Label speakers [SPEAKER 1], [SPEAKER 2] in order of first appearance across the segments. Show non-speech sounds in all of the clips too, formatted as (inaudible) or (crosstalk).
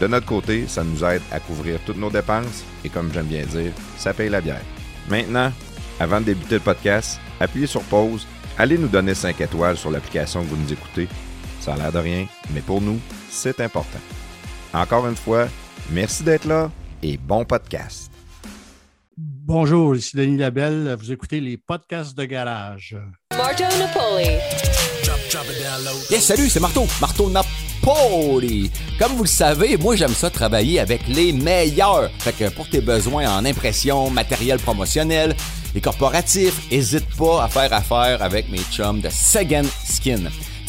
[SPEAKER 1] De notre côté, ça nous aide à couvrir toutes nos dépenses et comme j'aime bien dire, ça paye la bière. Maintenant, avant de débuter le podcast, appuyez sur pause, allez nous donner 5 étoiles sur l'application que vous nous écoutez. Ça a l'air de rien, mais pour nous, c'est important. Encore une fois, merci d'être là et bon podcast.
[SPEAKER 2] Bonjour, ici Denis Labelle. Vous écoutez les podcasts de garage. Marto Napoli.
[SPEAKER 3] Yes, salut, c'est Marteau. Marteau Napoli. Comme vous le savez, moi j'aime ça travailler avec les meilleurs. Fait que pour tes besoins en impression, matériel promotionnel et corporatif, n'hésite pas à faire affaire avec mes chums de Second Skin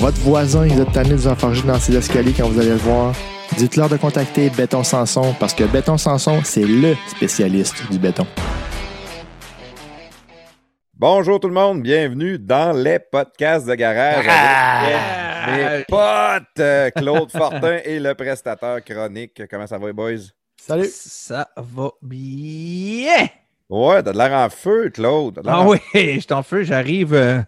[SPEAKER 4] votre voisin, il a tanné de vous enfarger dans ses escaliers quand vous allez le voir. Dites-leur de contacter Béton Sanson parce que Béton Sanson, c'est LE spécialiste du béton.
[SPEAKER 1] Bonjour tout le monde, bienvenue dans les podcasts de garage avec mes potes euh, Claude Fortin et le prestateur chronique. Comment ça va les boys?
[SPEAKER 5] Salut! Ça va bien!
[SPEAKER 1] Ouais, t'as de l'air en feu, Claude.
[SPEAKER 5] Ah oui, (laughs) je suis en feu, j'arrive. Euh,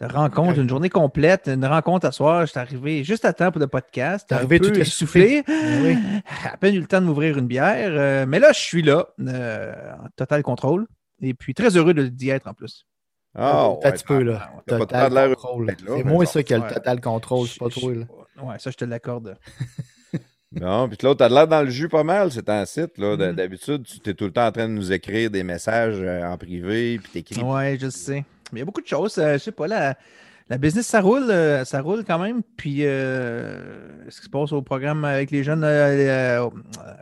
[SPEAKER 5] de rencontre, une journée complète, une rencontre à soir. Je suis arrivé juste à temps pour le podcast.
[SPEAKER 4] T'es arrivé tout essoufflé.
[SPEAKER 5] Ben oui. À peine eu le temps de m'ouvrir une bière. Euh, mais là, je suis là, euh, en total contrôle. Et puis très heureux d'y être en plus.
[SPEAKER 4] Ah, oh, un petit peu, là. Total contrôle. C'est moi ça qui a le total contrôle, c'est pas toi, là.
[SPEAKER 5] Ouais, ça, je te l'accorde. (laughs)
[SPEAKER 1] non, puis l'autre, t'as l'air dans le jus pas mal, c'est un site, là. Mm-hmm. D'habitude, tu es tout le temps en train de nous écrire des messages euh, en privé, puis t'écris.
[SPEAKER 5] Ouais, je sais. Mais il y a beaucoup de choses. Euh, je sais pas, la, la business, ça roule, euh, ça roule quand même. Puis euh, ce qui se passe au programme avec les jeunes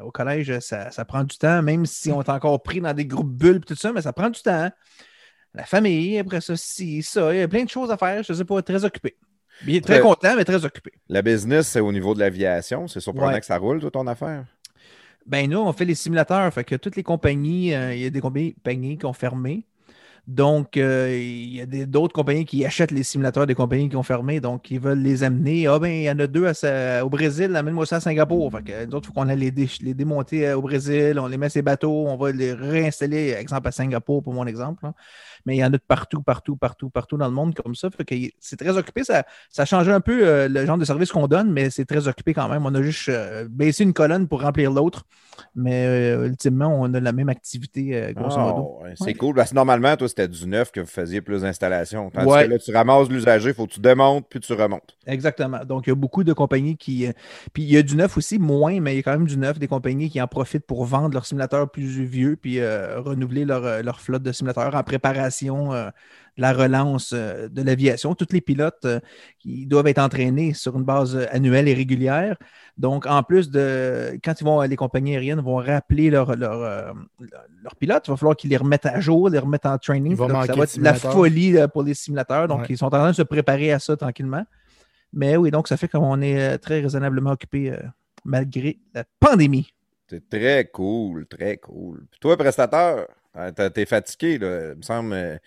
[SPEAKER 5] au, collège, ça, prend du temps, même si on est encore pris dans des groupes bulles et tout ça, mais ça prend du temps. La famille, après ça, si, ça. Il y a plein de choses à faire. Je ne sais pas, très occupé. Bien, très content, mais très occupé.
[SPEAKER 1] La business, c'est au niveau de l'aviation. C'est surprenant que ça roule, toute ton affaire?
[SPEAKER 5] Ben nous, on fait les simulateurs. Fait que toutes les compagnies, il y a des compagnies qui ont fermé. Donc, euh, il y a d'autres compagnies qui achètent les simulateurs des compagnies qui ont fermé, donc ils veulent les amener. Ah ben, il y en a deux au Brésil, amène-moi ça à Singapour. Fait que il faut qu'on les, les, démonter euh, au Brésil, on les met les bateaux, on va les réinstaller, exemple à Singapour pour mon exemple mais il y en a de partout, partout, partout, partout dans le monde comme ça. c'est très occupé. Ça, ça change un peu euh, le genre de service qu'on donne, mais c'est très occupé quand même. On a juste euh, baissé une colonne pour remplir l'autre. Mais euh, ultimement, on a la même activité, grosso modo.
[SPEAKER 1] Ah, c'est cool. Parce que normalement, toi, c'était du neuf que vous faisiez plus d'installations. Tandis que là, tu ramasses l'usager, il faut que tu démontes puis tu remontes.
[SPEAKER 5] Exactement. Donc, il y a beaucoup de compagnies qui. Euh, puis il y a du neuf aussi, moins, mais il y a quand même du neuf, des compagnies qui en profitent pour vendre leurs simulateurs plus vieux puis euh, renouveler leur, leur, flotte de simulateurs en préparation la relance euh, de l'aviation. Tous les pilotes euh, qui doivent être entraînés sur une base euh, annuelle et régulière. Donc, en plus de quand ils vont, les compagnies aériennes vont rappeler leurs leur, pilotes, il va falloir qu'ils les remettent à jour, les remettent en training. ça va être la folie pour les simulateurs. Donc, ils sont en train de se préparer à ça tranquillement. Mais oui, donc ça fait qu'on est très raisonnablement occupé malgré la pandémie.
[SPEAKER 1] C'est très cool, très cool. Puis toi, prestateur, t'es fatigué, là, il me semble.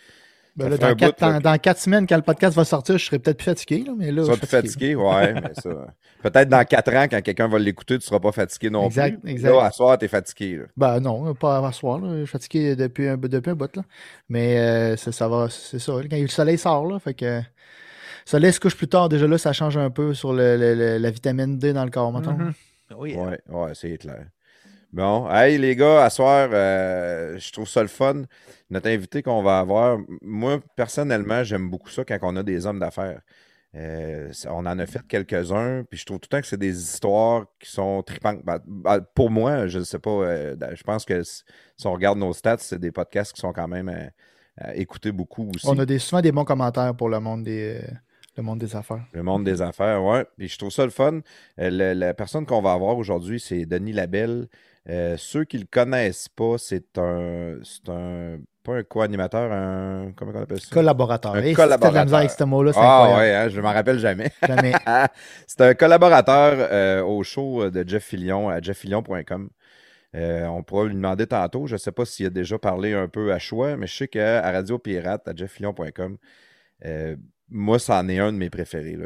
[SPEAKER 4] Ben dans, quatre, dans, quatre, semaines, quand le podcast va sortir, je serai peut-être plus fatigué. Là, mais là,
[SPEAKER 1] tu seras plus fatigué, ouais. mais ça... (laughs) Peut-être dans quatre ans, quand quelqu'un va l'écouter, tu ne seras pas fatigué non plus. Exact. Là, à soir, tu es fatigué. Là.
[SPEAKER 4] Ben non, pas à soir. Là. Je suis fatigué depuis un, depuis un bout. Là. Mais euh, ça, va, c'est ça. Quand le soleil sort, là, fait que le soleil se couche plus tard. Déjà là, ça change un peu sur le, la vitamine D dans le corps, maintenant. Mm
[SPEAKER 1] -hmm. Oui, ouais, ouais, c'est clair. Bon, hey les gars, à soir, euh, je trouve ça le fun. Notre invité qu'on va avoir, moi personnellement, j'aime beaucoup ça quand on a des hommes d'affaires. Euh, on en a fait quelques-uns, puis je trouve tout le temps que c'est des histoires qui sont tripantes. Ben, ben, pour moi, je ne sais pas, euh, je pense que si on regarde nos stats, c'est des podcasts qui sont quand même écoutés beaucoup aussi.
[SPEAKER 4] On a des, souvent des bons commentaires pour le monde des, le monde des affaires.
[SPEAKER 1] Le monde des affaires, oui. Puis je trouve ça le fun. la personne qu'on va avoir aujourd'hui, c'est Denis Labelle. Euh, ceux qui ne le connaissent pas, c'est un, c'est un. Pas un co-animateur, un. Comment on appelle ça?
[SPEAKER 4] Collaborateur.
[SPEAKER 1] Un collaborateur.
[SPEAKER 4] avec ce mot-là, c'est
[SPEAKER 1] ah, ouais, hein, je ne m'en rappelle jamais. Jamais. (laughs) c'est un collaborateur euh, au show de Jeff Fillion à jefffillion.com. Euh, on pourra lui demander tantôt. Je ne sais pas s'il a déjà parlé un peu à choix, mais je sais qu'à Radio Pirate, à jefffillion.com, moi, c'en est un de mes préférés.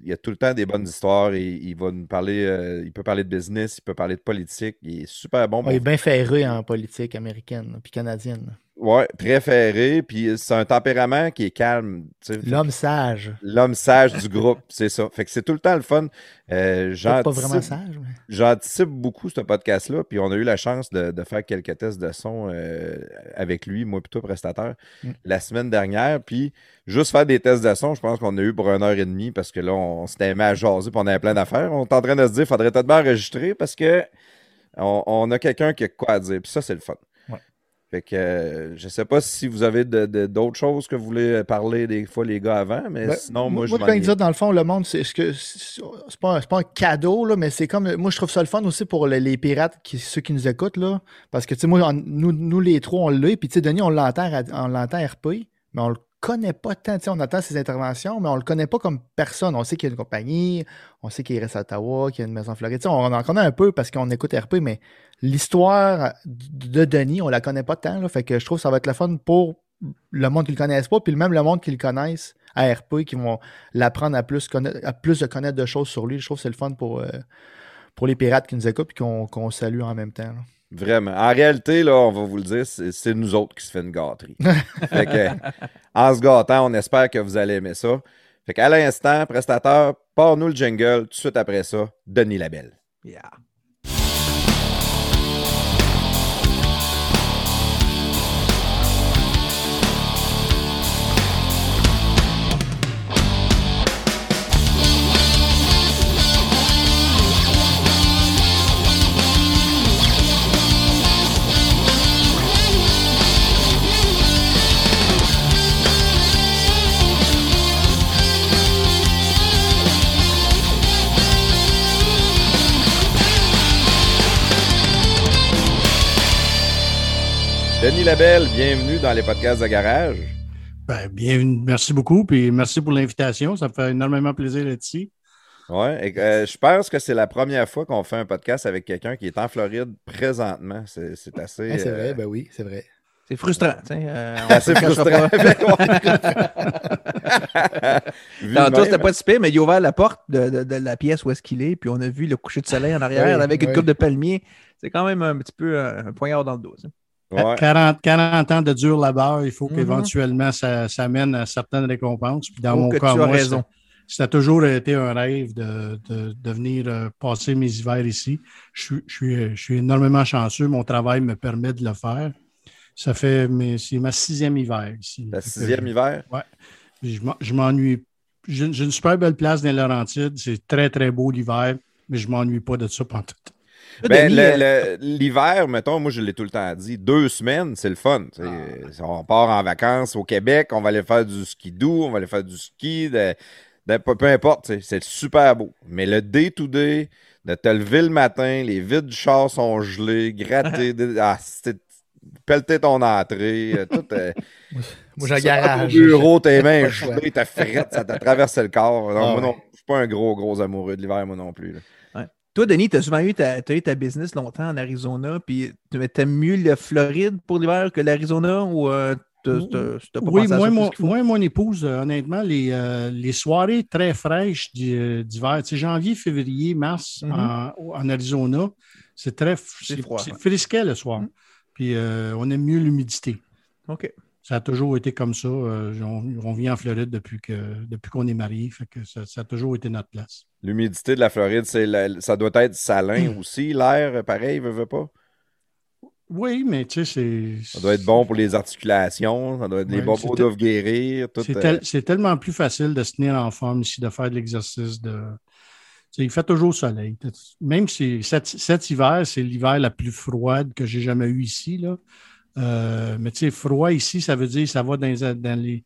[SPEAKER 1] Il y a tout le temps des bonnes histoires. Et il va nous parler, euh, il peut parler de business, il peut parler de politique. Il est super bon.
[SPEAKER 4] il est bien ferré en politique américaine puis canadienne.
[SPEAKER 1] Ouais, ferré. Puis c'est un tempérament qui est calme.
[SPEAKER 4] L'homme sage.
[SPEAKER 1] L'homme sage du groupe, (laughs) c'est ça. Fait que c'est tout le temps le fun.
[SPEAKER 4] Euh, pas vraiment sage. Mais...
[SPEAKER 1] J'anticipe beaucoup ce podcast-là. Puis on a eu la chance de, faire quelques tests de son euh, avec lui, moi plutôt prestataire, mm. la semaine dernière. Puis juste faire des tests de son, je pense qu'on a eu pour une heure et demie parce que là, on, s'était aimé à jaser puis on avait plein d'affaires. On est en train de se dire, faudrait peut-être bien enregistrer parce que on, a quelqu'un qui a quoi à dire. Puis ça, c'est le fun. Fait que euh, je sais pas si vous avez d'autres choses que vous voulez parler des fois les gars avant, mais ben, sinon moi,
[SPEAKER 4] moi je Moi dire dans le fond le monde c'est que c'est pas, pas un cadeau là, mais c'est comme moi je trouve ça le fun aussi pour les, pirates qui ceux qui nous écoutent là parce que tu sais moi nous, nous les trois on l'a puis tu sais Denis on l'entend on l'entend RP mais on le connaît pas tant. on attend ses interventions, mais on le connaît pas comme personne. On sait qu'il y a une compagnie, on sait qu'il reste à Ottawa, qu'il y a une maison en Floride. on en connaît un peu parce qu'on écoute RP, mais l'histoire de Denis, on la connaît pas tant. Fait que je trouve que ça va être le fun pour le monde qui le connaisse pas, puis même le monde qui le connaisse à RP, qui vont l'apprendre à plus, de connaître de choses sur lui. Je trouve que c'est le fun pour, euh, pour les pirates qui nous écoutent et qu'on salue en même temps.
[SPEAKER 1] Vraiment. En réalité, là, on va vous le dire, c'est nous autres qui se fait une gâterie. (laughs) en se gâtant, on espère que vous allez aimer ça. Fait qu'à l'instant, prestateur, pars-nous le jingle. Tout de suite après ça, Denis Labelle.
[SPEAKER 5] Yeah.
[SPEAKER 1] Labelle, bienvenue dans les podcasts de garage.
[SPEAKER 2] Ben, bienvenue, merci beaucoup, puis merci pour l'invitation. Ça me fait énormément plaisir d'être ici.
[SPEAKER 1] Oui, euh, je pense que c'est la première fois qu'on fait un podcast avec quelqu'un qui est en Floride présentement. C'est assez.
[SPEAKER 4] c'est vrai, euh, ben oui, c'est vrai.
[SPEAKER 5] C'est frustrant. Euh, (laughs)
[SPEAKER 1] c'est frustrant. (laughs) (laughs)
[SPEAKER 5] Tantôt, c'était pas si mais il a ouvert la porte de, la pièce où est-ce qu'il est, puis on a vu le coucher de soleil en arrière avec une coupe de palmier. C'est quand même un petit peu un, poignard dans le dos.
[SPEAKER 2] 40, ans de dur labeur, il faut mm-hmm. qu'éventuellement ça, ça, mène à certaines récompenses. Puis dans mon cas, moi, ça a toujours été un rêve de, de, venir euh, passer mes hivers ici. Je, suis, je, suis, énormément chanceux. Mon travail me permet de le faire. Ça fait, c'est ma sixième hiver ici.
[SPEAKER 1] La sixième hiver?
[SPEAKER 2] Oui. Je m'ennuie. J'ai une super belle place dans les Laurentides. C'est très, très beau l'hiver, mais je ne m'ennuie pas de ça pendant tout.
[SPEAKER 1] Ben, euh, l'hiver, mettons, moi je l'ai tout le temps dit, deux semaines, c'est le fun. Ah. On part en vacances au Québec, on va aller faire du ski doux, on va aller faire du ski, de, peu, importe, c'est super beau. Mais le day-to-day, de te lever le matin, les vides du char sont gelés, grattés, (laughs) ah, pelleter ton entrée, euh, tout. Euh,
[SPEAKER 5] moi, j'ai garage.
[SPEAKER 1] Au bureau, (laughs) tes mains gelées, ta frette, ça t'a traversé le corps. Non, ah moi, non, je suis pas un gros, gros amoureux de l'hiver, moi non plus.
[SPEAKER 5] Toi, Denis, tu as souvent eu ta, as eu ta business longtemps en Arizona, puis tu aimes mieux la Floride pour l'hiver que l'Arizona ou euh,
[SPEAKER 2] oui, moi, mon, moi, mon épouse, euh, honnêtement, les, euh, les, soirées très fraîches d'hiver, tu sais, janvier, février, mars mm-hmm. en, Arizona, c'est très c'est frisquet le soir. Mm. Puis on aime mieux l'humidité.
[SPEAKER 5] OK.
[SPEAKER 2] Ça a toujours été comme ça. on, vit en Floride depuis qu'on depuis qu'on est mariés. Fait que ça, ça, a toujours été notre place.
[SPEAKER 1] L'humidité de la Floride, ça doit être salin hmm. aussi, l'air, pareil, veut, veut pas?
[SPEAKER 2] Oui, mais tu sais,
[SPEAKER 1] c'est. Ça doit être bon pour les articulations, ça doit être, les bobos doivent guérir.
[SPEAKER 2] Euh. C'est tellement plus facile de se tenir en forme ici, de faire de l'exercice. De... il fait toujours soleil. Même si cet, hiver, c'est l'hiver la plus froide que j'ai jamais eu ici. Là. Euh, mais tu sais, froid ici, ça veut dire ça va dans, dans les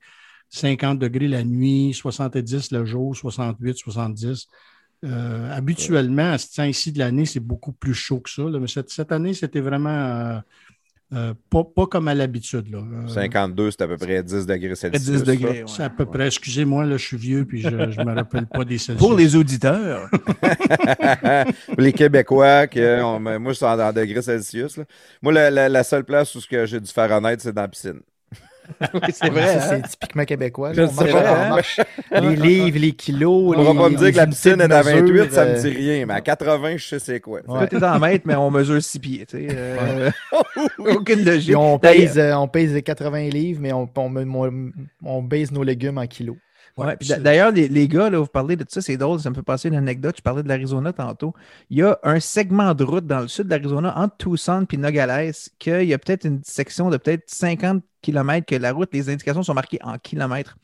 [SPEAKER 2] 50 degrés la nuit, 70 le jour, 68, 70. Euh, habituellement, à ce temps-ci de l'année, c'est beaucoup plus chaud que ça. mais cette, année, c'était vraiment euh, euh, pas, comme à l'habitude.
[SPEAKER 1] 52, c'est à peu près 10 degrés Celsius.
[SPEAKER 5] 10 degrés,
[SPEAKER 2] C'est à peu près. Excusez-moi, là, je suis vieux puis je ne me rappelle pas des Celsius.
[SPEAKER 5] Pour les auditeurs.
[SPEAKER 1] Pour (laughs) (laughs) les Québécois, moi, je suis en, degrés Celsius. Moi, la, seule place où j'ai dû faire honnête, c'est dans la piscine.
[SPEAKER 5] C'est vrai.
[SPEAKER 4] C'est hein? typiquement québécois. Hein? Les (laughs) livres, les kilos.
[SPEAKER 1] On va pas me dire que la piscine est à 28, ça me dit rien, mais à 80, je sais c'est quoi.
[SPEAKER 5] Tout est en mètres, mais on mesure 6 pieds. Tu sais, euh, (laughs) (laughs) aucune logique.
[SPEAKER 4] on, pèse, euh, on pèse 80 livres, mais on, on, on baise nos légumes en kilos.
[SPEAKER 5] D'ailleurs, les, gars, là, vous parlez de ça, c'est drôle, ça me fait passer une anecdote. Je parlais de l'Arizona tantôt. Il y a un segment de route dans le sud de l'Arizona, entre Tucson et Nogales, qu'il y a peut-être une section de peut-être 50 km que la route, les indications sont marquées en kilomètres.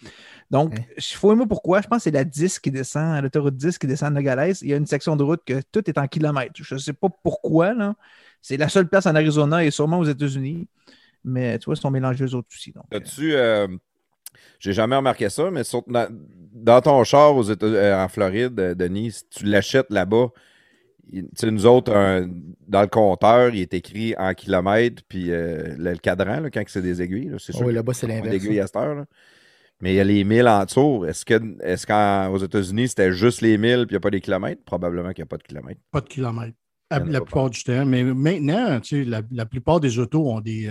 [SPEAKER 5] Donc, il faut aimer pourquoi. Je pense que c'est la 10 qui descend, l'autoroute 10 qui descend à Nogales. Il y a une section de route que tout est en kilomètres. Je ne sais pas pourquoi. C'est la seule place en Arizona et sûrement aux États-Unis. Mais tu vois, ils sont mélangés aux autres aussi.
[SPEAKER 1] As-tu euh, j'ai jamais remarqué ça, mais dans, ton char aux euh, en Floride, euh, Denis, si tu l'achètes là-bas, nous autres, dans le compteur, il est écrit en kilomètres, puis euh, le, cadran, quand c'est des aiguilles, c'est
[SPEAKER 4] sûr. Oui, là-bas, c'est l'inverse. Aiguilles
[SPEAKER 1] à cette heure. Mais il y a les milles en dessous. Est-ce que est-ce qu'aux États-Unis, c'était juste les milles, puis il n'y a pas des kilomètres? Probablement qu'il n'y a pas de kilomètres.
[SPEAKER 2] Pas de kilomètres. La, plupart du temps. Mais maintenant, la, la plupart des autos ont des.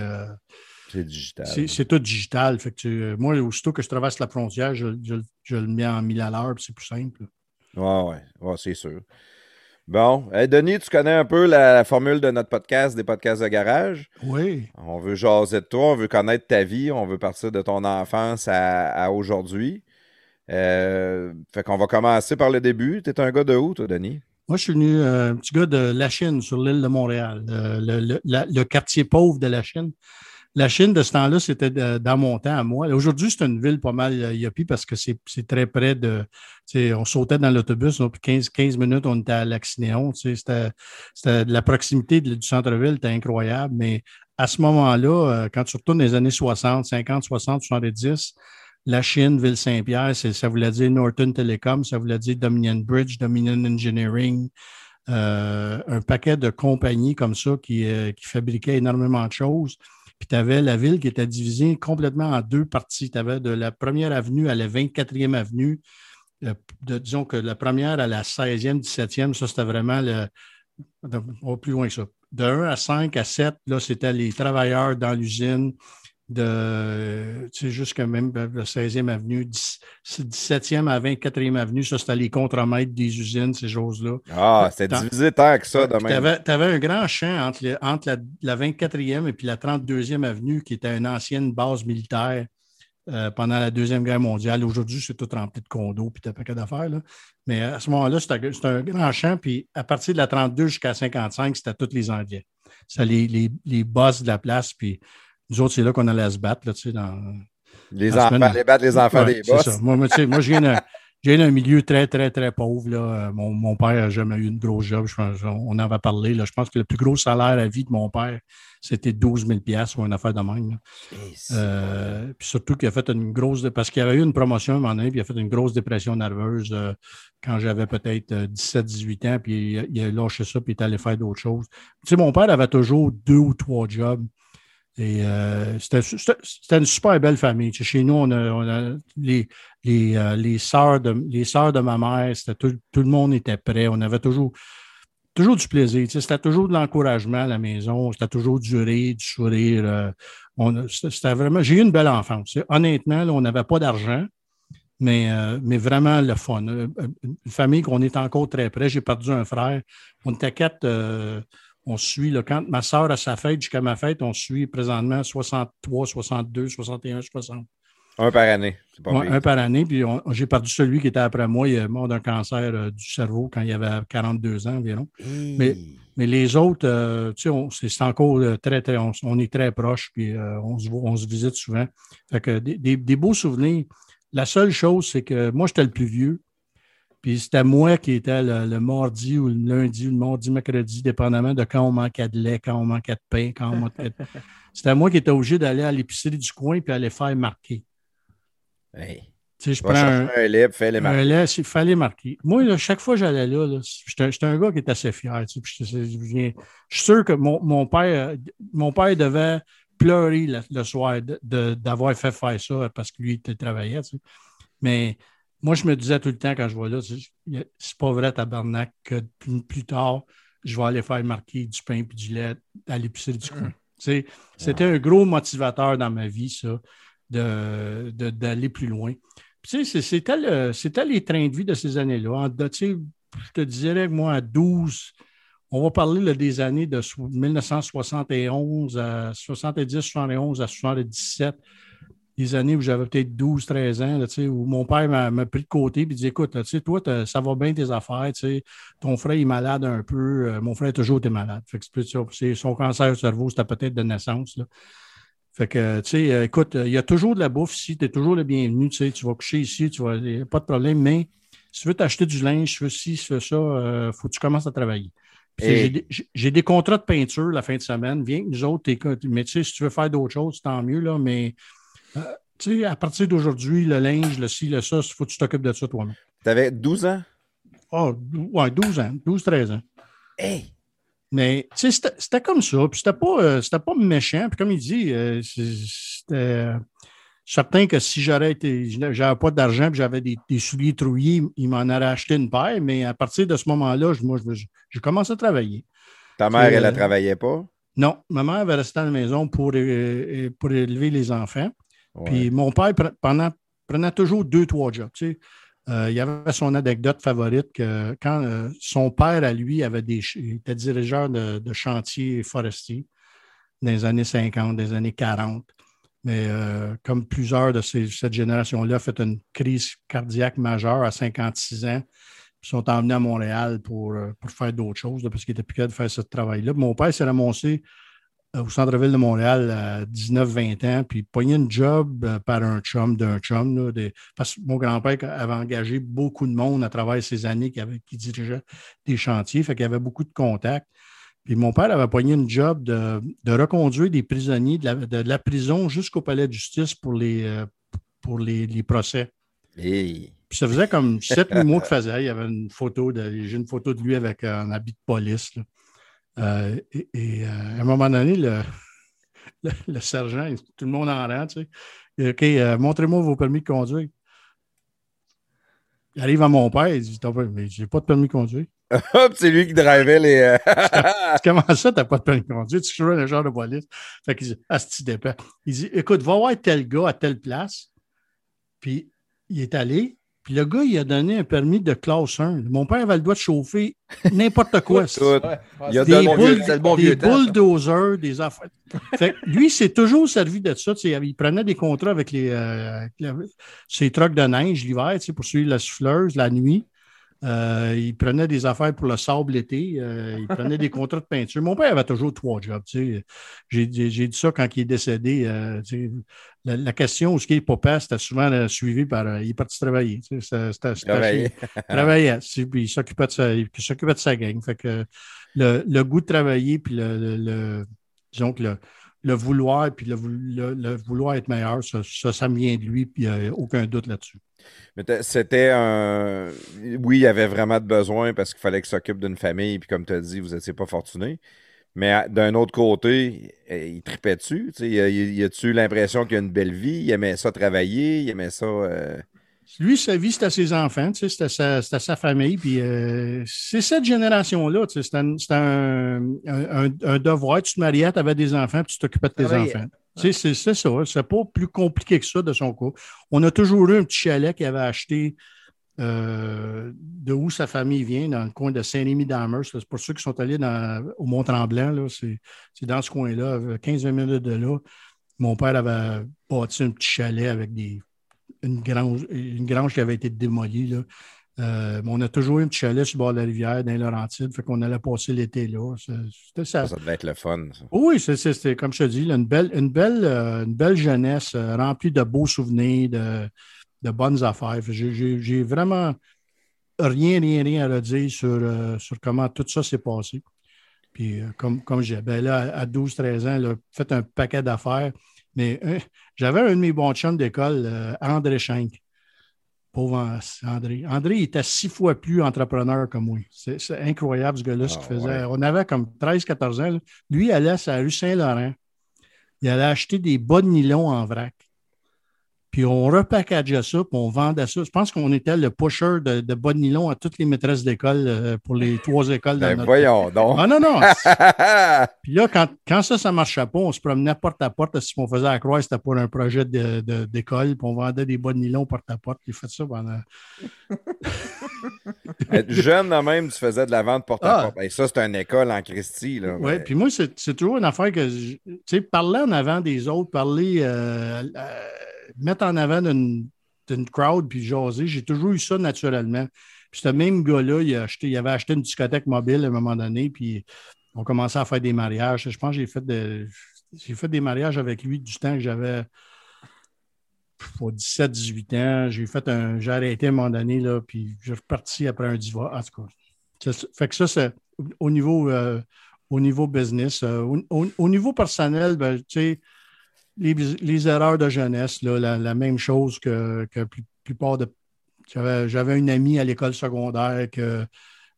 [SPEAKER 1] C'est digital.
[SPEAKER 2] C'est tout digital. Fait que moi, aussitôt que je traverse la frontière, je, le mets en 1000 à l'heure, c'est plus simple.
[SPEAKER 1] Oui, ouais, c'est sûr. Bon. Denis, tu connais un peu la, formule de notre podcast, des podcasts de garage?
[SPEAKER 2] Oui.
[SPEAKER 1] On veut jaser de toi, on veut connaître ta vie, on veut partir de ton enfance à, aujourd'hui. Euh, fait qu'on va commencer par le début. Tu es un gars de où, toi, Denis?
[SPEAKER 2] Moi, je suis venu euh, un petit gars de la Chine, sur l'île de Montréal, le, le, quartier pauvre de la Chine. La Chine, de ce temps-là, c'était dans mon temps à moi. Aujourd'hui, c'est une ville pas mal euh, yuppie parce que c'est très près de. On sautait dans l'autobus, puis 15, 15 minutes, on était à Laxinéon. C'était la proximité du centre-ville, c'était incroyable. Mais à ce moment-là, euh, quand tu retournes les années 60, 50, 60, 70, la Chine, Ville-Saint-Pierre, ça voulait dire Norton Telecom, ça voulait dire Dominion Bridge, Dominion Engineering, euh, un paquet de compagnies comme ça qui, qui fabriquaient énormément de choses. Puis tu avais la ville qui était divisée complètement en deux parties. Tu avais de la première avenue à la 24e avenue. Euh, disons que la première à la 16e, 17e, ça, c'était vraiment le. plus loin que ça. De 1 à 5 à 7, là, c'était les travailleurs dans l'usine de, tu sais, jusqu'à même la 16e avenue, 17e à 24e avenue, ça, c'était les contremaîtres des usines, ces choses-là.
[SPEAKER 1] Ah, c'était divisé tant que ça,
[SPEAKER 2] Tu avais, un grand champ entre, entre la, 24e et puis la 32e avenue, qui était une ancienne base militaire euh, pendant la Deuxième Guerre mondiale. Aujourd'hui, c'est tout rempli de condos puis t'as pas d'affaires. Là. Mais à ce moment-là, c'était un grand champ, puis à partir de la 32 jusqu'à 55, c'était tous les Indiens. C'était les, les, les boss de la place, puis nous autres, c'est là qu'on allait se battre, là, tu sais, dans.
[SPEAKER 1] Les enfants, les battre les enfants des boss.
[SPEAKER 2] Moi, moi, moi je viens j'ai un milieu très, très, très pauvre. Là. Mon, mon père n'a jamais eu une grosse job. on en avait parlé. Là. Je pense que le plus gros salaire à vie de mon père, c'était 12 000 ou une affaire de même. Euh, puis surtout qu'il a fait une grosse... Parce qu'il avait eu une promotion à un moment donné, puis il a fait une grosse dépression nerveuse euh, quand j'avais peut-être 17-18 euh, ans, puis il, il, a lâché ça, puis il est allé faire d'autres choses. Tu sais, mon père avait toujours deux ou trois jobs. Et euh, c'était une super belle famille. chez nous, on a, les, les, euh, les, sœurs de, de ma mère, tout, tout, le monde était prêt. On avait toujours, toujours du plaisir. C'était toujours de l'encouragement à la maison. C'était toujours du rire, du sourire. Euh, c'était vraiment. J'ai eu une belle enfance. Honnêtement, on n'avait pas d'argent, mais, mais vraiment le fun. Une famille qu'on est encore très près. J'ai perdu un frère. On était quatre on suit, le quand ma soeur a sa fête jusqu'à ma fête, on suit présentement 63, 62, 61, 60.
[SPEAKER 1] Un par année.
[SPEAKER 2] Pas un par année. Puis j'ai perdu celui qui était après moi. Il est mort d'un cancer euh, du cerveau quand il avait 42 ans environ. Mais, mais les autres, euh, tu sais, c'est encore euh, très, très. On, est très proches, puis on, se, on se visite souvent. Fait que des, des beaux souvenirs. La seule chose, c'est que moi, j'étais le plus vieux. Puis c'était moi qui étais le, mardi ou le lundi ou le mardi, mercredi, dépendamment de quand on manquait de lait, quand on manquait de pain, quand on manquait de... (laughs) C'était moi qui étais obligé d'aller à l'épicerie du coin puis aller faire marquer.
[SPEAKER 1] Hey. Tu sais, je prends un, un, lait, fallait marquer.
[SPEAKER 2] Un lait, il fallait marquer. Moi, chaque fois que j'allais là, là j'étais un gars qui était assez fier. Tu sais, je, je, suis sûr que mon, mon, père, mon père devait pleurer le, soir d'avoir fait faire ça parce que lui, il travaillait. Tu sais. Mais moi, je me disais tout le temps quand je vois là, c'est pas vrai, tabarnak, que plus, tard, je vais aller faire marquer du pain et du lait à l'épicerie du coin. C'était un gros motivateur dans ma vie, ça, d'aller de, plus loin. C'était les trains de vie de ces années-là. Je te dirais que moi, à 12, on va parler des années de 1971 à 70, 71 à 77 des années où j'avais peut-être 12, 13 ans, là, où mon père m'a pris de côté et dit Écoute, toi, ça va bien tes affaires, ton frère est malade un peu. Euh, mon frère a toujours été malade. Fait que son cancer du cerveau, c'était peut-être de naissance. Là. Fait que, tu sais, euh, écoute, il y a toujours de la bouffe ici, tu es toujours le bienvenu, tu sais, tu vas coucher ici, tu vas, pas de problème, mais si tu veux t'acheter du linge, si tu veux ci, si tu veux ça, il euh, faut que tu commences à travailler. J'ai des, contrats de peinture la fin de semaine. Viens que nous autres, mais tu sais, si tu veux faire d'autres choses, tant mieux, là, mais euh, tu sais, à partir d'aujourd'hui, le linge, le ci, le ça, il faut que tu t'occupes de ça toi-même.
[SPEAKER 1] Tu avais 12 ans?
[SPEAKER 2] Oh, ouais, 12 ans, 12-13 ans.
[SPEAKER 1] Hey!
[SPEAKER 2] Mais tu sais, c'était comme ça. Puis c'était pas, euh, pas méchant. Puis comme il dit, euh, c'était certain que si j'aurais été, j'avais pas d'argent puis j'avais des, souliers trouillés, il m'en aurait acheté une paire. Mais à partir de ce moment-là, moi, j'ai commencé à travailler.
[SPEAKER 1] Ta mère, elle ne travaillait pas?
[SPEAKER 2] Non, ma mère avait resté à la maison pour, pour élever les enfants. Puis mon père prenait toujours deux, trois jobs. Euh, il y avait son anecdote favorite que quand euh, son père, à lui, avait des, était dirigeur de, de chantier forestier dans les années 50, des années 40. Mais euh, comme plusieurs de cette génération-là, fait une crise cardiaque majeure à 56 ans. Ils sont emmenés à Montréal pour, pour faire d'autres choses parce qu'il était plus capable de faire ce travail-là. Mon père s'est ramassé au centre-ville de Montréal à 19-20 ans, puis pogné une job euh, par un chum d'un chum. parce que mon grand-père avait engagé beaucoup de monde à travers ces années qui, dirigeait des chantiers, fait qu'il y avait beaucoup de contacts. Puis mon père avait pogné une job de, reconduire des prisonniers de la, prison jusqu'au palais de justice pour les, euh, pour les, procès. Puis ça faisait comme 7-8 (laughs) mois qu'il faisait. Il y avait une photo de, j'ai une photo de lui avec un habit de police. Euh, et, euh, à un moment donné, le, (laughs) le, sergent, tout le monde en rang, tu sais. OK, euh, montrez-moi vos permis de conduire. Il arrive à mon père, il dit Mais j'ai pas de permis de conduire. (laughs)
[SPEAKER 1] Hop, c'est lui qui drivait les. (laughs)
[SPEAKER 2] Comment ça, t'as pas de permis de conduire? Tu joues le genre de police. Fait qu'il dit Ah, c'est dépend. Il dit Écoute, va voir tel gars à telle place. Puis il est allé, puis le gars, il a donné un permis de classe 1. Mon père avait le droit de chauffer n'importe quoi.
[SPEAKER 1] Il a
[SPEAKER 2] des des bulldozers, des affaires. Fait lui, s'est toujours servi de ça. Il prenait des contrats avec les, euh, ses trucks de neige l'hiver pour suivre la souffleuse la nuit. Euh, il prenait des affaires pour le sable l'été. Euh, il prenait des contrats de peinture. Mon père avait toujours trois jobs. J'ai dit ça quand il est décédé. Euh, la, question où ce qui est papa, c'était souvent suivi par il est parti travailler. C'était travaillait. Puis il s'occupait de, sa, de sa gang. Fait que le, goût de travailler, puis le, disons que le, le vouloir, puis le, vouloir être meilleur, ça, ça, me vient de lui, puis il n'y a aucun doute là-dessus.
[SPEAKER 1] Mais c'était un. Oui, il y avait vraiment de besoin parce qu'il fallait qu'il s'occupe d'une famille, puis comme tu as dit, vous n'étiez pas fortuné. Mais d'un autre côté, eh, il tripait dessus. Y a-tu l'impression qu'il a une belle vie? Il aimait ça travailler, il aimait ça. Euh,
[SPEAKER 2] lui, sa vie, c'était ses enfants, c'était sa, sa, famille. Puis euh, c'est cette génération-là. C'était un, un, devoir. Tu te mariais, tu avais des enfants, puis tu t'occupais de tes enfants. C'est ça. C'est pas plus compliqué que ça de son coup. On a toujours eu un petit chalet qu'il avait acheté euh, de où sa famille vient, dans le coin de Saint-Rémy-d'Amers. C'est pour ceux qui sont allés au Mont-Tremblant. C'est dans ce coin-là, 15 minutes de là. Mon père avait bâti un petit chalet avec des une grange, une grange qui avait été démolie. Là. Euh, on a toujours eu un petit chalet sur le bord de la rivière, dans Laurentides, fait qu'on allait passer l'été là.
[SPEAKER 1] Ça. ça. devait être le fun.
[SPEAKER 2] Oui, c'était comme je te dis, une, belle, une, belle, euh, une belle jeunesse euh, remplie de beaux souvenirs, de, de bonnes affaires. J'ai vraiment rien, rien, rien à redire sur, sur comment tout ça s'est passé. Puis, comme, comme j'ai, ben là, à 12-13 ans, là, fait un paquet d'affaires. Mais euh, j'avais un de mes bons chums d'école, euh, André Schenk. Pauvre André. André, il était six fois plus entrepreneur que moi. C'est incroyable, ce gars-là, ce qu'il ah, faisait. On avait comme 13-14 ans. Lui, il allait à la rue Saint-Laurent. Il allait acheter des bas de nylon en vrac puis on repackageait ça, puis on vendait ça. Je pense qu'on était le pusher de, de bas de nylon à toutes les maîtresses d'école euh, pour les trois écoles.
[SPEAKER 1] Ben voyons donc.
[SPEAKER 2] Ah non, non. (laughs) puis là, quand, quand, ça, ça ne marchait pas, on se promenait porte à porte. Si on faisait à croix, c'était pour un projet d'école, puis on vendait des bas de nylon porte à porte. J'ai fait ça pendant. (laughs)
[SPEAKER 1] Jeune, même, tu faisais de la vente porte à ah. porte. Et ben, ça, c'est une école en Christie.
[SPEAKER 2] Oui, puis moi, c'est toujours une affaire que, tu sais, parler en avant des autres, parler. Euh, euh, mettre en avant d'une crowd puis jaser, j'ai toujours eu ça naturellement. Puis ce même gars-là, il, il avait acheté une discothèque mobile à un moment donné, puis on commençait à faire des mariages. Je pense que j'ai fait, fait des mariages avec lui du temps que j'avais 17-18 ans. J'ai fait un. Arrêté à un moment donné, là, puis je suis reparti après un divorce. En tout cas. fait que ça, c'est au niveau, euh, au niveau business. Euh, au, niveau personnel, ben, tu sais, les, erreurs de jeunesse, la, même chose que, que la plupart de. J'avais une amie à l'école secondaire que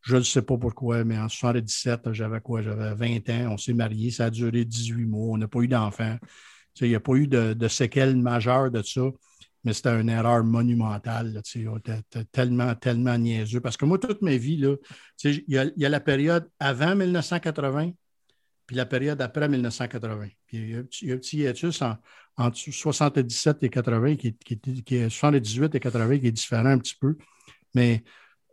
[SPEAKER 2] je ne sais pas pourquoi, mais en 77, j'avais quoi? J'avais 20 ans, on s'est mariés, ça a duré 18 mois, on n'a pas eu d'enfants. Il n'y a pas eu de, séquelles majeures de ça, mais c'était une erreur monumentale. tellement, tellement niaiseux. Parce que moi, toute ma vie, il y, a la période avant 1980, puis la période après 1980. Puis il y a, un petit hiatus entre 77 et 80, qui, qui, est 78 et 80, qui est différent un petit peu. Mais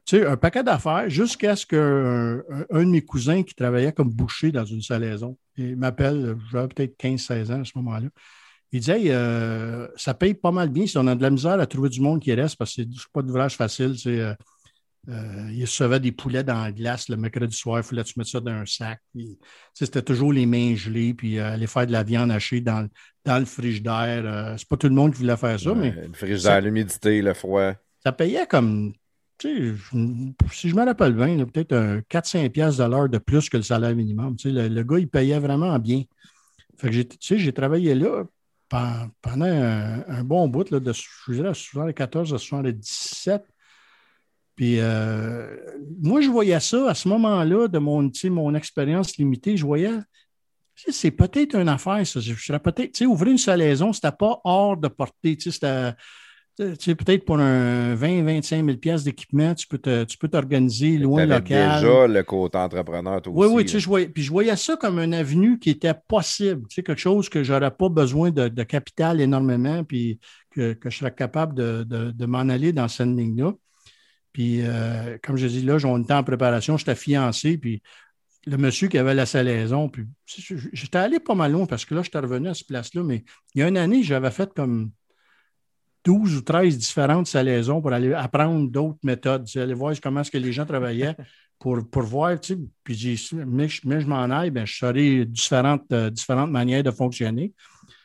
[SPEAKER 2] tu sais, un paquet d'affaires jusqu'à ce qu'un un, de mes cousins qui travaillait comme boucher dans une salaison, il m'appelle, j'avais peut-être 15-16 ans à ce moment-là. Il disait euh, ça paye pas mal bien si on a de la misère à trouver du monde qui reste parce que c'est pas d'ouvrage facile. Euh, euh, il recevait des poulets dans la glace le mercredi soir, il fallait que tu mettes ça dans un sac. C'était toujours les mains gelées, puis euh, aller faire de la viande hachée dans, dans le frigidaire. Euh, c'est pas tout le monde qui voulait faire ça, mais.
[SPEAKER 1] Le frigidaire, l'humidité, le froid.
[SPEAKER 2] Ça payait comme. Tu sais, si je me rappelle bien, peut-être 4-5 piastres de l'heure de plus que le salaire minimum. Tu sais, le, gars, il payait vraiment bien. Fait que tu sais, j'ai travaillé là pendant un, bon bout, là, de je dirais, 74 à 77. Puis euh, moi, je voyais ça à ce moment-là de mon, mon expérience limitée. Je voyais, c'est peut-être une affaire, ça. Je serais peut-être, ouvrir une salaison, c'était pas hors de portée. Tu sais, c'était peut-être pour un 20-25 000 pièces d'équipement, tu peux tu peux t'organiser loin local.
[SPEAKER 1] déjà le côté entrepreneur, toi
[SPEAKER 2] oui, aussi. Oui, tu sais, je voyais, puis je voyais ça comme une avenue qui était possible, tu sais, quelque chose que j'aurais pas besoin de, capital énormément, puis que, je serais capable de, de m'en aller dans cette ligne-là. Puis, euh, comme je dis, là, on était en préparation, j'étais fiancé, puis le monsieur qui avait la salaison, puis j'étais allé pas mal loin parce que là, j'étais revenu à cette place-là, mais il y a une année, j'avais fait comme 12 ou 13 différentes salaisons pour aller apprendre d'autres méthodes, aller voir comment est-ce que les gens travaillaient (laughs) pour, pour voir, tu sais, puis j'ai mais, mais je m'en aille, ben, je saurais différentes, euh, différentes manières de fonctionner.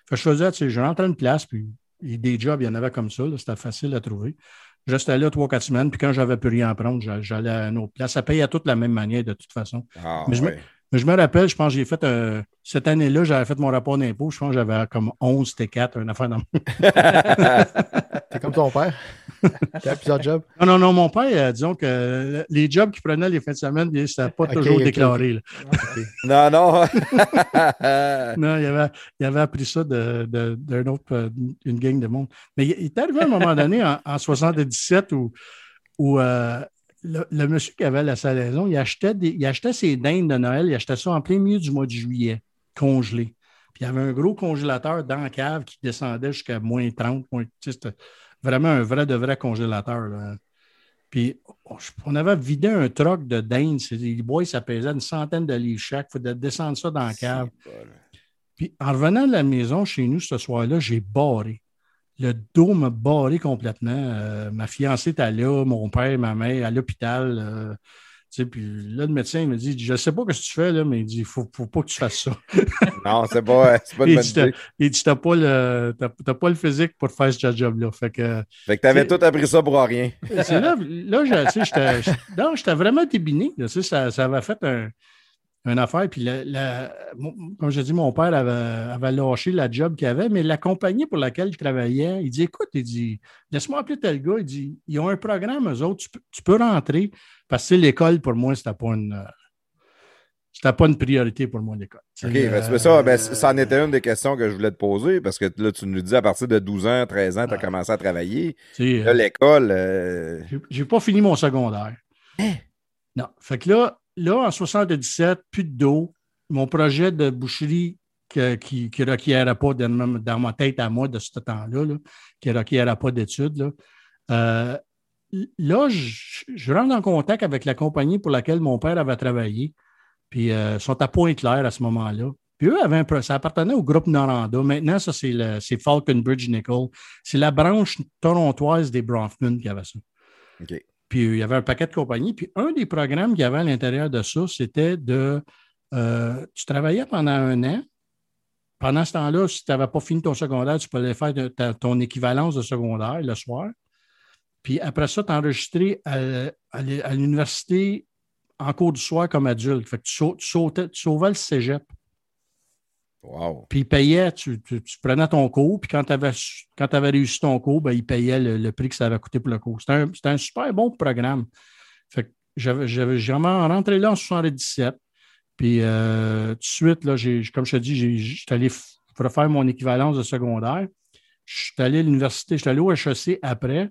[SPEAKER 2] Fait je faisais, tu sais, je rentrais une place, puis des jobs, il y en avait comme ça, c'était facile à trouver. Je restais là trois, quatre semaines, puis quand j'avais plus rien à prendre, j'allais à une autre place. Ça payait à toute la même manière, de toute façon.
[SPEAKER 1] Ah,
[SPEAKER 2] mais, je me, je me, rappelle, je pense que j'ai fait un, cette année-là, j'avais fait mon rapport d'impôt. Je pense que j'avais comme 11 T4, une affaire dans (laughs)
[SPEAKER 4] T'es comme ton père. (laughs) T'as plusieurs jobs?
[SPEAKER 2] Non, non, non. Mon père, euh, disons que les jobs qu'il prenait les fins de semaine, c'était pas toujours déclaré.
[SPEAKER 1] non, non. (laughs)
[SPEAKER 2] non, il avait, il avait appris ça d'un de, autre, euh, une gang de monde. Mais il est arrivé à un moment donné, en, en 77, où, où euh, le, monsieur qui avait la salaison, il achetait, des, il achetait ses dindes de Noël, il achetait ça en plein milieu du mois de juillet, congelé. Puis il y avait un gros congélateur dans la cave qui descendait jusqu'à moins 30. c'était vraiment un vrai de vrai congélateur. Puis on avait vidé un troc de dinde. Les bois, ça pesait une centaine de livres chaque. Il fallait descendre ça dans la cave. Puis en revenant de la maison chez nous ce soir-là, j'ai barré le dos m'a barré complètement. Euh, ma fiancée était là, mon père, ma mère à l'hôpital. Euh, puis là, le médecin me dit Je ne sais pas ce que tu fais, là, mais il dit Il ne faut, pas que tu fasses ça. (laughs)
[SPEAKER 1] non, c'est pas, pas une bonne idée.
[SPEAKER 2] Il dit Tu n'as pas, le, pas le physique pour faire ce job-là. Fait que
[SPEAKER 1] tu avais tout appris ça pour rien.
[SPEAKER 2] c'est là, là j'étais vraiment débiné. Ça, ça avait fait un une affaire. Puis, comme je dis, mon père avait, lâché la job qu'il avait, mais la compagnie pour laquelle il travaillait, il dit Écoute, il dit, laisse-moi appeler tel gars. Il dit Ils ont un programme, eux autres, tu peux, rentrer. Parce que l'école, pour moi, c'était pas une. C'était pas une priorité pour moi, l'école.
[SPEAKER 1] OK, ben, ça, ben, ça en était une des questions que je voulais te poser, parce que là, tu nous dis à partir de 12 ans, 13 ans, tu as commencé à travailler. Là, l'école. Euh...
[SPEAKER 2] J'ai pas fini mon secondaire. Hein? Non. Fait que là, là, en 77, plus d'eau. Mon projet de boucherie qui ne requiert pas dans ma, tête à moi de ce temps-là, qui ne requiert pas d'études. Là, euh, là je, rentre en contact avec la compagnie pour laquelle mon père avait travaillé. Puis euh, ils sont à Pointe-Claire à ce moment-là. Puis eux avaient un, ça appartenait au groupe Noranda. Maintenant, ça, c'est Falcon Bridge Nickel. C'est la branche torontoise des Bronfman qui avait ça. Puis il y avait un paquet de compagnies. Puis un des programmes qu'il y avait à l'intérieur de ça, c'était de. Euh, tu travaillais pendant un an. Pendant ce temps-là, si tu n'avais pas fini ton secondaire, tu pouvais faire ton équivalence de secondaire le soir. Puis après ça, tu enregistré à, à l'université en cours du soir comme adulte. Fait que tu, sautais, tu sauvais le cégep. Puis il payait, tu, prenais ton cours, puis quand tu avais, avais, réussi ton cours, ben, il payait le, prix que ça avait coûté pour le cours. C'était un, super bon programme. Fait que j'avais vraiment rentré là en 77. Puis euh, tout de suite, là, comme je te dis, j'étais allé refaire mon équivalence de secondaire. Je suis allé à l'université, je suis allé au HEC après.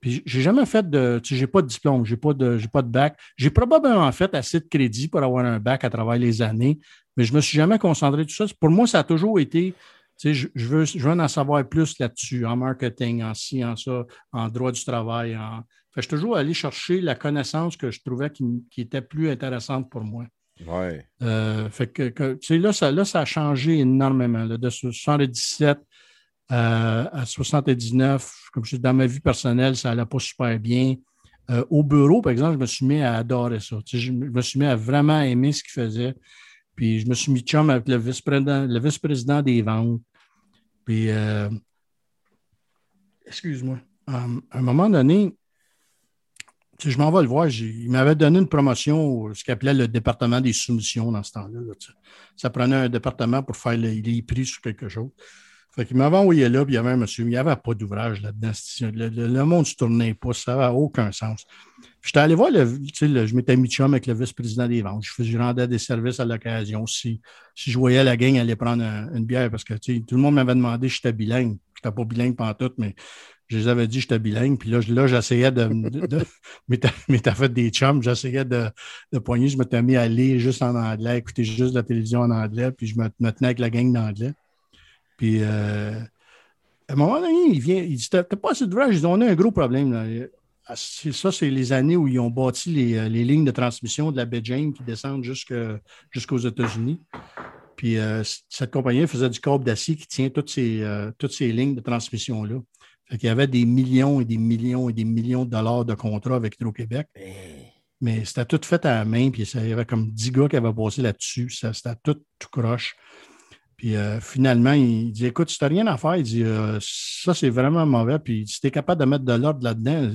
[SPEAKER 2] Puis j'ai jamais fait de. Tu sais, j'ai pas de diplôme, j'ai pas de, pas de bac. J'ai probablement fait assez de crédit pour avoir un bac à travers les années, mais je ne me suis jamais concentré sur ça. Pour moi, ça a toujours été, tu sais, je, veux, je veux en savoir plus là-dessus, en marketing, en ci, en ça, en droit du travail. En... je suis toujours allé chercher la connaissance que je trouvais qui, était plus intéressante pour moi.
[SPEAKER 1] Ouais.
[SPEAKER 2] Euh, fait que, tu sais, là ça, là, ça a changé énormément. Là, de 77 euh, à 79, comme je dans ma vie personnelle, ça n'allait pas super bien. Euh, au bureau, par exemple, je me suis mis à adorer ça. Je me suis mis à vraiment aimer ce qu'il faisait. Puis je me suis mis chum avec le vice-président, le vice-président des ventes. Puis, euh, excuse-moi, à un moment donné, je m'en vais le voir. Il m'avait donné une promotion, ce qu'il appelait le département des soumissions dans ce temps-là. ça prenait un département pour faire les, prix sur quelque chose. Fait qu'il m'avait envoyé là, puis il y avait un monsieur, il n'y avait pas d'ouvrage là-dedans. Le, le, monde ne se tournait pas, ça n'avait aucun sens. J'étais allé voir, le, je m'étais mis chum avec le vice-président des ventes. Je, faisais, rendais des services à l'occasion. Si, si je voyais la gang aller prendre une bière, parce que tout le monde m'avait demandé j'étais bilingue. Je n'étais pas bilingue tout, mais je les avais dit j'étais bilingue. Puis là, là j'essayais de. de, (laughs) t'as fait des chums, j'essayais de, poigner. Je m'étais mis à lire juste en anglais, écouter juste la télévision en anglais, puis je me, tenais avec la gang d'anglais. Puis euh, à un moment donné, il vient, il dit T'as pas assez d'ouvrage? Ils on a un gros problème. Là. Ah, ça, c'est les années où ils ont bâti les, euh, lignes de transmission de la baie James qui descendent jusqu'aux États-Unis. Puis euh, cette compagnie faisait du câble d'acier qui tient toutes ces, euh, toutes ces lignes de transmission-là. Fait qu'il y avait des millions et des millions et des millions de dollars de contrats avec Hydro-Québec. Mais c'était tout fait à la main, puis il y avait comme 10 gars qui avaient passé là-dessus. C'était tout, tout croche. Puis euh, finalement, il dit Écoute, si tu n'as rien à faire, il dit euh, Ça, c'est vraiment mauvais. Puis si tu es capable de mettre de l'ordre là-dedans,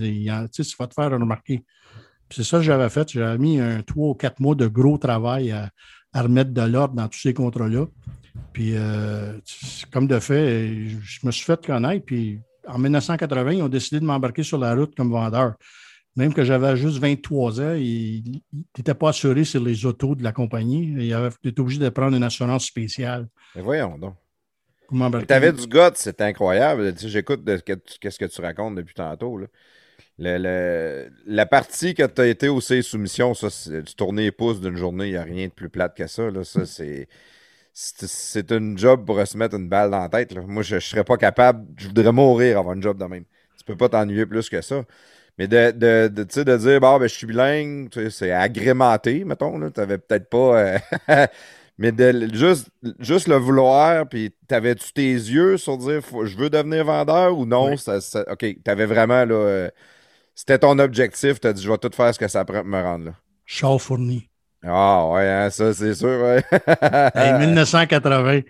[SPEAKER 2] tu vas te faire remarquer. c'est ça que j'avais fait. J'avais mis un trois ou quatre mois de gros travail à, remettre de l'ordre dans tous ces contrats-là. Puis, euh, comme de fait, je me suis fait connaître. Puis en 1980, ils ont décidé de m'embarquer sur la route comme vendeur. Même que j'avais juste 23 ans, il n'était pas assuré sur les autos de la compagnie. Il était obligé de prendre une assurance spéciale.
[SPEAKER 1] Mais voyons donc. Tu avais du goût, c'est incroyable. J'écoute ce que tu racontes depuis tantôt. la partie que tu as été au C soumission, ça, tu tournais les pouces d'une journée, il n'y a rien de plus plate que ça. Ça, c'est c'est un job pour se mettre une balle dans la tête. Moi, je ne serais pas capable, je voudrais mourir avoir un job de même. Tu peux pas t'ennuyer plus que ça. Mais de, de, de, de dire, bon, ben, je suis bilingue, c'est agrémenté, mettons. Tu n'avais peut-être pas. Euh, (laughs) mais de, juste, juste le vouloir, puis t'avais-tu tes yeux sur dire, je veux devenir vendeur ou non? Ça, OK, tu avais vraiment, là. Euh, c'était ton objectif, tu as dit, je vais tout faire ce que ça prend pour me rendre là.
[SPEAKER 2] Char fourni.
[SPEAKER 1] Ah, ouais, hein, ça, c'est sûr, ouais.
[SPEAKER 2] 1980.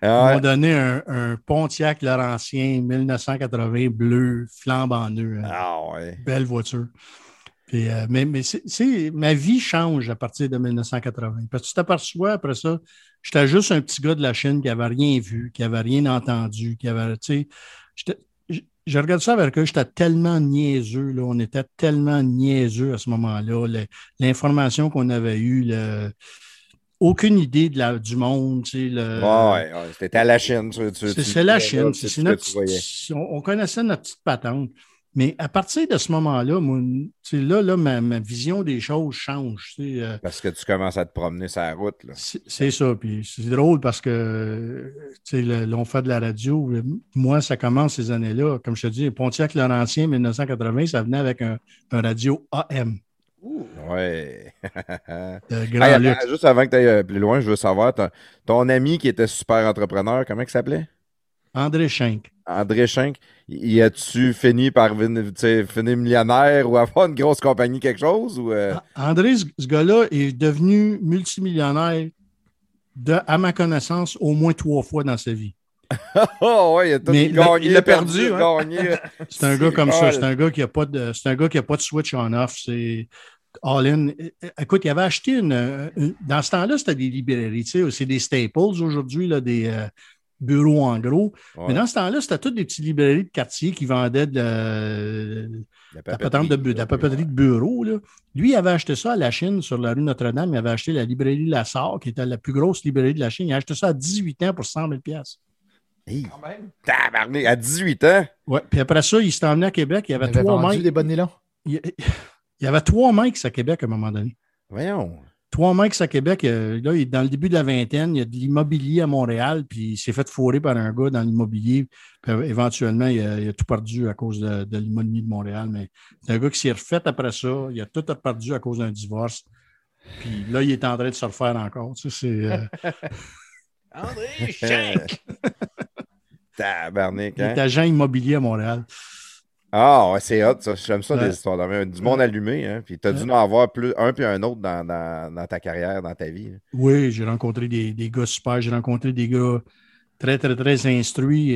[SPEAKER 2] Ah, Ils m'ont donné un, Pontiac Laurentien 1980 bleu, flambant neuf.
[SPEAKER 1] Hein. Ah, ouais.
[SPEAKER 2] Belle voiture. Euh, mais mais c'est, ma vie change à partir de 1980. Parce que tu t'aperçois après ça, j'étais juste un petit gars de la Chine qui n'avait rien vu, qui n'avait rien entendu, qui avait. Tu sais, je regarde ça avec eux, j'étais tellement niaiseux, là, on était tellement niaiseux à ce moment-là. L'information qu'on avait eue, aucune idée de la, du monde. Tu sais, le,
[SPEAKER 1] ouais, c'était à la Chine.
[SPEAKER 2] C'est la Chine. on, connaissait notre petite patente. Mais à partir de ce moment-là, là, là ma, vision des choses change. Euh.
[SPEAKER 1] parce que tu commences à te promener sur la route.
[SPEAKER 2] C'est ça. Puis c'est drôle parce que l'on fait de la radio. Moi, ça commence ces années-là. Comme je te dis, Pontiac Laurentien, 1980, ça venait avec un, radio AM.
[SPEAKER 1] Ouais. juste avant que tu ailles euh, plus loin, je veux savoir, ton, ami qui était super entrepreneur, comment il s'appelait?
[SPEAKER 2] André Schenk.
[SPEAKER 1] André Schenk, y a-tu fini par finir millionnaire ou avoir une grosse compagnie, quelque chose? Ou euh?
[SPEAKER 2] André, ce gars-là, est devenu multimillionnaire, de, à ma connaissance, au moins trois fois dans sa vie. (laughs)
[SPEAKER 1] oh, ouais, il a tout gagné,
[SPEAKER 5] il a perdu. (laughs)
[SPEAKER 2] c'est un gars comme ça. C'est un gars qui n'a pas de, c'est un gars qui a pas de switch on-off. C'est all-in. Écoute, il avait acheté une, dans ce temps-là, c'était des librairies. C'est des staples aujourd'hui, là, des, euh, bureau en gros. Mais dans ce temps-là, c'était toutes des petites librairies de quartier qui vendaient de, la, papeterie de, de, papeterie de bureau. Là. Lui, il avait acheté ça à la Chine, sur la rue Notre-Dame. Il avait acheté la librairie Lassar, qui était la plus grosse librairie de la Chine. Il a acheté ça à 18 ans pour 100 000
[SPEAKER 1] Hey, tabarné, à 18 ans?
[SPEAKER 2] Oui, puis après ça, il s'est emmené à Québec. Il y avait, trois mecs.
[SPEAKER 5] des bonnes
[SPEAKER 2] il, il y avait trois mecs à Québec à un moment donné.
[SPEAKER 1] Voyons.
[SPEAKER 2] Trois mecs à Québec, euh, là, dans le début de la vingtaine, il y a de l'immobilier à Montréal, puis il s'est fait fourrer par un gars dans l'immobilier. Éventuellement, il a, tout perdu à cause de, l'immobilier de Montréal. Mais c'est un gars qui s'est refait après ça. Il a tout perdu à cause d'un divorce. Puis là, il est en train de se refaire encore. Tu c'est. Euh, (laughs)
[SPEAKER 5] André Chèque! (laughs)
[SPEAKER 1] Tabarnak,
[SPEAKER 2] hein? Il est agent immobilier à Montréal.
[SPEAKER 1] Ah, ouais, c'est hot, ça. J'aime ça, des histoires Du monde allumé, hein. Puis tu as dû en avoir plus, un puis un autre dans, dans, ta carrière, dans ta vie.
[SPEAKER 2] Oui, j'ai rencontré des, des, gars super. J'ai rencontré des gars très, très, très instruits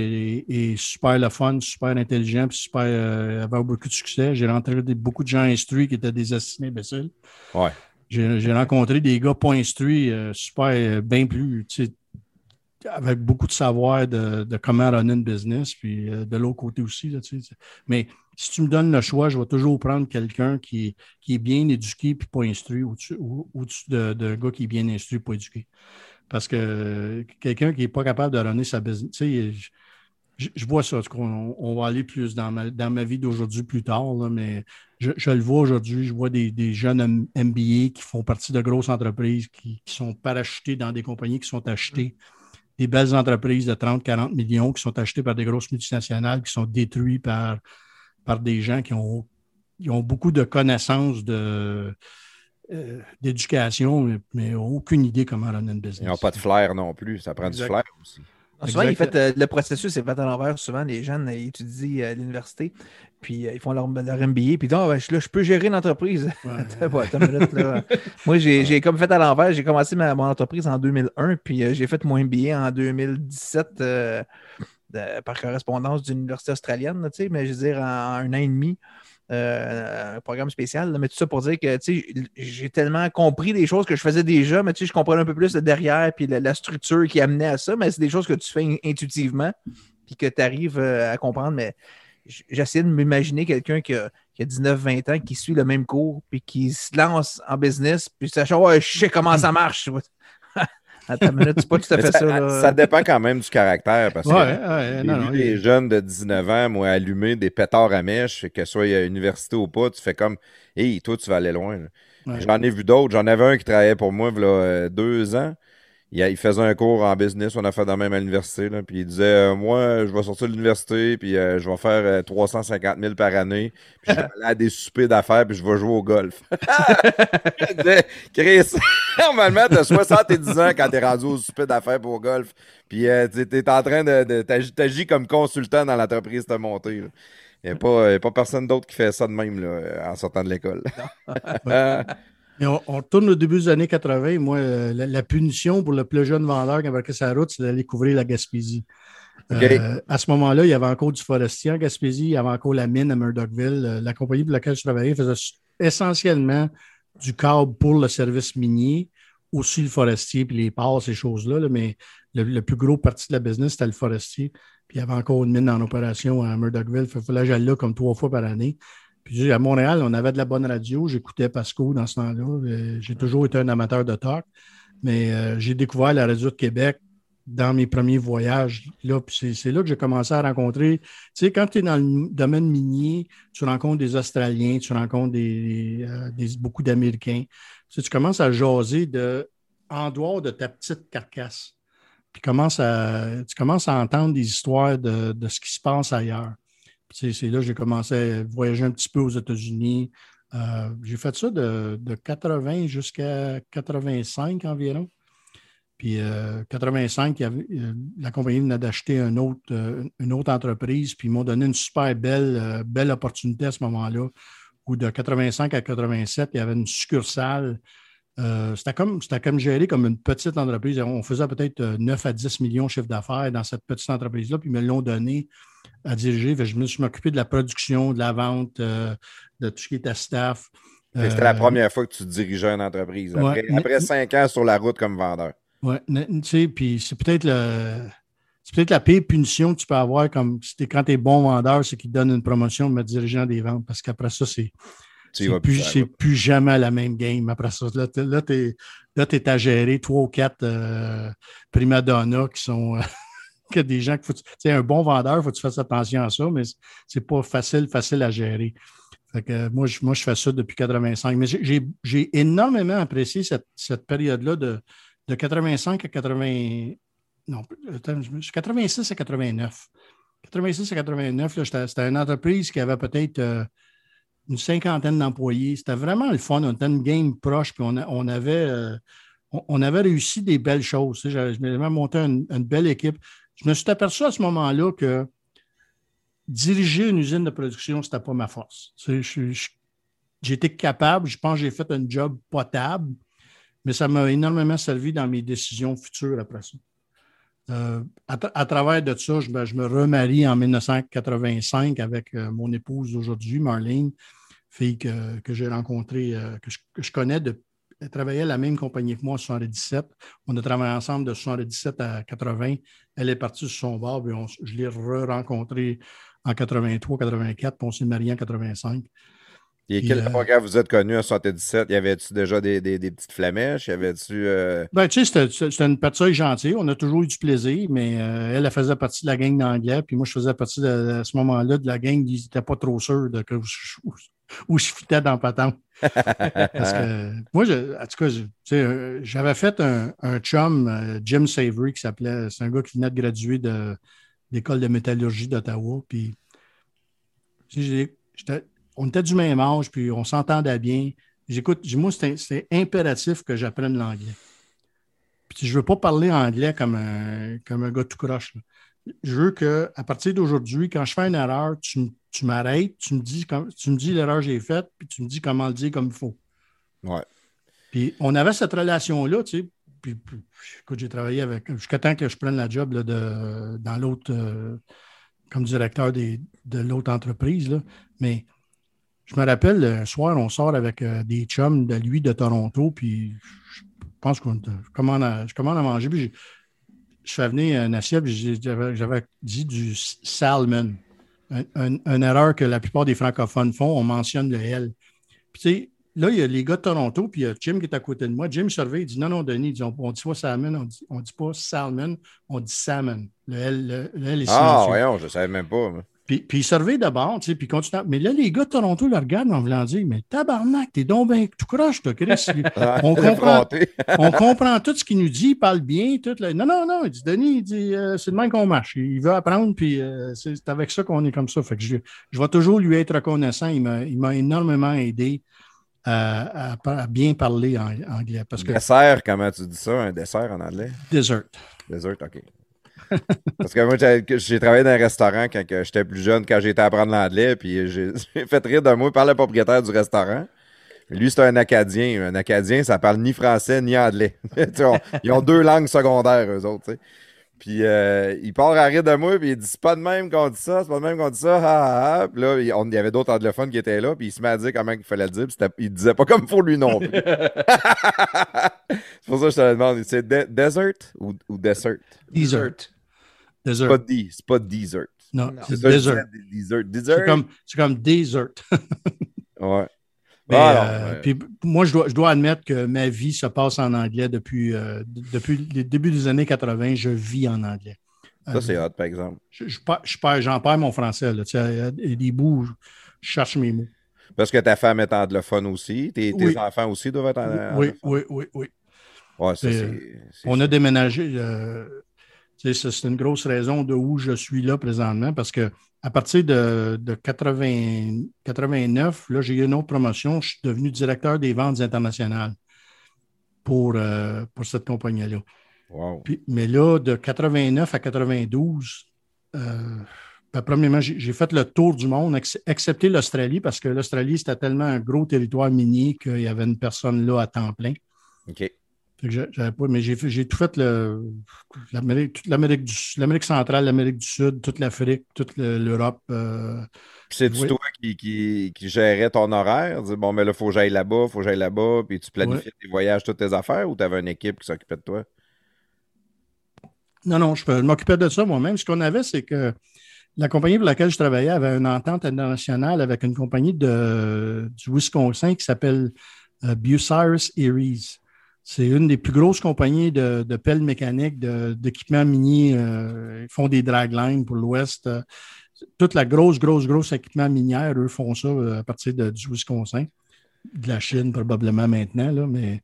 [SPEAKER 2] et, super le fun, super intelligents, puis super, euh, avoir beaucoup de succès. J'ai rencontré beaucoup de gens instruits qui étaient des assassinés imbéciles.
[SPEAKER 1] Ouais.
[SPEAKER 2] J'ai rencontré des gars pas instruits, euh, super, euh, bien plus, tu sais, avec beaucoup de savoir de, comment runner une business, puis euh, de l'autre côté aussi. Là, Mais si tu me donnes le choix, je vais toujours prendre quelqu'un qui, qui est bien éduqué puis pas instruit au-dessus d'un gars qui est bien instruit pas éduqué. Parce que quelqu'un qui n'est pas capable de runner sa business, je, je, vois ça. On, va aller plus dans ma, dans ma vie d'aujourd'hui plus tard, mais je, le vois aujourd'hui. Je vois des, jeunes MBA qui font partie de grosses entreprises qui, sont parachutés dans des compagnies qui sont achetées des belles entreprises de 30, 40 millions qui sont achetées par des grosses multinationales, qui sont détruites par, par des gens qui ont, ont beaucoup de connaissances de, euh, d'éducation, mais, aucune idée comment runner une business.
[SPEAKER 1] Ils n'ont pas de flair non plus. Ça prend du flair aussi.
[SPEAKER 5] Souvent, il fait, euh, le processus est fait à l'envers. Souvent, les jeunes étudient à l'université, puis ils font leur, MBA, puis là, je peux gérer une entreprise. Moi, j'ai comme fait à l'envers. J'ai commencé ma, mon entreprise en 2001, puis j'ai fait mon MBA en 2017 par correspondance d'une université australienne, mais je veux dire, en, un an et demi. Euh, un programme spécial, mais tout ça pour dire que j'ai tellement compris des choses que je faisais déjà, mais je comprenais un peu plus le derrière puis la, structure qui amenait à ça, mais c'est des choses que tu fais intuitivement puis que tu arrives euh, à comprendre. Mais j'essaie de m'imaginer quelqu'un qui a, 19-20 ans qui suit le même cours puis qui se lance en business puis sachant, ouais, je sais comment ça marche. Attends une minute, c'est pas tout à fait ça.
[SPEAKER 1] Ça, dépend quand même du caractère. Parce que les jeunes de 19 ans, moi, allumer des pétards à mèche, que ce soit à l'université ou pas, tu fais comme, hey, toi, tu vas aller loin. J'en ai vu d'autres. J'en avais un qui travaillait pour moi il y a deux ans il, faisait un cours en business, on a fait dans même à l'université, puis il disait euh, Moi, je vais sortir de l'université, puis euh, je vais faire 350 euh, 000 par année, puis je vais aller à des soupers d'affaires, puis je vais jouer au golf. (laughs) Chris, (laughs) normalement, tu as 70 ans quand tu es rendu au souper d'affaires pour au golf, puis tu es, en train de. T'agis comme consultant dans l'entreprise as montée. Il n'y a, pas, pas personne d'autre qui fait ça de même là, en sortant de l'école. (laughs)
[SPEAKER 2] on, on, retourne au début des années 80. Moi, euh, la, punition pour le plus jeune vendeur qui pris sa route, c'est d'aller couvrir la Gaspésie. Euh, à ce moment-là, il y avait encore du forestier en Gaspésie, il y avait encore la mine à Murdochville. Euh, la compagnie pour laquelle je travaillais faisait essentiellement du câble pour le service minier, aussi le forestier, puis les ports, ces choses-là. mais le, plus gros parti de la business, c'était le forestier. Puis il y avait encore une mine en opération à Murdochville. Il fallait que j'aille là comme trois fois par année. Puis à Montréal, on avait de la bonne radio. J'écoutais Pasco dans ce temps-là. Euh, j'ai toujours été un amateur de talk. Mais euh, j'ai découvert la radio de Québec dans mes premiers voyages. Là, c'est là que j'ai commencé à rencontrer. Tu sais, quand tu es dans le domaine minier, tu rencontres des Australiens, tu rencontres des, euh, beaucoup d'Américains. Tu, commences à jaser de, en dehors de ta petite carcasse. Puis à, tu commences à entendre des histoires de, de ce qui se passe ailleurs. C'est là que j'ai commencé à voyager un petit peu aux États-Unis. Euh, j'ai fait ça de, 80 jusqu'à 85 environ. Puis 85, euh, euh, la compagnie venait d'acheter une autre entreprise, puis ils m'ont donné une super belle, belle opportunité à ce moment-là, où de 85 à 87, il y avait une succursale. c'était comme, comme gérer comme une petite entreprise. On faisait peut-être 9 à 10 millions de chiffre d'affaires dans cette petite entreprise-là, puis ils me l'ont donné à diriger. Je me suis occupé de la production, de la vente, euh, de tout ce qui était staff.
[SPEAKER 1] C'était la euh, première fois que tu dirigeais une entreprise. Après, cinq ans sur la route comme vendeur.
[SPEAKER 2] Oui, tu sais, puis c'est peut-être le. C'est peut-être la pire punition que tu peux avoir comme quand tu es bon vendeur, c'est qu'ils te donnent une promotion de mettre dirigeant des ventes. Parce qu'après ça, c'est. C'est plus, plus, jamais la même game. Après ça, là, tu es, à gérer trois ou quatre euh, prima donna qui sont, que des gens que tu un bon vendeur, il faut que tu fasses attention à ça, mais c'est pas facile, facile à gérer. moi, je, moi, je fais ça depuis 85. Mais j'ai énormément apprécié cette, période-là de, de 85 à 80. Non, 86 à 89. 86 à 89, c'était une entreprise qui avait peut-être euh, une cinquantaine d'employés. C'était vraiment le fun. On était une game proche, puis on, on avait. Euh, avait réussi des belles choses. J'avais même monté une, belle équipe je me suis aperçu à ce moment-là que diriger une usine de production, ce n'était pas ma force. J'étais capable, je pense que j'ai fait un job potable, mais ça m'a énormément servi dans mes décisions futures après ça. Euh, à, travers de ça, je, me remarie en 1985 avec euh, mon épouse aujourd'hui, Marlene, fille que, j'ai rencontrée, euh, que, je, connais depuis travaillait à la même compagnie que moi en 77. On a travaillé ensemble de 77 à 80. Elle est partie sur son bord, puis je l'ai re-rencontrée en 83, 84, puis on s'est mariés en 85.
[SPEAKER 1] Et quel euh, quand vous êtes connu en 77, y avait-tu déjà des, petites flamèches? Y avait-tu. Euh,
[SPEAKER 2] ben, tu sais, c'était une personne gentille. On a toujours eu du plaisir, mais euh, elle, elle faisait partie de la gang d'anglais. Puis moi, je faisais partie de, à ce moment-là de la gang qui n'était pas trop sûr de que, où, je fitais dans patente. (laughs) Parce que moi, en tout cas, j'avais fait un, chum, Jim Savory, qui s'appelait. C'est un gars qui venait de graduer de l'école de métallurgie d'Ottawa. Puis on était du même âge, puis on s'entendait bien. J'écoute, moi, c'était impératif que j'apprenne l'anglais. Puis je ne veux pas parler anglais comme un, comme un gars tout croche. Je veux qu'à partir d'aujourd'hui, quand je fais une erreur, tu, m'arrêtes, tu me dis, tu me dis l'erreur que j'ai faite, puis tu me dis comment le dire comme il faut.
[SPEAKER 1] Ouais.
[SPEAKER 2] Puis on avait cette relation-là, tu sais. Puis, écoute, j'ai travaillé avec, jusqu'à temps que je prenne la job de, dans l'autre, euh, comme directeur de l'autre entreprise. Là. Mais je me rappelle, un soir, on sort avec euh, des chums de lui de Toronto, puis je pense qu'on commande à, je commande à manger, puis je, fais venir une assiette, puis j'avais dit du salmon. Une un, erreur que la plupart des francophones font, on mentionne le L. Puis tu sais, Là, il y a les gars de Toronto, puis il y a Jim qui est à côté de moi. Jim surveille, il dit Non, non, Denis, on, ne dit pas salmon, on dit, dit pas salmon, on dit salmon. Le L, le, L est
[SPEAKER 1] Ah, voyons, je ne savais même pas.
[SPEAKER 2] Puis, puis il surveille d'abord, tu sais, puis continue. Mais là, les gars de Toronto le regardent en voulant dire Mais tabarnak, t'es donc bien tout croche, toi, Chris. (laughs) on, comprend, (laughs) on comprend tout ce qu'il nous dit, il parle bien. Tout Non, non, non, il dit Denis, il dit euh, C'est de même qu'on marche. Il veut apprendre, puis euh, c'est avec ça qu'on est comme ça. Fait que je, je vais toujours lui être reconnaissant. Il m'a énormément aidé à, bien parler en anglais. Parce que,
[SPEAKER 1] dessert, comment tu dis ça, un dessert en anglais?
[SPEAKER 2] Dessert.
[SPEAKER 1] Dessert, OK. Parce que moi, j'ai travaillé dans un restaurant quand j'étais plus jeune, quand j'étais à apprendre l'anglais, puis (laughs) j'ai fait rire de moi par le propriétaire du restaurant. Lui, c'est un Acadien. Un Acadien, ça parle ni français ni anglais. (laughs) ils ont deux langues secondaires, eux autres. Puis euh, il part à rire de moi, puis il dit C'est pas de même qu'on dit ça, c'est pas de même qu'on dit ça, Puis là, il, y avait d'autres anglophones qui étaient là, puis il se met à dire comment il fallait le dire, puis il disait pas comme pour lui non plus. (laughs) c'est pour ça que je te le demande c'est desert ou, ou desert
[SPEAKER 2] Desert.
[SPEAKER 1] C'est pas, D, c'est pas desert.
[SPEAKER 2] Non, c'est desert. C'est comme, comme desert. (laughs)
[SPEAKER 1] ouais.
[SPEAKER 2] Ah, euh, puis moi, je dois, je dois admettre que ma vie se passe en anglais depuis, euh, depuis le début des années 80. Je vis en anglais.
[SPEAKER 1] Ça, c'est hot, par exemple.
[SPEAKER 2] J'en je, je, j'en perds mon français. Là. Des bouts, je cherche mes mots.
[SPEAKER 1] Parce que ta femme est anglophone aussi. Tes, tes enfants aussi doivent être anglophone.
[SPEAKER 2] Oui, oui, oui, oui.
[SPEAKER 1] Ouais, ça,
[SPEAKER 2] on a déménagé. C'est une grosse raison de où je suis là présentement parce que à partir de, 80, 89, là, j'ai eu une autre promotion. Je suis devenu directeur des ventes internationales pour, euh, pour cette compagnie-là. mais là, de 89 à 92, euh, ben, premièrement, j'ai fait le tour du monde, excepté l'Australie, parce que l'Australie, c'était tellement un gros territoire minier qu'il y avait une personne là à temps plein.
[SPEAKER 1] OK
[SPEAKER 2] mais j'ai tout fait l'Amérique centrale, l'Amérique du Sud, toute l'Afrique, toute l'Europe. Euh,
[SPEAKER 1] c'est toi qui, qui, gérais ton horaire? Dis, bon, mais là, il faut que j'aille là-bas, il faut que j'aille là-bas, puis tu planifiais tes voyages, toutes tes affaires, ou tu avais une équipe qui s'occupait de toi?
[SPEAKER 2] Non, non, je, je m'occupais de ça moi-même. Ce qu'on avait, c'est que la compagnie pour laquelle je travaillais avait une entente internationale avec une compagnie de, du Wisconsin qui s'appelle uh, Bucyrus Aries. C'est une des plus grosses compagnies de, pelles mécaniques, d'équipements miniers. Euh, ils font des draglines pour l'Ouest. Euh, toute la grosse, grosse, grosse équipement minière, eux font ça euh, à partir de, du Wisconsin, de la Chine probablement maintenant, mais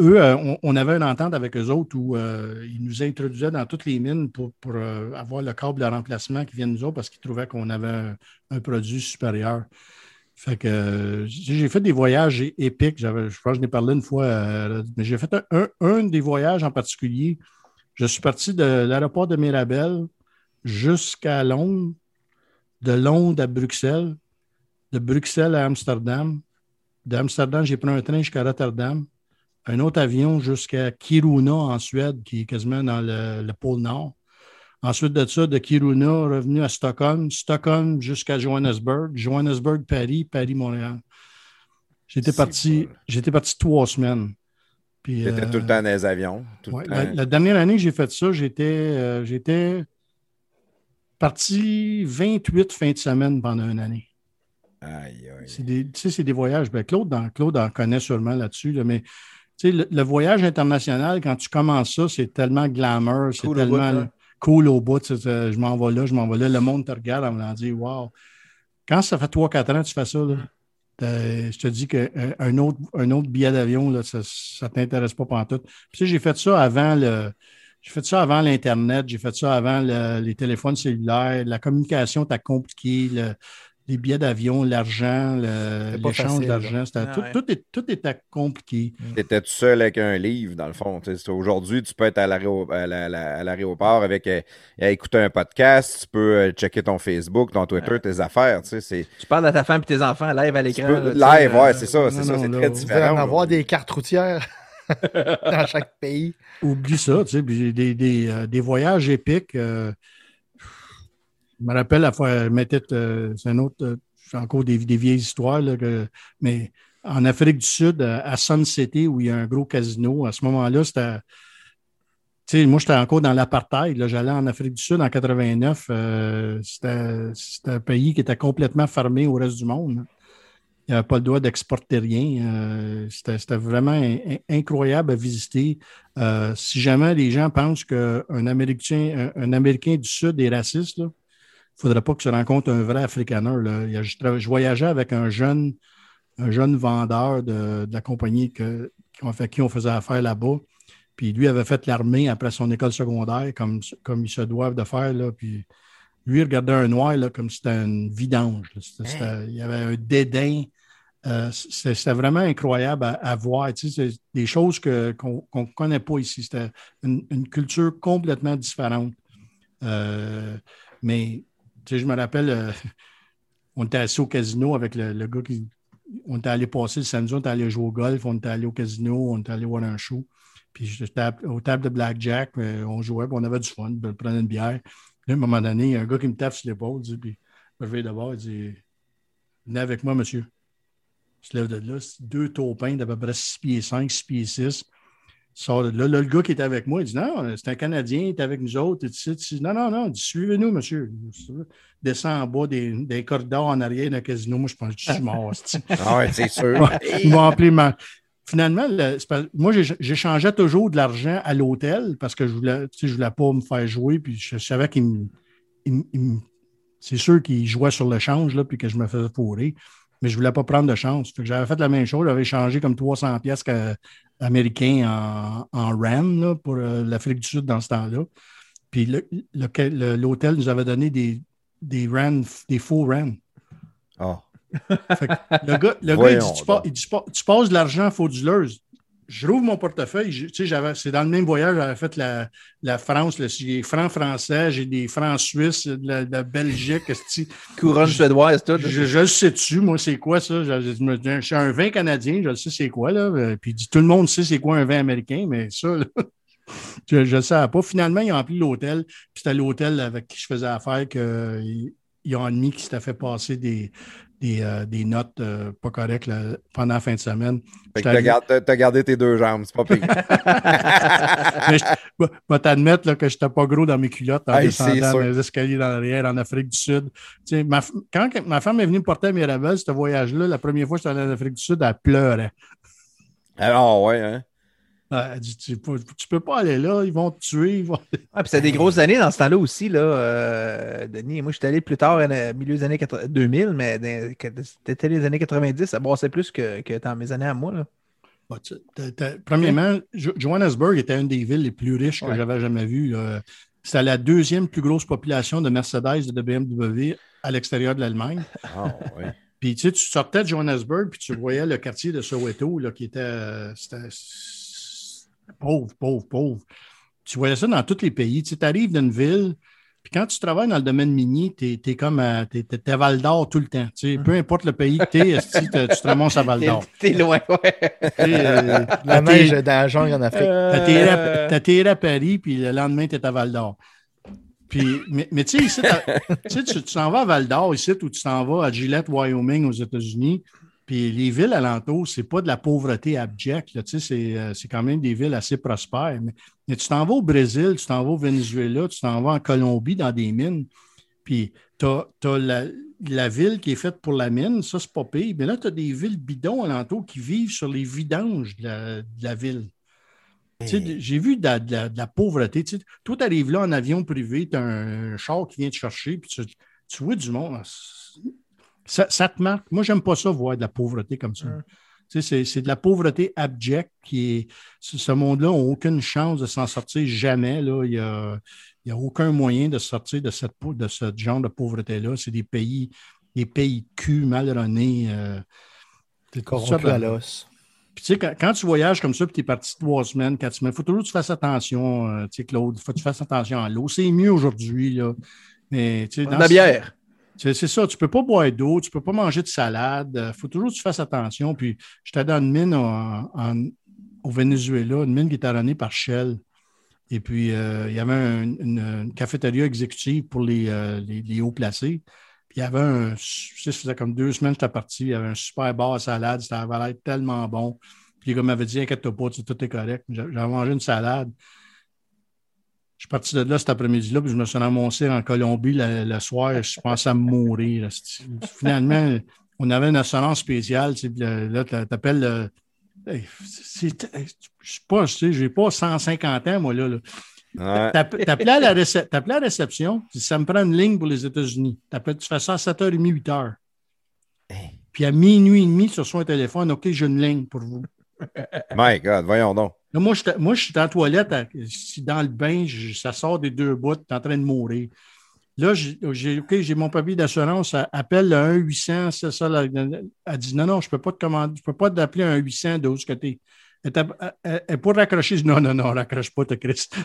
[SPEAKER 2] eux, on, avait une entente avec eux autres où ils nous introduisaient dans toutes les mines pour, avoir le câble de remplacement qui vient de nous autres parce qu'ils trouvaient qu'on avait un, produit supérieur. Fait que j'ai fait des voyages épiques. Je crois que je n'ai parlé une fois, euh, mais j'ai fait un, des voyages en particulier. Je suis parti de l'aéroport de Mirabel jusqu'à Londres, de Londres à Bruxelles, de Bruxelles à Amsterdam. D'Amsterdam, j'ai pris un train jusqu'à Rotterdam, un autre avion jusqu'à Kiruna en Suède, qui est quasiment dans le pôle Nord. Ensuite de ça, de Kiruna, revenu à Stockholm, Stockholm jusqu'à Johannesburg, Johannesburg, Paris, Paris, Montréal. J'étais parti, j'étais parti trois semaines.
[SPEAKER 1] J'étais euh, tout le temps dans les avions.
[SPEAKER 2] La, dernière année que j'ai fait ça, j'étais, euh, j'étais parti 28 fins de semaine pendant une année.
[SPEAKER 1] Aïe, aïe.
[SPEAKER 2] C'est des, c'est des voyages. Ben, Claude, Claude en connaît sûrement là-dessus, mais le, le, voyage international, quand tu commences ça, c'est tellement glamour, c'est tellement. Hein? Cool au bout. Je m'en vais là, je m'en vais là. Le monde te regarde en me disant Wow. Quand ça fait 3-4 ans que tu fais ça, je te dis qu'un autre, un autre billet d'avion, ça ne t'intéresse pas pendant tout. Puis, j'ai fait ça avant le. J'ai fait ça avant l'Internet, j'ai fait ça avant les téléphones cellulaires. La communication t'a compliqué. Les billets d'avion, l'argent, l'échange d'argent. Ah, tout, tout, était compliqué.
[SPEAKER 1] Tu étais tout seul avec un livre, dans le fond. Aujourd'hui, tu peux être à l'aéroport avec euh, à écouter un podcast, tu peux euh, checker ton Facebook, ton Twitter, tes affaires. Tu
[SPEAKER 5] parles à ta femme et tes enfants live à l'écran.
[SPEAKER 1] Live, ouais, c'est ça. C'est ça, c'est très différent.
[SPEAKER 4] Avoir des cartes routières. (laughs) dans chaque pays.
[SPEAKER 2] Oublie ça, tu sais, des, des, euh, des, voyages épiques. Je me rappelle la fois, euh, c'est un autre, j'ai encore des, vieilles histoires, mais en Afrique du Sud, à Sun City, où il y a un gros casino, à ce moment-là, c'était. Moi, j'étais encore dans l'apartheid. J'allais en Afrique du Sud en 89. Euh, c'était un pays qui était complètement fermé au reste du monde. Il n'y avait pas le droit d'exporter rien. Euh, c'était vraiment incroyable à visiter. si jamais les gens pensent qu'un Américain, un, Américain du Sud est raciste, là, ne faudrait pas que je rencontre un vrai Africaner. Là. Je, voyageais avec un jeune, un jeune vendeur de, la compagnie que, qui on faisait affaire là-bas. Puis lui avait fait l'armée après son école secondaire, comme, comme ils se doivent de faire. Là. Puis lui, il regardait un noir là, comme si c'était une vidange. Hein? il y avait un dédain. Euh, c'était vraiment incroyable à, voir. Tu sais, des choses qu'on ne connaît pas ici. C'était une, culture complètement différente. Euh, mais je me rappelle, euh, (laughs) on était assis au casino avec le, gars qui. On était allé passer le samedi, on était allé jouer au golf, on était allé au casino, on était allé voir un show. Puis j'étais aux tables de blackjack, euh, on jouait, on avait du fun, on prenait une bière. à un moment donné, il y a un gars qui me tape sur l'épaule, puis je me d'abord, il dit Venez avec moi, monsieur. Je lève de là, deux taupins d'à peu près 6 pieds 5, 6 pieds 6 sort là, le gars qui était avec moi, il dit Non, c'est un Canadien, il est avec nous autres. Et non, non, non, suivez-nous, monsieur. Descend en bas des, des corridors en arrière d'un casino. Moi, je pense que je suis mort. (laughs)
[SPEAKER 1] ah ouais, c'est sûr.
[SPEAKER 2] Ils m'ont appelé ma... Finalement, moi, j'échangeais toujours de l'argent à l'hôtel parce que je voulais, je voulais pas me faire jouer. Puis je savais qu'il me. c'est sûr qu'il jouait sur le change, puis que je me faisais fourrer mais je ne voulais pas prendre de chance. J'avais fait la même chose, j'avais changé comme 300 pièces américains en, en RAM pour euh, l'Afrique du Sud dans ce temps-là. Puis l'hôtel nous avait donné des, des des faux RAM.
[SPEAKER 1] Oh.
[SPEAKER 2] le gars, le gars il, dit, tu, tu, tu, passes de l'argent frauduleuse je rouvre mon portefeuille. Tu sais, j'avais, c'est dans le même voyage, j'avais fait la, la France, j'ai francs français, j'ai des francs suisses, de la, de Belgique.
[SPEAKER 5] Couronne suédoise, tout.
[SPEAKER 2] Je, je, le sais-tu, moi, c'est quoi ça? Je, je, suis un vin canadien, je le sais c'est quoi, là. Puis tout le monde sait c'est quoi un vin américain, mais ça, là, (laughs) je ne le savais pas. Finalement, ils ont appelé l'hôtel, puis c'était l'hôtel avec qui je faisais affaire qu'ils ont admis qu'ils s'étaient fait passer des, des, euh, des notes euh, pas correctes pendant la fin de semaine.
[SPEAKER 1] Tu as, gardé tes deux jambes, c'est pas pire. (laughs)
[SPEAKER 2] Mais je vais t'admettre que je n'étais pas gros dans mes culottes en descendant les escaliers dans l'arrière en Afrique du Sud. Ma, quand ma femme est venue me porter à Mirabel, ce voyage-là, la première fois que j'étais allé en Afrique du Sud, elle pleurait.
[SPEAKER 1] Alors, ouais, hein?
[SPEAKER 2] Tu, tu, peux pas aller là, ils vont te tuer. Ils vont...
[SPEAKER 5] Ah, puis c'est des grosses années dans ce temps-là aussi, là, euh, Denis. Moi, je suis allé plus tard, au milieu des années 2000, mais c'était les années 90, ça brassait plus que, que dans mes années à moi. Là.
[SPEAKER 2] Bah, premièrement, Johannesburg était une des villes les plus riches que j'avais jamais vues. C'était la deuxième plus grosse population de Mercedes et de BMW à l'extérieur de l'Allemagne. (laughs)
[SPEAKER 1] Ah,
[SPEAKER 2] puis tu, sais, tu sortais de Johannesburg, puis tu voyais le quartier de Soweto, là, qui était, euh, Pauvre, pauvre, pauvre. Tu voyais ça dans tous les pays. Tu arrives d'une ville, puis quand tu travailles dans le domaine minier, tu es, comme à, t'es, à Val d'Or tout le temps. Tu peu importe le pays que tu es, tu te ramasses à Val d'Or. (laughs)
[SPEAKER 5] T'es, loin, ouais.
[SPEAKER 4] Euh, la neige dans la jungle en Afrique.
[SPEAKER 2] Euh... T'as tiré à Paris, puis le lendemain, tu es à Val d'Or. Puis, mais, mais tu sais, tu t'en vas à Val d'Or, ici, ou tu t'en vas à Gillette, Wyoming, aux États-Unis, puis les villes alentours, c'est pas de la pauvreté abjecte. Euh, c'est quand même des villes assez prospères. Mais, tu t'en vas au Brésil, tu t'en vas au Venezuela, tu t'en vas en Colombie dans des mines. Puis tu as, la, ville qui est faite pour la mine, ça, c'est pas pire. Mais là, tu as des villes bidons alentours qui vivent sur les vidanges de la, ville. J'ai vu de la, pauvreté. toi, tu arrives là en avion privé, tu as un, char qui vient te chercher, puis tu, tu vois du monde. Ça, te marque. Moi, j'aime pas ça, voir de la pauvreté comme ça. C'est de la pauvreté abjecte qui est. Ce monde-là n'a aucune chance de s'en sortir jamais. Là. Il n'y a, a, aucun moyen de sortir de, cette, de ce genre de pauvreté-là. C'est des pays les pays cul mal runés. Euh,
[SPEAKER 4] corrompu à l'os.
[SPEAKER 2] Puis tu sais, quand, tu voyages comme ça, puis tu es parti trois semaines, quatre semaines, il faut toujours que tu fasses attention, euh, tu sais, Claude. Il faut que tu fasses attention à l'eau. C'est mieux aujourd'hui, là. Mais, tu sais,
[SPEAKER 5] dans la bière.
[SPEAKER 2] C'est ça, tu ne peux pas boire d'eau, tu ne peux pas manger de salade. Il faut toujours que tu fasses attention. Puis j'étais dans une mine au Venezuela, une mine qui était ronnée par Shell. Et puis, euh, il y avait une, cafétéria exécutive pour les, euh, les, hauts placés. Puis, il y avait un, ça faisait comme deux semaines que j'étais parti, il y avait un super bar à salade, ça avait l'air tellement bon. Puis, comme m'avait dit, inquiète-toi pas, tout est correct. J'avais mangé une salade. Je suis parti de là cet après-midi-là, puis je me suis ramassé en Colombie le, soir. Je pensais à mourir. Finalement, on avait une assurance spéciale. Là, tu appelles je sais pas, je n'ai pas 150 ans, moi, là. là. T'appelais à, la à la réception, ça me prend une ligne pour les États-Unis. Tu fais ça à 7h30, 8h. Puis à minuit et demi, sur son téléphone, OK, j'ai une ligne pour vous.
[SPEAKER 1] My God, voyons donc.
[SPEAKER 2] Moi, je, suis dans la toilette, dans le bain, ça sort des deux bouts, tu en train de mourir. Là, j'ai mon papier d'assurance, appelle le 1-800, c'est ça. elle dit non, non, je ne peux pas te commander, je peux pas t'appeler un 800 de ce côté. Elle, elle, pour raccrocher, non, non, non, raccroche pas, t'as Christ.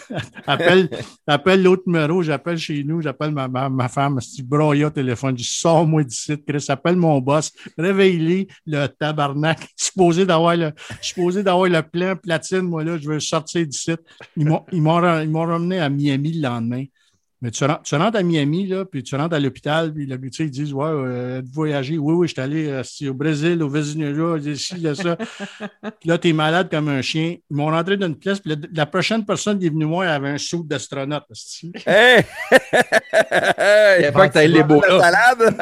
[SPEAKER 2] (laughs) appelle appelle l'autre numéro, j'appelle chez nous, j'appelle ma, ma, ma, femme, c'est broya au téléphone, je sors moi d'ici, Chris, appelle mon boss, réveille-les, le tabarnak, je suis supposé d'avoir le, d'avoir le plein platine, moi là, je veux sortir d'ici. Ils m'ont ramené à Miami le lendemain. Mais tu rentres, à Miami, là, puis tu rentres à l'hôpital, puis là, ils disent Ouais, euh, voyager. Oui, oui, je suis allé euh, au Brésil, au Venezuela, ici, (laughs) là, ça. puis là, tu es malade comme un chien. Ils m'ont rentré dans une pièce, puis la, prochaine personne qui est venue moi avait un saut d'astronaute.
[SPEAKER 5] Hey! (laughs) Il n'y a pas que tu as les beaux
[SPEAKER 1] La salade!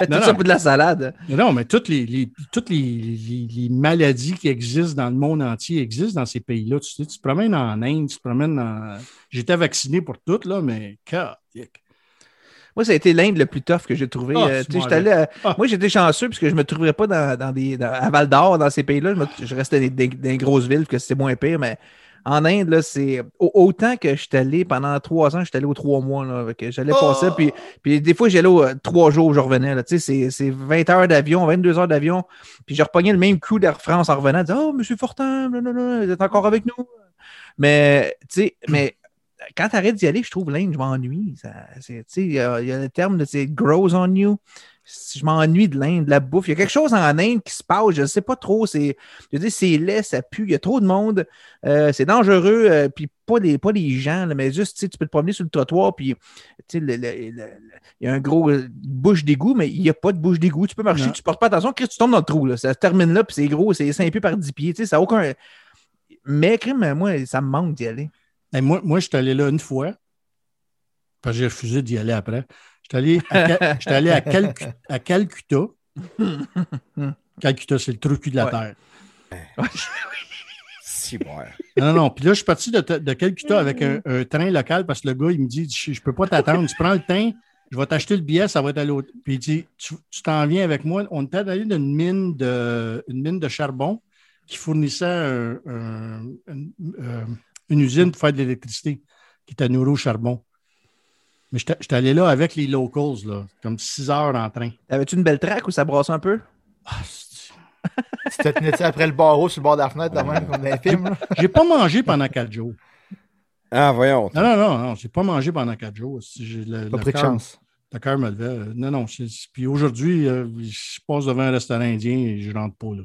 [SPEAKER 1] (laughs)
[SPEAKER 5] non, Tout ça pour de la salade.
[SPEAKER 2] Non, mais toutes, les, toutes les, maladies qui existent dans le monde entier existent dans ces pays-là. Tu, sais, tu te promènes en Inde, tu te promènes en J'étais vacciné pour toutes, là, mais
[SPEAKER 5] moi, ça a été l'Inde le plus tough que j'ai trouvé. Ah, euh, ah. Moi, j'étais chanceux parce que je ne me trouverais pas dans, des, à Val d'Or, dans ces pays-là. Je, restais dans des, grosses villes, que c'était moins pire, mais en Inde, c'est autant que je suis allé pendant trois ans, je suis allé aux trois mois. J'allais oh! passer, puis, puis des fois, j'allais euh, trois jours, je revenais. C'est 20 heures d'avion, 22 heures d'avion. Puis je repognais le même coup d'Air France en revenant, disant Oh, monsieur Fortin, non, vous êtes encore avec nous. Mais, tu sais, mais quand tu arrêtes d'y aller, je trouve l'Inde, je m'ennuie. Il y, a le terme de grows on you. Je m'ennuie de l'Inde, de la bouffe. Il y a quelque chose en Inde qui se passe, je ne sais pas trop. C'est, je dis, c'est laid, ça pue, il y a trop de monde, euh, c'est dangereux, euh, puis pas les, pas les gens, mais juste, tu peux te promener sur le trottoir, puis il y a un gros euh, bouche d'égout, mais il n'y a pas de bouche d'égout. Tu peux marcher, tu ne portes pas attention, tu tombes dans le trou. Là. Ça se termine là, puis c'est gros, c'est 5 pieds par 10 pieds. Ça n'a aucun. Mais, crime, moi, ça me manque d'y aller
[SPEAKER 2] moi, moi je suis allé là une fois, parce que j'ai refusé d'y aller après. Je suis allé à, (laughs) à, Calcutta. (laughs) Calcutta, c'est le trou cul de la Terre. (laughs)
[SPEAKER 1] si bon.
[SPEAKER 2] Non, non, Puis là, je suis parti de, de Calcutta avec un, train local parce que le gars, il me dit Je ne peux pas t'attendre. Tu prends le train, je vais t'acheter le billet, ça va être à l'autre. Puis il dit Tu t'en viens avec moi. On était allé dans une mine de, une mine de charbon qui fournissait un, euh, une usine pour faire de l'électricité qui était à au charbon. Mais j'étais allé là avec les locals, là, comme six heures en train.
[SPEAKER 5] Avais-tu une belle traque ou ça brasse un peu? Ah,
[SPEAKER 4] tu te tenais après le barreau sur le bord de la fenêtre, même, comme dans les films? (laughs)
[SPEAKER 2] J'ai pas mangé pendant quatre jours.
[SPEAKER 1] Ah, voyons.
[SPEAKER 2] Non, non, non, non j'ai pas mangé pendant quatre jours.
[SPEAKER 4] Le, pas pris de chance.
[SPEAKER 2] Le cœur me levait. Non, non. Puis aujourd'hui, euh, je passe devant un restaurant indien et je rentre pas là.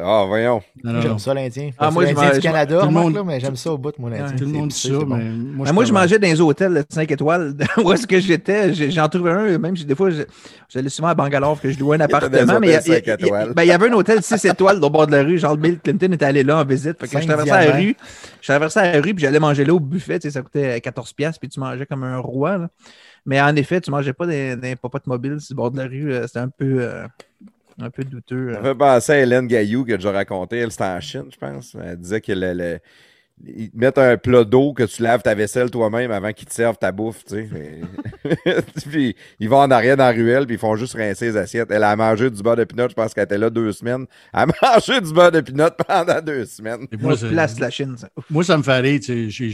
[SPEAKER 1] Ah, voyons.
[SPEAKER 4] J'aime ça, l'Indien. Ah, moi, je du Canada, monde... mais j'aime ça au bout, mon Indien.
[SPEAKER 2] tout le monde dit ça, mais
[SPEAKER 5] moi, moi je mangeais dans les hôtels de 5 étoiles. (laughs) où est-ce que j'étais? J'en trouvais un, même des fois, j'allais souvent à Bangalore que je louais un appartement. mais ben, il y, avait un hôtel 6 étoiles au bord de la rue. Genre, Bill Clinton était allé là en visite. Fait que je traversais la rue. Je traversais la rue, puis j'allais manger là au buffet. Ça coûtait 14$, puis tu mangeais comme un roi. Mais en effet, tu mangeais pas des, des popotes mobiles sur le bord de la rue. Euh, c'était un peu. Euh, un peu douteux.
[SPEAKER 1] Ça euh. fait penser à Hélène Gaillou que j'ai raconté. Elle, c'était en Chine, je pense. Elle disait que le, ils te mettent un plat d'eau que tu laves ta vaisselle toi-même avant qu'ils te servent ta bouffe, tu sais. (laughs) puis ils vont en arrière dans la ruelle, puis ils font juste rincer les assiettes. Elle a mangé du beurre de pinot, je pense qu'elle était là deux semaines. Elle a (laughs) mangé du beurre de pinot pendant deux semaines.
[SPEAKER 5] moi, place la Chine, ça.
[SPEAKER 2] Moi, ça me fait rire, tu sais,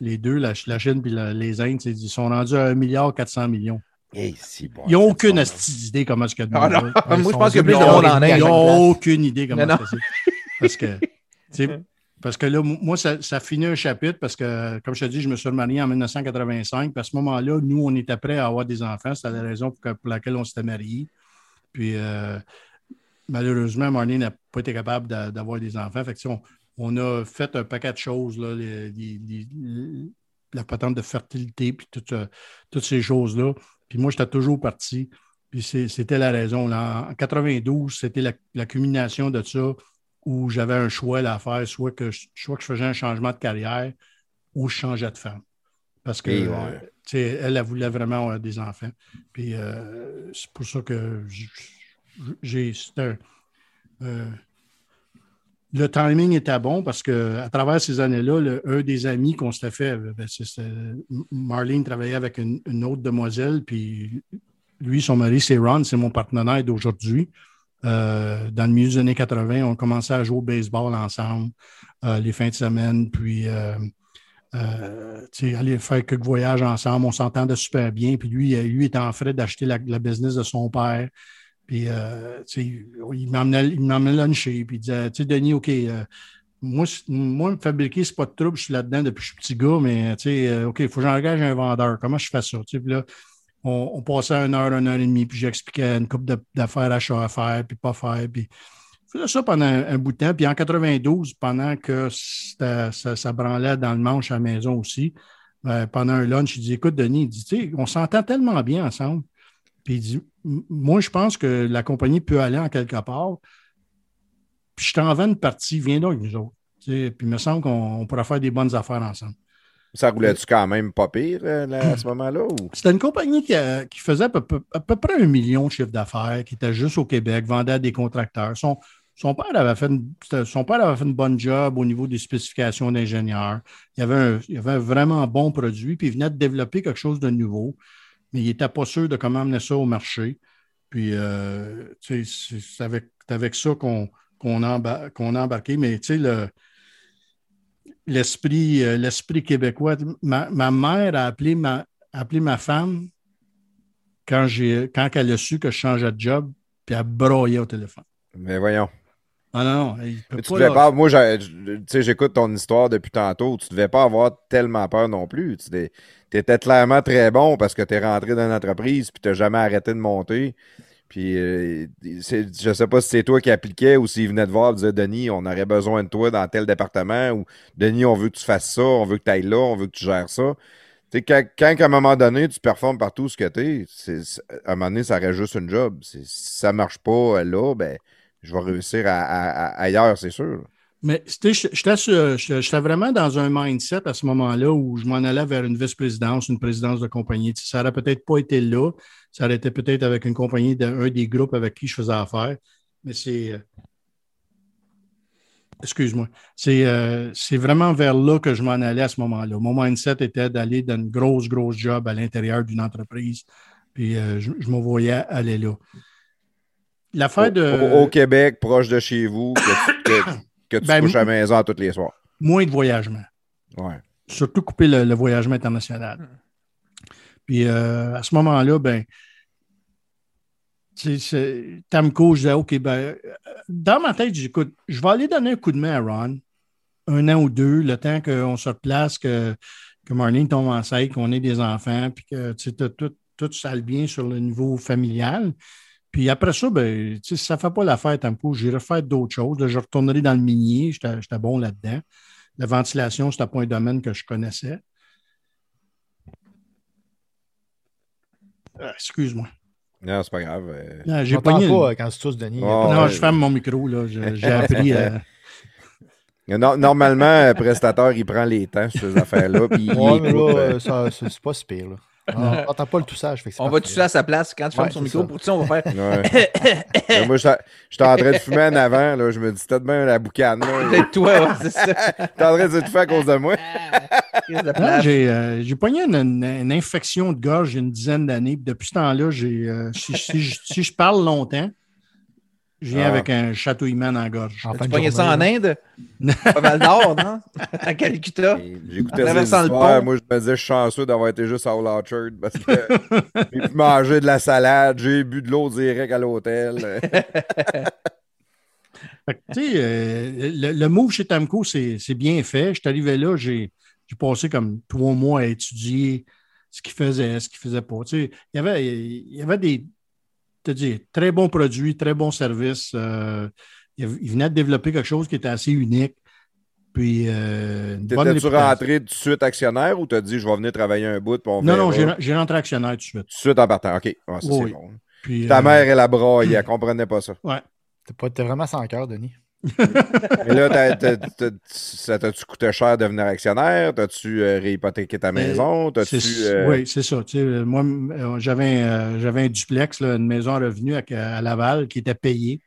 [SPEAKER 2] les deux, la, Chine puis les Indes, ils sont rendus à 1 milliard 400 millions. Ils n'ont aucune idée comment est-ce que
[SPEAKER 5] ah, Moi, je pense que plus de monde en
[SPEAKER 2] Ils n'ont aucune idée comment c'est. Parce que, parce que là, moi, ça, ça, finit un chapitre parce que, comme je te dis, je me suis marié en 1985. Puis à ce moment-là, nous, on était prêts à avoir des enfants. C'était la raison pour, laquelle on s'était mariés. Puis euh, malheureusement, Marlene n'a pas été capable d'avoir des enfants. Fait que, on, a fait un paquet de choses, là, la patente de fertilité, puis euh, toutes ces choses-là. Puis moi, j'étais toujours parti. Puis c'était la raison. En 92, c'était la, la, culmination de ça où j'avais un choix à faire, soit que, je, soit que je faisais un changement de carrière ou je changeais de femme. Parce que, elle, elle voulait vraiment avoir des enfants. Puis euh, c'est pour ça que j'ai. Euh, le timing était bon parce qu'à travers ces années-là, un des amis qu'on s'était fait, ben, Marlene travaillait avec une, autre demoiselle, puis lui, son mari, c'est Ron, c'est mon partenaire d'aujourd'hui. Euh, dans le milieu des années 80, on commençait à jouer au baseball ensemble euh, les fins de semaine, puis euh, aller faire quelques voyages ensemble. On s'entendait super bien. Puis lui, lui était en frais d'acheter la, business de son père. Puis il m'emmenait luncher. Puis il disait Tu sais, Denis, OK. moi, moi, me fabriquer, c'est pas de trouble, je suis là-dedans depuis que je suis petit gars, mais OK, il faut que j'engage un vendeur. Comment je fais ça? Puis là, on, passait une heure, une heure et demie, puis j'expliquais une couple d'affaires à faire, puis pas faire. Puis je faisais ça pendant un, bout de temps. Puis en 92, pendant que ça, ça, branlait dans le manche à la maison aussi, ben, pendant un lunch, il dit Écoute, Denis, il dit, on s'entend tellement bien ensemble. Puis il dit Moi, je pense que la compagnie peut aller en quelque part. Puis je t'en vends une partie, viens donc avec nous autres. puis il me semble qu'on pourrait faire des bonnes affaires ensemble.
[SPEAKER 1] Ça roulait-tu quand même pas pire euh, à ce moment-là? (clears throat)
[SPEAKER 2] C'était une compagnie qui, faisait à peu, près un million de chiffre d'affaires, qui était juste au Québec, vendait à des contracteurs. Son, père avait fait une, son père avait fait une bonne job au niveau des spécifications d'ingénieur. Il, avait un, il avait un vraiment bon produit, puis il venait de développer quelque chose de nouveau, mais il n'était pas sûr de comment amener ça au marché. Puis, euh, c'est avec, ça qu'on a, embarqué. Mais, tu sais, euh, l'esprit québécois. Ma, mère a appelé ma, appelé ma femme quand, quand elle a su que je changeais de job, puis elle broyait au téléphone.
[SPEAKER 1] Mais voyons.
[SPEAKER 2] Ah non,
[SPEAKER 1] tu devais pas, moi, j'écoute ton histoire depuis tantôt. Tu ne devais pas avoir tellement peur non plus. Tu étais clairement très bon parce que tu es rentré dans l'entreprise puis tu n'as jamais arrêté de monter. Puis, euh, je ne sais pas si c'est toi qui appliquais ou s'il venait de voir et disait Denis, on aurait besoin de toi dans tel département ou Denis, on veut que tu fasses ça, on veut que tu ailles là, on veut que tu gères ça. quand, quand, à un moment donné, tu performes partout ce que tu es, à un moment donné, ça reste juste une job. Si ça ne marche pas là, ben, je vais réussir ailleurs, c'est sûr.
[SPEAKER 2] Mais j'étais vraiment dans un mindset à ce moment-là où je m'en allais vers une vice-présidence, une présidence de compagnie. Ça n'aurait peut-être pas été là. Ça aurait été peut-être avec une compagnie d'un des groupes avec qui je faisais affaire. Mais c'est. Euh, excuse-moi. Euh, c'est vraiment vers là que je m'en allais à ce moment-là. Mon mindset était d'aller dans une grosse, grosse job à l'intérieur d'une entreprise. Puis euh, je, me voyais aller là.
[SPEAKER 1] L'affaire de. Au, Québec, proche de chez vous, que tu (coughs) ben, couches à la maison tous les soirs.
[SPEAKER 2] Moins de voyagement.
[SPEAKER 1] Ouais.
[SPEAKER 2] Surtout couper le, voyagement international. Puis euh, à ce moment-là, ben, Tamco, je disais, OK, ben, euh, dans ma tête, j'écoute, je vais aller donner un coup de main à Ron, un an ou deux, le temps qu'on se replace, que, que Marlene tombe enceinte, qu'on ait des enfants, puis que tout, tout s'aille bien sur le niveau familial. Puis après ça, ben, si ça ne fait pas l'affaire Tamco, j'irai faire d'autres choses. je retournerai dans le minier, j'étais bon là-dedans. La ventilation, c'était pas un domaine que je connaissais. Ah, excuse-moi.
[SPEAKER 1] Non, c'est pas grave. Euh.
[SPEAKER 4] Non, j'ai pas euh, quand tu Denis.
[SPEAKER 2] non, je ferme mon micro. J'ai appris. Euh, (laughs)
[SPEAKER 1] normalement, un prestateur, il prend les temps sur ces affaires-là. Puis
[SPEAKER 4] c'est pas si pire. Là. Ah, (laughs) on pas le toussage.
[SPEAKER 5] on va tousser à sa place quand tu fermes son micro. Pour ça, on va faire. (laughs)
[SPEAKER 1] moi, j'étais en train de fumer en avant. Là. Je me dis, t'as de bien la boucane.
[SPEAKER 5] C'est (laughs) toi, c'est ça.
[SPEAKER 1] T'es en train de te faire à cause de moi.
[SPEAKER 2] Euh, j'ai pogné une, infection de gorge il y a une dizaine d'années. Depuis ce temps-là, euh, si, si, je parle longtemps, Je viens ah. avec un chatouillement dans la gorge.
[SPEAKER 5] tu pogné ça en Inde? (laughs) Pas mal d'or, non? (laughs) à Calcutta?
[SPEAKER 1] J'écoutais ça. Moi, je me disais, je suis chanceux d'avoir été juste à All Orchard parce que (laughs) j'ai pu manger de la salade, j'ai bu de l'eau direct à l'hôtel.
[SPEAKER 2] euh, le, le, move chez Tamco, c'est bien fait. Je suis arrivé là, j'ai passé comme trois mois à étudier ce qu'il faisait, ce qu'il faisait pas. il, y avait, il y avait des très bons produits, très bons services. Euh, il, venait de développer quelque chose qui était assez unique. Puis, euh,
[SPEAKER 1] T'étais-tu rentré tout de suite actionnaire ou t'as dit je vais venir travailler un bout?
[SPEAKER 2] non, non, j'ai rentré actionnaire tout de suite. Tout de
[SPEAKER 1] suite en partant, OK. ça, c'est bon. Ta euh, mère, elle a braillé, elle comprenait pas ça.
[SPEAKER 2] Ouais.
[SPEAKER 4] T'es vraiment sans cœur, Denis. (laughs)
[SPEAKER 1] Mais là, ça t'a-tu coûté cher de devenir actionnaire? T'as-tu euh, réhypothéqué ta ben, maison?
[SPEAKER 2] Euh, oui, c'est ça. moi, euh, j'avais un duplex, une maison à revenu à, Laval qui était payée.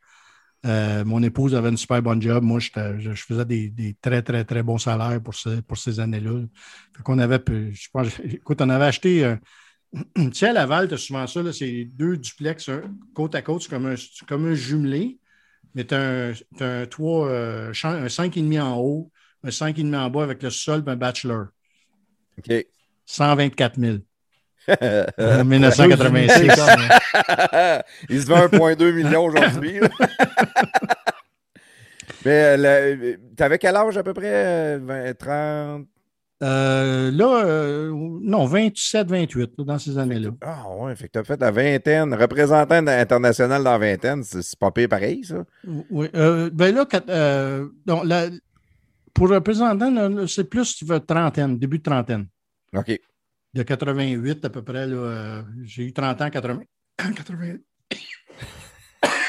[SPEAKER 2] mon épouse avait une super bonne job. Moi, je, faisais des, très, très, très bons salaires pour, pour ces années-là. qu'on avait, je pense, (laughs) écoute, on avait acheté. (clears throat) tu sais, à Laval, tu as souvent ça, c'est deux duplex côte à côte, c'est comme un, comme un jumelé mais tu as, un euh, un 5,5 en haut, un 5,5 en bas avec le sol un bachelor.
[SPEAKER 1] OK.
[SPEAKER 2] 124 000. en 1986.
[SPEAKER 1] Il se vend 1,2 million aujourd'hui. (laughs) Mais euh, tu avais quel âge à peu près? 20, 30?
[SPEAKER 2] Euh, là, euh, non, 27, 28, dans ces années-là.
[SPEAKER 1] Ah ouais, fait que tu as fait la vingtaine. Représentant international dans la vingtaine, c'est pas pire pareil, ça?
[SPEAKER 2] Oui. Euh, ben là, donc, pour représentant, c'est plus tu veux trentaine, début de trentaine.
[SPEAKER 1] OK.
[SPEAKER 2] De 88 à peu près, j'ai eu 30 ans, 80. 80 (clears throat)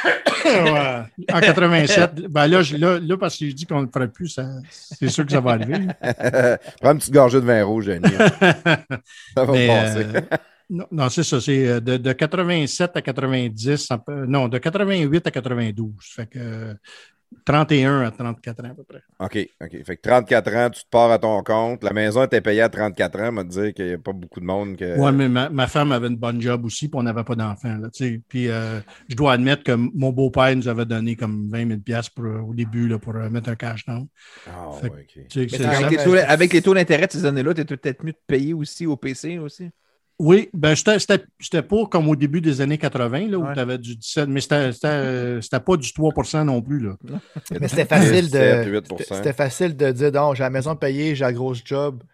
[SPEAKER 2] en (laughs) 87, ben là, là, parce que je dis qu'on ne le ferait plus, c'est sûr que ça va arriver. (laughs)
[SPEAKER 1] Prends une petite gorgée de vin rouge, Jenny. (laughs) ça va passer.
[SPEAKER 2] Euh, non, c'est ça. C'est euh, de, de, 87 à 90, non, de 88 à 92. Fait que 31 à 34 ans à peu près.
[SPEAKER 1] OK, OK. Fait que 34 ans, tu te pars à ton compte. La maison était payée à 34 ans, m'a dire qu'il n'y a pas beaucoup de monde. Que...
[SPEAKER 2] Oui, mais ma, femme avait une bonne job aussi, puis on n'avait pas d'enfants. Puis euh, je dois admettre que mon beau-père nous avait donné comme 20 000 pour, au début là, pour euh, mettre un cash down.
[SPEAKER 1] Ah, OK.
[SPEAKER 5] avec, les taux, d'intérêt de ces années-là, tu étais peut-être mieux de payer aussi au PC aussi?
[SPEAKER 2] Oui, ben c'était pas comme au début des années 80, là, où tu avais du 17, mais c'était pas du 3% non plus. Là.
[SPEAKER 4] Mais c'était facile, de, c'était facile de dire non, j'ai la maison payée, j'ai un gros job,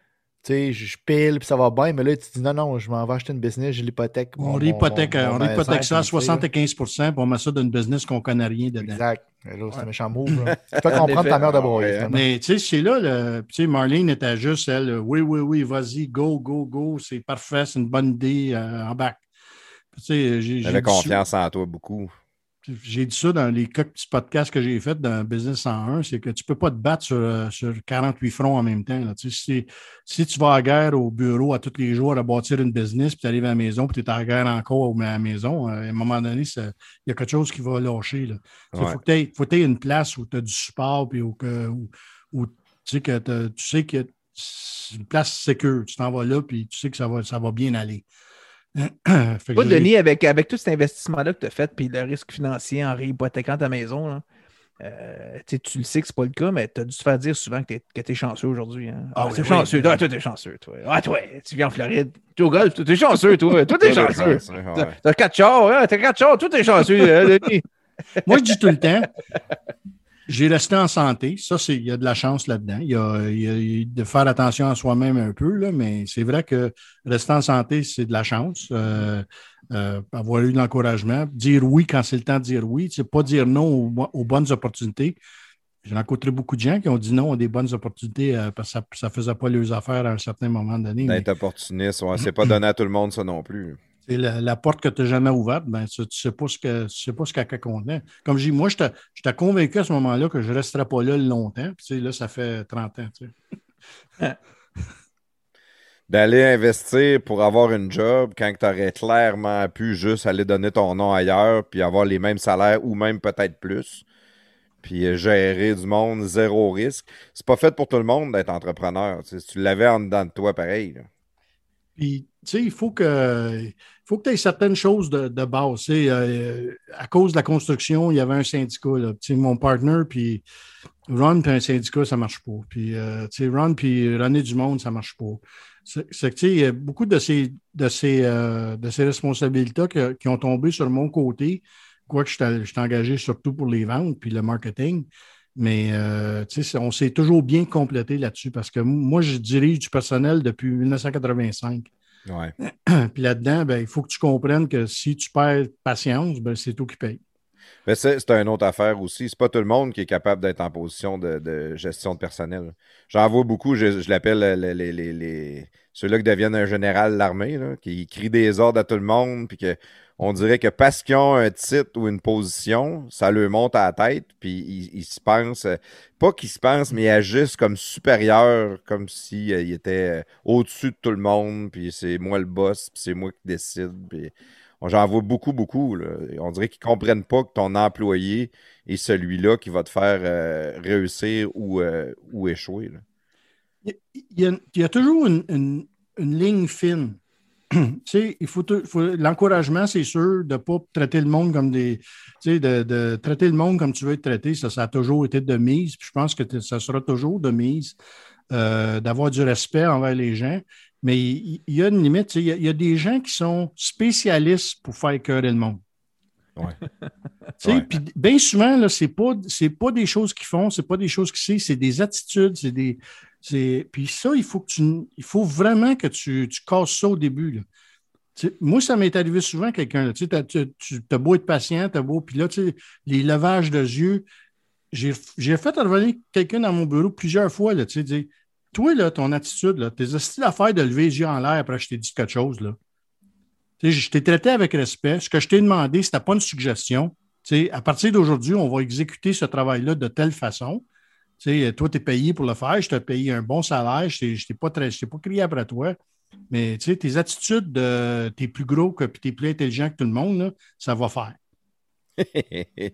[SPEAKER 4] tu sais, je pile, puis ça va bien, mais là, tu dis non, non, je m'en vais acheter une business, j'ai l'hypothèque.
[SPEAKER 2] On hypothèque, on hypothèque ça à 75% puis on met ça d'une business qu'on connaît rien dedans.
[SPEAKER 4] Exact. C'est un méchant move. (laughs) tu peux comprendre ta mère de broyer.
[SPEAKER 2] Mais tu sais, c'est là, le, tu sais, Marlene était juste, elle, oui, oui, oui, vas-y, go, go, go, c'est parfait, c'est une bonne idée, euh, en bac. Tu sais,
[SPEAKER 1] j'ai confiance en toi beaucoup
[SPEAKER 2] j'ai dit ça dans les petits podcasts que j'ai fait dans Business 101, c'est que tu ne peux pas te battre sur, sur 48 fronts en même temps. Si, si, tu vas à guerre au bureau à tous les jours à bâtir une business, puis tu arrives à la maison, puis tu es à guerre encore à la maison, euh, à un moment donné, il y a quelque chose qui va lâcher. Il faut que tu aies, une place où tu as du support, puis où, où, tu sais que tu sais que une place sécure. Tu t'en vas là, puis tu sais que ça va, ça va bien aller.
[SPEAKER 5] Toi, Denis, avec, avec tout cet investissement-là que tu as fait, puis le risque financier en réhypothéquant ta maison, euh, tu le sais que c'est pas le cas, mais tu as dû te faire dire souvent que tu es, chanceux aujourd'hui. Hein. Ah, ah, chanceux. toi, tu es chanceux, toi. Ah, toi, tu viens en Floride. Tu es au golf, tu es chanceux, toi. Toi, es chanceux. Tu as quatre chars, t'as quatre chars, toi, es chanceux, hein, Denis.
[SPEAKER 2] Moi, je dis tout le temps, j'ai resté en santé. Ça, c'est, il y a de la chance là-dedans. Il y a, de faire attention à soi-même un peu, là, mais c'est vrai que rester en santé, c'est de la chance. Euh, euh, avoir eu de l'encouragement. Dire oui quand c'est le temps de dire oui. C'est pas dire non aux, bonnes opportunités. J'ai rencontré beaucoup de gens qui ont dit non à des bonnes opportunités euh, parce que ça ne faisait pas leurs affaires à un certain moment donné.
[SPEAKER 1] D'être opportuniste, ouais, c'est pas (clears throat) donné à tout le monde, ça non plus
[SPEAKER 2] la, porte que tu n'as jamais ouverte, ben, tu ne sais pas ce que sais pas ce qu'elle contenait. Comme je dis, moi, j'étais convaincu à ce moment-là que je ne resterais pas là longtemps. Puis, là, ça fait 30 ans. (laughs)
[SPEAKER 1] D'aller investir pour avoir une job quand tu aurais clairement pu juste aller donner ton nom ailleurs puis avoir les mêmes salaires ou même peut-être plus. Puis gérer du monde, zéro risque. C'est pas fait pour tout le monde d'être entrepreneur. Tu, tu l'avais en dedans de toi pareil.
[SPEAKER 2] Puis il faut que, faut que tu aies certaines choses de, base. Euh, à cause de la construction, il y avait un syndicat. Mon partner, puis Ron, puis un syndicat, ça ne marche pas. Puis euh, Ron, puis René Monde, ça ne marche pas. C'est que, il y a beaucoup de ces, de ces, euh, de ces responsabilités qui ont tombé sur mon côté, quoique je suis engagé surtout pour les ventes puis le marketing. Mais euh, on s'est toujours bien complété là-dessus parce que moi, je dirige du personnel depuis 1985.
[SPEAKER 1] Ouais. (clears throat)
[SPEAKER 2] Puis là-dedans, ben, il faut que tu comprennes que si tu perds patience, ben, c'est toi qui paye.
[SPEAKER 1] Mais c'est une autre affaire aussi. C'est pas tout le monde qui est capable d'être en position de, gestion de personnel. J'en vois beaucoup, je, l'appelle les, les, ceux-là qui deviennent un général de l'armée, qui crient des ordres à tout le monde, puis que on dirait que parce qu'ils ont un titre ou une position, ça leur monte à la tête, puis ils, se pensent, pas qu'ils se pensent, mais ils agissent comme supérieurs, comme s'ils euh, étaient euh, au-dessus de tout le monde, puis c'est moi le boss, puis c'est moi qui décide. Puis j'en vois beaucoup, beaucoup. On dirait qu'ils ne comprennent pas que ton employé est celui-là qui va te faire euh, réussir ou échouer.
[SPEAKER 2] Il, y a, toujours une ligne fine (clears throat) il faut, l'encouragement, c'est sûr, de ne pas traiter le monde comme des. De, de, traiter le monde comme tu veux être traité, ça, ça a toujours été de mise. je pense que ça sera toujours de mise euh, d'avoir du respect envers les gens. Mais il, y, a une limite. Il y a, des gens qui sont spécialistes pour faire écœurer le monde.
[SPEAKER 1] Ouais. (laughs)
[SPEAKER 2] Puis bien souvent, ce n'est pas, pas des choses qu'ils font, ce n'est pas des choses qu'ils savent, c'est des attitudes, c'est des, puis ça, il faut, que tu, il faut vraiment que tu, tu casses ça au début. Moi, ça m'est arrivé souvent, quelqu'un. Tu as beau être patient, tu as beau. Puis là, les lavages de yeux, j'ai fait revenir quelqu'un dans mon bureau plusieurs fois. Dire, toi, là, ton attitude, là, tes d'affaires de lever les yeux en l'air après je t'ai dit quelque chose. Là. je t'ai traité avec respect. Ce que je t'ai demandé, ce n'était pas une suggestion. à partir d'aujourd'hui, on va exécuter ce travail-là de telle façon. Tu toi, tu es payé pour le faire, je t'ai payé un bon salaire, je ne t'ai pas, pas crié après toi. Mais tu sais, tes attitudes, de, tu es plus gros que tu es plus intelligent que tout le monde, ça va faire. (laughs)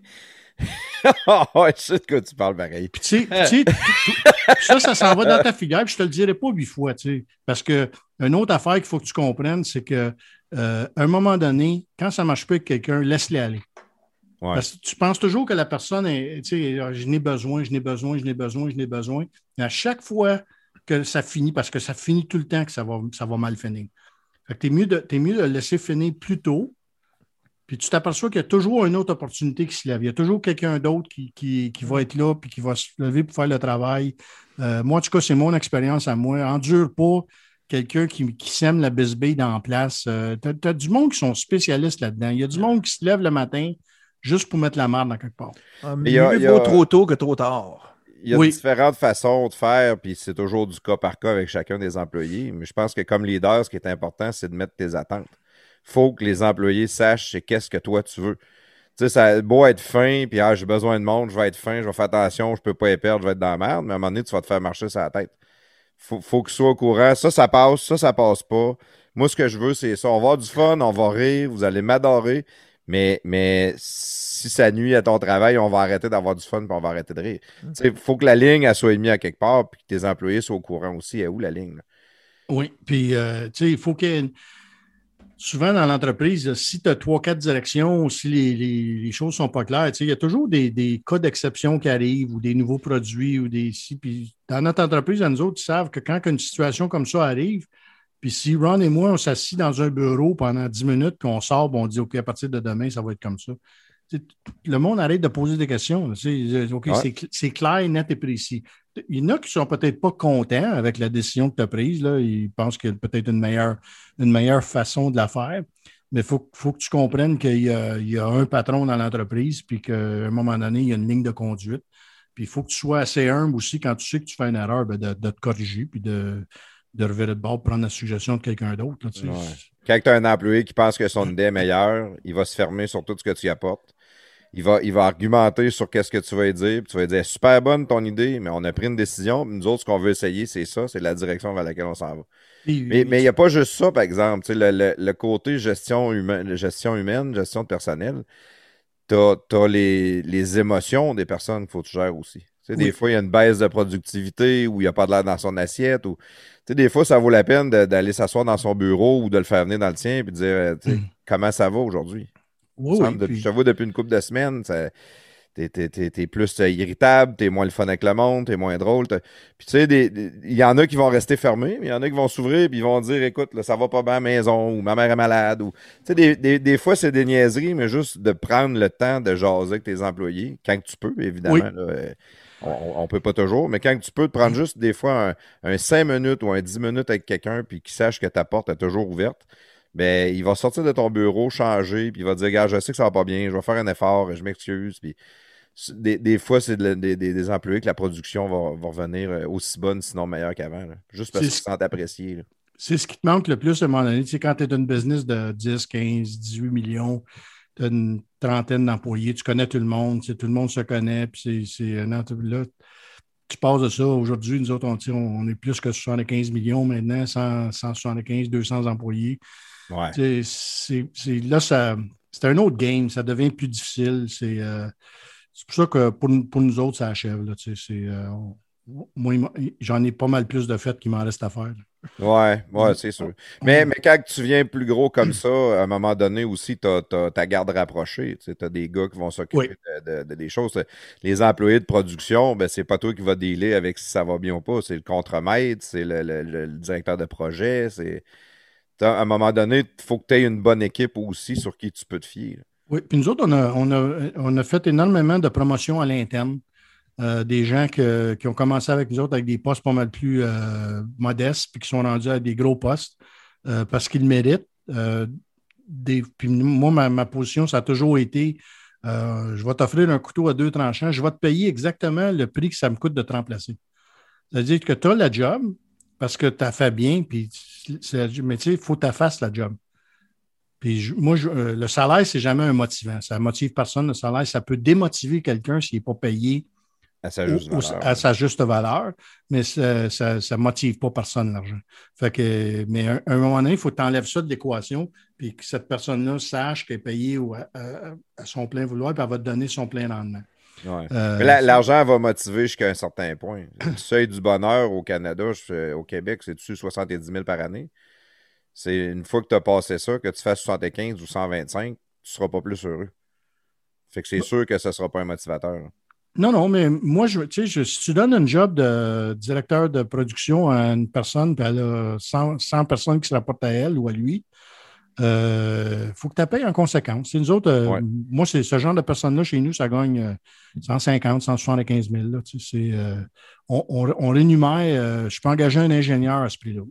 [SPEAKER 1] oh, je sais de quoi tu parles pareil.
[SPEAKER 2] Puis, tu sais, ça, ça s'en va dans ta figure, puis je te le dirai pas huit fois, tu sais. Parce que une autre affaire qu'il faut que tu comprennes, c'est qu'à euh, un moment donné, quand ça ne marche pas avec quelqu'un, laisse-les aller. Parce que tu penses toujours que la personne est, tu sais, ah, je n'ai besoin, je n'ai besoin, je n'ai besoin, je n'ai besoin. Et à chaque fois que ça finit, parce que ça finit tout le temps que ça va, ça va mal finir. tu es mieux, de, es mieux de le laisser finir plus tôt. Puis tu t'aperçois qu'il y a toujours une autre opportunité qui se lève. Il y a toujours quelqu'un d'autre qui, qui, va être là puis qui va se lever pour faire le travail. Euh, moi, en tout cas, c'est mon expérience à moi. Endure pas quelqu'un qui, qui sème la bisbille dans place. Euh, tu as, du monde qui sont spécialistes là-dedans. Il y a du monde qui se lève le matin, juste pour mettre la marde dans quelque part.
[SPEAKER 5] Ah, il mieux vaut trop tôt que trop tard.
[SPEAKER 1] Il y a différentes façons de faire, puis c'est toujours du cas par cas avec chacun des employés. Mais je pense que comme leader, ce qui est important, c'est de mettre tes attentes. Il faut que les employés sachent qu'est-ce que toi tu veux. Tu sais, ça a beau être fin, puis ah, j'ai besoin de monde, je vais être fin, je vais faire attention, je peux pas y perdre, je vais être dans la merde, mais à un moment donné, tu vas te faire marcher sur la tête. Faut, faut qu'ils soient au courant. Ça, ça passe, ça, ça passe pas. Moi, ce que je veux, c'est ça. On va avoir du fun, on va rire, vous allez m'adorer, mais, mais si ça nuit à ton travail, on va arrêter d'avoir du fun et on va arrêter de rire. Il mm. faut que la ligne elle soit émise à quelque part et que tes employés soient au courant aussi. À où la ligne?
[SPEAKER 2] Oui, puis euh, il faut que souvent dans l'entreprise, si tu as trois, quatre directions, si les, choses ne sont pas claires, il y a toujours des, cas d'exception qui arrivent ou des nouveaux produits ou des. Puis dans notre entreprise, nous autres, ils savent que quand une situation comme ça arrive, puis si Ron et moi, on s'assit dans un bureau pendant 10 minutes, puis on sort, puis on dit OK, à partir de demain, ça va être comme ça. le monde arrête de poser des questions. OK, c'est clair, net et précis. Il y en a qui ne sont peut-être pas contents avec la décision que tu as prise. Là. Ils pensent qu'il y a peut-être une meilleure, une meilleure façon de la faire. Mais il faut, que tu comprennes qu'il y, a un patron dans l'entreprise, puis qu'à un moment donné, il y a une ligne de conduite. Puis il faut que tu sois assez humble aussi quand tu sais que tu fais une erreur, ben, de, de, te corriger, puis de, de revirer de bord, prendre la suggestion de quelqu'un d'autre.
[SPEAKER 1] Quand tu as un employé qui pense que son idée est meilleure, il va se fermer sur tout ce que tu y apportes. Il va, il va argumenter sur qu'est-ce que tu vas dire. Puis tu vas dire super bonne ton idée, mais on a pris une décision. Nous autres, ce qu'on veut essayer, c'est ça, c'est la direction vers laquelle on s'en va. mais il n'y a pas juste ça, par exemple. Le, le, côté gestion, humaine, gestion humaine, gestion de personnel, tu as, les, les, émotions des personnes qu'il faut que tu gères aussi. Des fois, il y a une baisse de productivité ou il n'y a pas de l'air dans son assiette. Ou... Des fois, ça vaut la peine d'aller s'asseoir dans son bureau ou de le faire venir dans le tien et de dire euh, mm. comment ça va aujourd'hui? Oui, Je te vois depuis une couple de semaines. Ça T'es, plus euh, irritable, t'es moins le fun avec le monde, t'es moins drôle. Puis tu sais, il y en a qui vont rester fermés, mais il y en a qui vont s'ouvrir puis ils vont dire écoute, là, ça va pas bien à la maison ou ma mère est malade. Ou, des, des, des, fois, c'est des niaiseries, mais juste de prendre le temps de jaser avec tes employés, quand tu peux, évidemment. Euh, on, ne peut pas toujours, mais quand tu peux, te prendre juste des fois un, un 5 minutes ou un 10 minutes avec quelqu'un puis qu'il sache que ta porte est toujours ouverte ben, il va sortir de ton bureau, changer, puis il va dire, gars, je sais que ça va pas bien, je vais faire un effort, je m'excuse, puis des, fois, c'est des, employés que la production va, revenir euh, aussi bonne, sinon meilleure qu'avant. Juste parce qu'ils se sentent appréciés.
[SPEAKER 2] C'est ce qui te manque le plus à un moment donné. Tu sais, quand tu es une business de 10, 15, 18 millions, tu as une trentaine d'employés, tu connais tout le monde, tout le monde se connaît, puis c'est là, tu passes de ça. Aujourd'hui, nous autres, on, est plus que 75 millions maintenant, 175, 200 employés. Ouais. C'est, là, c'est un autre game, ça devient plus difficile. C'est. Euh, c'est pour ça que pour, nous autres, ça achève. Là, euh, moi, j'en ai pas mal plus de fait qu'il m'en reste à faire.
[SPEAKER 1] Ouais, c'est sûr. Mais, mais quand tu viens plus gros comme ça, à un moment donné aussi, tu as, ta garde rapprochée. Tu as des gars qui vont s'occuper de, des choses. Les employés de production, ben, c'est pas toi qui vas dealer avec si ça va bien ou pas. C'est le contremaître, c'est le, directeur de projet. C'est à un moment donné, il faut que tu aies une bonne équipe aussi sur qui tu peux te fier.
[SPEAKER 2] Oui, puis nous autres, on a, on a, on a fait énormément de promotions à l'interne. Euh, des gens qui ont commencé avec nous autres avec des postes pas mal plus euh, modestes, puis qui sont rendus à des gros postes euh, parce qu'ils méritent. Puis moi, ma, position, ça a toujours été je vais t'offrir un couteau à deux tranchants, je vais te payer exactement le prix que ça me coûte de te remplacer. C'est-à-dire que tu as la job parce que tu as fait bien, puis mais tu sais, il faut que tu fasses la job. Puis moi, le salaire, c'est jamais un motivant. Ça motive personne, le salaire. Ça peut démotiver quelqu'un s'il n'est pas payé
[SPEAKER 1] à sa, juste valeur.
[SPEAKER 2] à sa juste valeur, mais ça ne motive pas personne, l'argent. Fait que, mais à un, moment donné, il faut que tu enlèves ça de l'équation, puis que cette personne-là sache qu'elle est payée à, son plein vouloir, puis elle va te donner son plein rendement.
[SPEAKER 1] Euh, l'argent va motiver jusqu'à un certain point. Le seuil du bonheur au Canada, au Québec, c'est dessus 70 000 par année? C'est une fois que tu as passé ça, que tu fasses 75 ou 125, tu ne seras pas plus heureux. Fait que c'est sûr que ce ne sera pas un motivateur.
[SPEAKER 2] Non, non, mais moi, je, tu sais, si tu donnes un job de directeur de production à une personne, puis elle a 100, personnes qui se rapportent à elle ou à lui, il euh, faut que tu payes en conséquence. C'est nous autres, euh, moi, c'est ce genre de personnes-là chez nous, ça gagne 150, 175 000. Là, tu sais, euh, on, on, on, rémunère, je peux engager un ingénieur à ce prix-là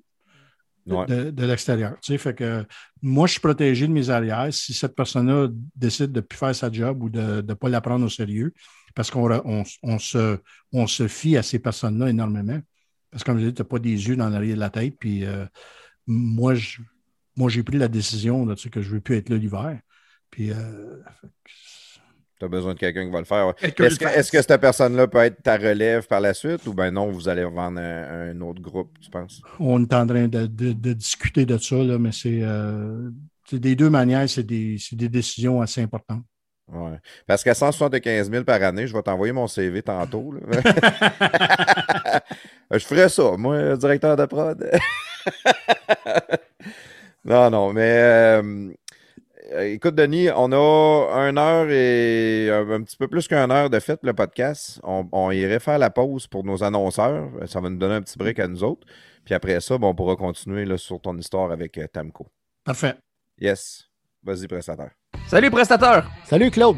[SPEAKER 2] de, l'extérieur. Tu sais, fait que moi, je suis protégé de mes arrières si cette personne-là décide de ne plus faire sa job ou de ne pas la prendre au sérieux, parce qu'on on, se, on se fie à ces personnes-là énormément. Parce que comme je dis, tu n'as pas des yeux dans l'arrière de la tête. Puis euh, moi, moi, j'ai pris la décision là, tu sais, que je ne veux plus être là l'hiver. Puis euh,
[SPEAKER 1] tu as besoin de quelqu'un qui va le faire. Est-ce que, cette personne-là peut être ta relève par la suite ou bien non, vous allez vendre un, autre groupe, tu penses?
[SPEAKER 2] On est en train de, discuter de ça, là, mais c'est euh, des deux manières, c'est des, des, décisions assez importantes.
[SPEAKER 1] Ouais. Parce qu'à 175 000 par année, je vais t'envoyer mon CV tantôt. (laughs) je ferais ça, moi, directeur de prod. (laughs) non, non, mais euh, écoute, Denis, on a une heure et un, petit peu plus qu'une heure de fait le podcast. On, irait faire la pause pour nos annonceurs. Ça va nous donner un petit break à nous autres. Puis après ça, on pourra continuer là, sur ton histoire avec euh, Tamco.
[SPEAKER 2] Parfait.
[SPEAKER 1] Yes. Vas-y, prestataire.
[SPEAKER 5] Salut, prestataire.
[SPEAKER 4] Salut, Claude.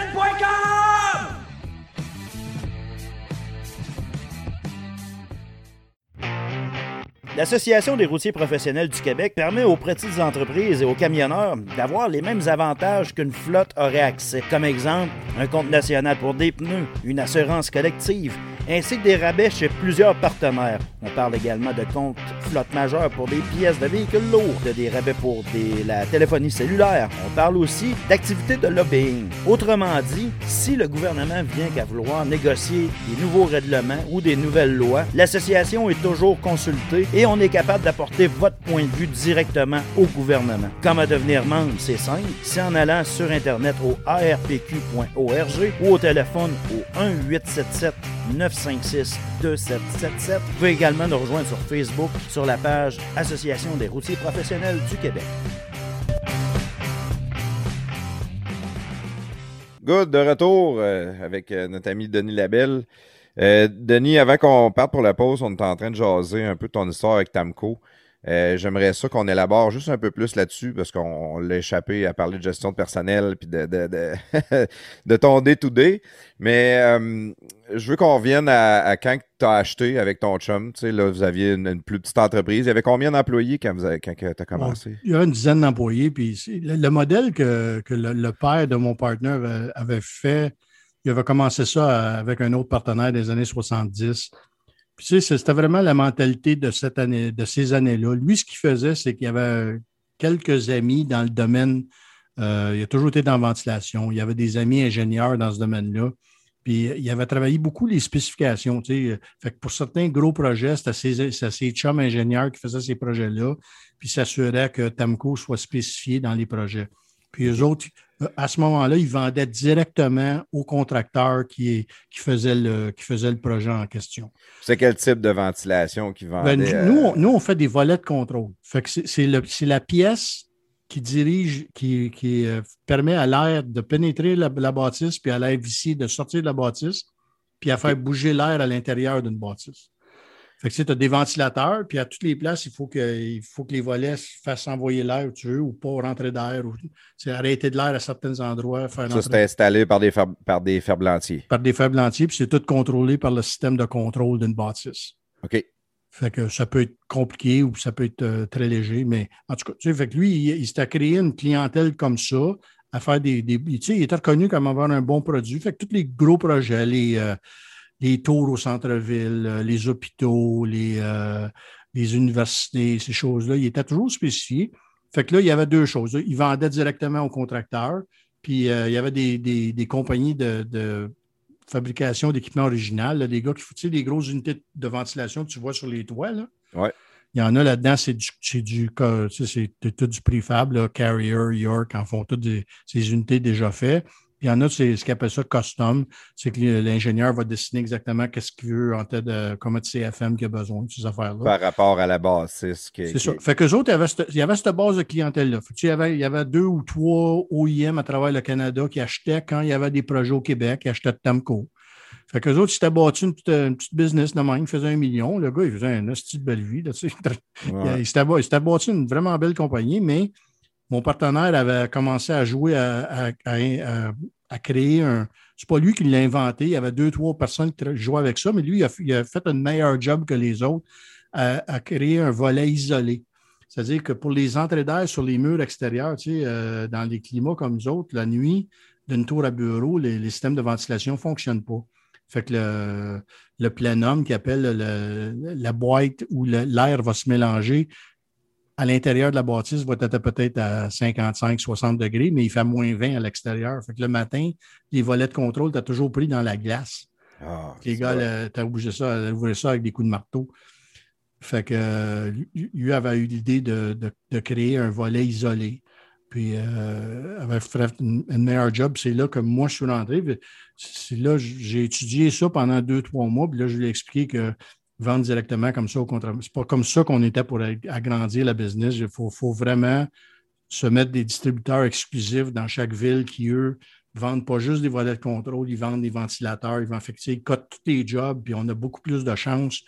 [SPEAKER 6] L'Association des routiers professionnels du Québec permet aux petites entreprises et aux camionneurs d'avoir les mêmes avantages qu'une flotte aurait accès. Comme exemple, un compte national pour des pneus, une assurance collective, ainsi que des rabais chez plusieurs partenaires. On parle également de comptes flotte majeure pour des pièces de véhicules lourds, de des rabais pour la téléphonie cellulaire. On parle aussi d'activités de lobbying. Autrement dit, si le gouvernement vient qu'à vouloir négocier des nouveaux règlements ou des nouvelles lois, l'association est toujours consultée et on est capable d'apporter votre point de vue directement au gouvernement. Comment devenir membre, c'est simple. C'est en allant sur Internet au arpq.org ou au téléphone au 1877 956 2777. Vous pouvez également nous rejoindre sur Facebook sur la page Association des routiers professionnels du Québec.
[SPEAKER 1] Good, de retour euh, avec euh, notre ami Denis Labelle. Euh, Denis, avant qu'on parte pour la pause, on est en train de jaser un peu ton histoire avec Tamco. Euh, j'aimerais ça qu'on élabore juste un peu plus là-dessus parce qu'on l'a échappé à parler de gestion de personnel puis de, de, de, (laughs) de ton day-to-day. Mais euh, je veux qu'on revienne à, quand tu as acheté avec ton chum. Tu sais, là, vous aviez une, plus petite entreprise. Il y avait combien d'employés quand, vous quand tu as commencé?
[SPEAKER 2] il y a une dizaine d'employés. Puis le, modèle que, que le, père de mon partenaire avait, fait, il avait commencé ça avec un autre partenaire des années 70 c'était vraiment la mentalité de cette année, de ces années-là. Lui, ce qu'il faisait, c'est qu'il y avait quelques amis dans le domaine. Euh, il a toujours été dans la ventilation. Il y avait des amis ingénieurs dans ce domaine-là. Puis il avait travaillé beaucoup les spécifications. Fait que pour certains gros projets, c'était ses, ses chums ingénieurs qui faisaient ces projets-là, puis s'assurait que Tamco soit spécifié dans les projets. Puis eux autres, à ce moment-là, ils vendaient directement au contracteur qui, qui, faisait le, qui faisait le projet en question.
[SPEAKER 1] C'est quel type de ventilation qui vendait?
[SPEAKER 2] Ben, nous, on, nous, on fait des volets de contrôle. Fait que c'est la pièce qui dirige, qui, qui euh, permet à l'air de pénétrer la, bâtisse, puis à l'air vicié de sortir de la bâtisse, puis à faire bouger l'air à l'intérieur d'une bâtisse. Fait que tu as des ventilateurs, puis à toutes les places, il faut que, faut que les volets fassent envoyer l'air où tu veux ou pas rentrer d'air. Ou, arrêter de l'air à certains endroits.
[SPEAKER 1] Faire ça, c'est installé par des, fer, par des ferblantiers.
[SPEAKER 2] Par des ferblantiers, puis c'est tout contrôlé par le système de contrôle d'une bâtisse.
[SPEAKER 1] OK.
[SPEAKER 2] Fait que ça peut être compliqué ou ça peut être euh, très léger, mais en tout cas, tu sais, fait que lui, il, s'est créé une clientèle comme ça, à faire des. des tu sais, il était reconnu comme avoir un bon produit. Fait que tous les gros projets, les. Euh, les tours au centre-ville, euh, les hôpitaux, les, euh, les universités, ces choses-là. Il était toujours spécifié. Fait que là, il y avait deux choses. Il vendait directement aux contracteurs, puis euh, il y avait des, des, compagnies de, fabrication d'équipements original, des gars qui sais, des grosses unités de ventilation que tu vois sur les toits. Là.
[SPEAKER 1] Ouais.
[SPEAKER 2] Il y en a là-dedans, c'est du, c'est du, c'est tout du préfab, Carrier, York, en font toutes ces unités déjà faites. Il y en a, c'est ce qu'on appelle ça custom. C'est que l'ingénieur va dessiner exactement qu'est-ce qu'il veut en tête de comment de CFM qu'il a besoin de ces affaires-là.
[SPEAKER 1] Par rapport à la base,
[SPEAKER 2] c'est ce qui C'est ça. Fait qu'eux autres, il y avait cette, base de clientèle-là. Il, y avait, il y avait deux ou trois OIM à travers le Canada qui achetaient quand il y avait des projets au Québec, qui achetaient de Tamco. Fait qu'eux autres, ils s'étaient battu une petite, business de même, ils faisaient un million. Le gars, il faisait un de belle vie. Là, (laughs) il s'était battu une vraiment belle compagnie, mais mon partenaire avait commencé à jouer, à, créer un. C'est pas lui qui l'a inventé. Il y avait deux, trois personnes qui jouaient avec ça, mais lui, il a, fait un meilleur job que les autres à, créer un volet isolé. C'est-à-dire que pour les entrées d'air sur les murs extérieurs, euh, dans des climats comme nous autres, la nuit, d'une tour à bureau, les, systèmes de ventilation ne fonctionnent pas. Fait que le, le plénum qui appelle la boîte où l'air va se mélanger à l'intérieur de la bâtisse va être peut-être à 55-60 degrés, mais il fait moins 20 à l'extérieur. Fait que le matin, les volets de contrôle, tu as toujours pris dans la glace. Ah, les gars, tu as bougé ça, ça avec des coups de marteau. Fait que lui avait eu l'idée de, créer un volet isolé. Puis euh, avait fait un meilleur job. C'est là que moi, je suis rentré. C'est là j'ai étudié ça pendant deux, trois mois. Puis là, je lui ai expliqué que vendre directement comme ça au contraire. C'est pas comme ça qu'on était pour agrandir la business. Il faut, vraiment se mettre des distributeurs exclusifs dans chaque ville qui, eux, vendent pas juste des volets de contrôle, ils vendent des ventilateurs, ils affecter, ils cotent tous les jobs, puis on a beaucoup plus de chances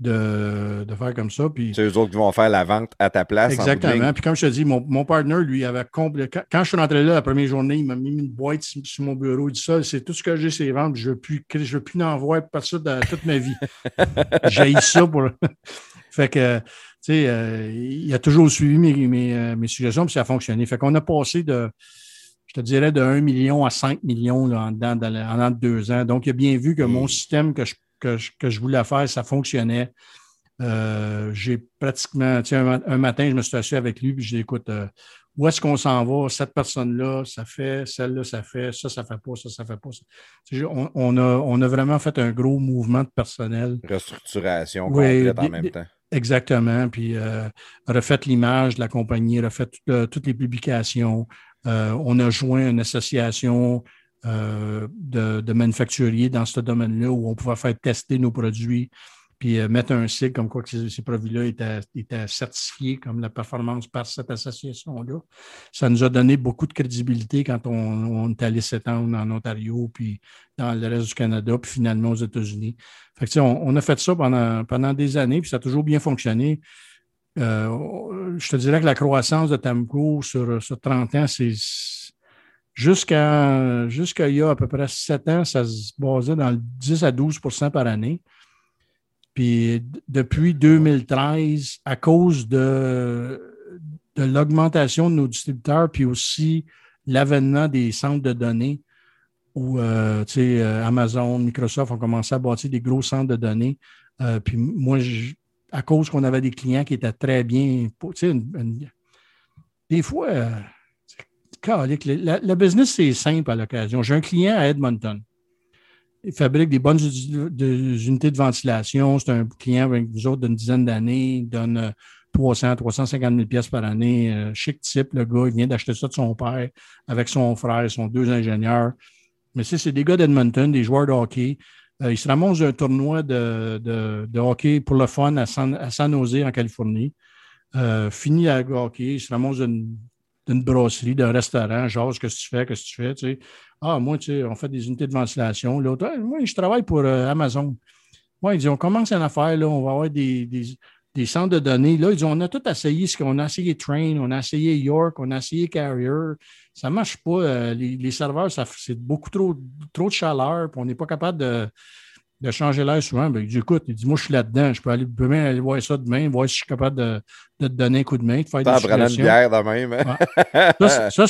[SPEAKER 2] de, faire comme ça.
[SPEAKER 1] C'est eux autres qui vont faire la vente à ta place.
[SPEAKER 2] Exactement. Puis comme je te dis, mon, mon partner, lui, avait complet... quand, je suis rentré là la première journée, il m'a mis une boîte sur, mon bureau. Il dit ça, c'est tout ce que j'ai, c'est ventes. Je ne veux plus, je veux plus n'en voir par ça toute ma vie. (laughs) j'ai ça pour. (laughs) Fait que, tu sais, euh, il a toujours suivi mes, mes, mes suggestions, puis ça a fonctionné. Fait qu'on a passé de, je te dirais, de 1 million à 5 millions là, en, dedans, deux ans. Donc, il a bien vu que mon système que je, que, je, voulais faire, ça fonctionnait. Euh, j'ai pratiquement, tu sais, un, matin, je me suis assis avec lui, puis je dit, écoute, euh, où est-ce qu'on s'en va? Cette personne-là, ça fait, celle-là, ça fait, ça, ça fait pas, ça, ça fait pas. Ça. On, a, on a vraiment fait un gros mouvement de personnel.
[SPEAKER 1] Restructuration complète en même temps.
[SPEAKER 2] Exactement. Puis euh, refait l'image de la compagnie, refait toutes les publications, euh, on a joint une association euh, de, manufacturiers dans ce domaine-là où on pouvait faire tester nos produits, puis euh, mettre un cycle comme quoi que ces, produits-là étaient, certifiés comme la performance par cette association-là. Ça nous a donné beaucoup de crédibilité quand on, est allé s'étendre en Ontario, puis dans le reste du Canada, puis finalement aux États-Unis. on, a fait ça pendant, pendant des années, puis ça a toujours bien fonctionné. Euh, je te dirais que la croissance de Tamco sur, sur 30 ans, c'est jusqu'à il y a à peu près 7 ans, ça se basait dans le 10 à 12% par année. Puis depuis 2013, à cause de, de l'augmentation de nos distributeurs, puis aussi l'avènement des centres de données, où euh, euh, Amazon, Microsoft ont commencé à bâtir des gros centres de données. puis moi, à cause qu'on avait des clients qui étaient très bien. des fois, euh, le, business, c'est simple à l'occasion. J'ai un client à Edmonton. Il fabrique des bonnes unités de ventilation. C'est un client avec nous autres d'une dizaine d'années. Il donne 300, 350 000 pièces par année. Euh, chic type, le gars. Il vient d'acheter ça de son père avec son frère, ils sont deux ingénieurs. Mais c'est des gars d'Edmonton, des joueurs de hockey. Euh, il se ramasse un tournoi de, hockey pour le fun à San, à San Jose, en Californie. Euh, fini à hockey, il se ramasse d'une, brasserie, d'un restaurant. Genre, qu'est-ce que tu fais, qu'est-ce que tu fais? Tu sais? Ah, moi, tu sais, on fait des unités de ventilation. L'autre, moi, je travaille pour euh, Amazon. Moi, il dit, on commence une affaire, là, on va avoir des, des, centres de données. Là, ils disent, on a tout essayé ce qu'on a essayé Train, on a essayé York, on a essayé Carrier. Ça ne marche pas. les, serveurs, c'est beaucoup trop, trop de chaleur, puis on n'est pas capable de de changer l'air souvent. Ben, il dit Écoute, il dit Moi, je suis là-dedans, je peux aller, demain aller voir ça demain, voir si je suis capable de, de te donner un coup de main, de faire des
[SPEAKER 1] une bière.
[SPEAKER 2] Hein? (laughs) Ça,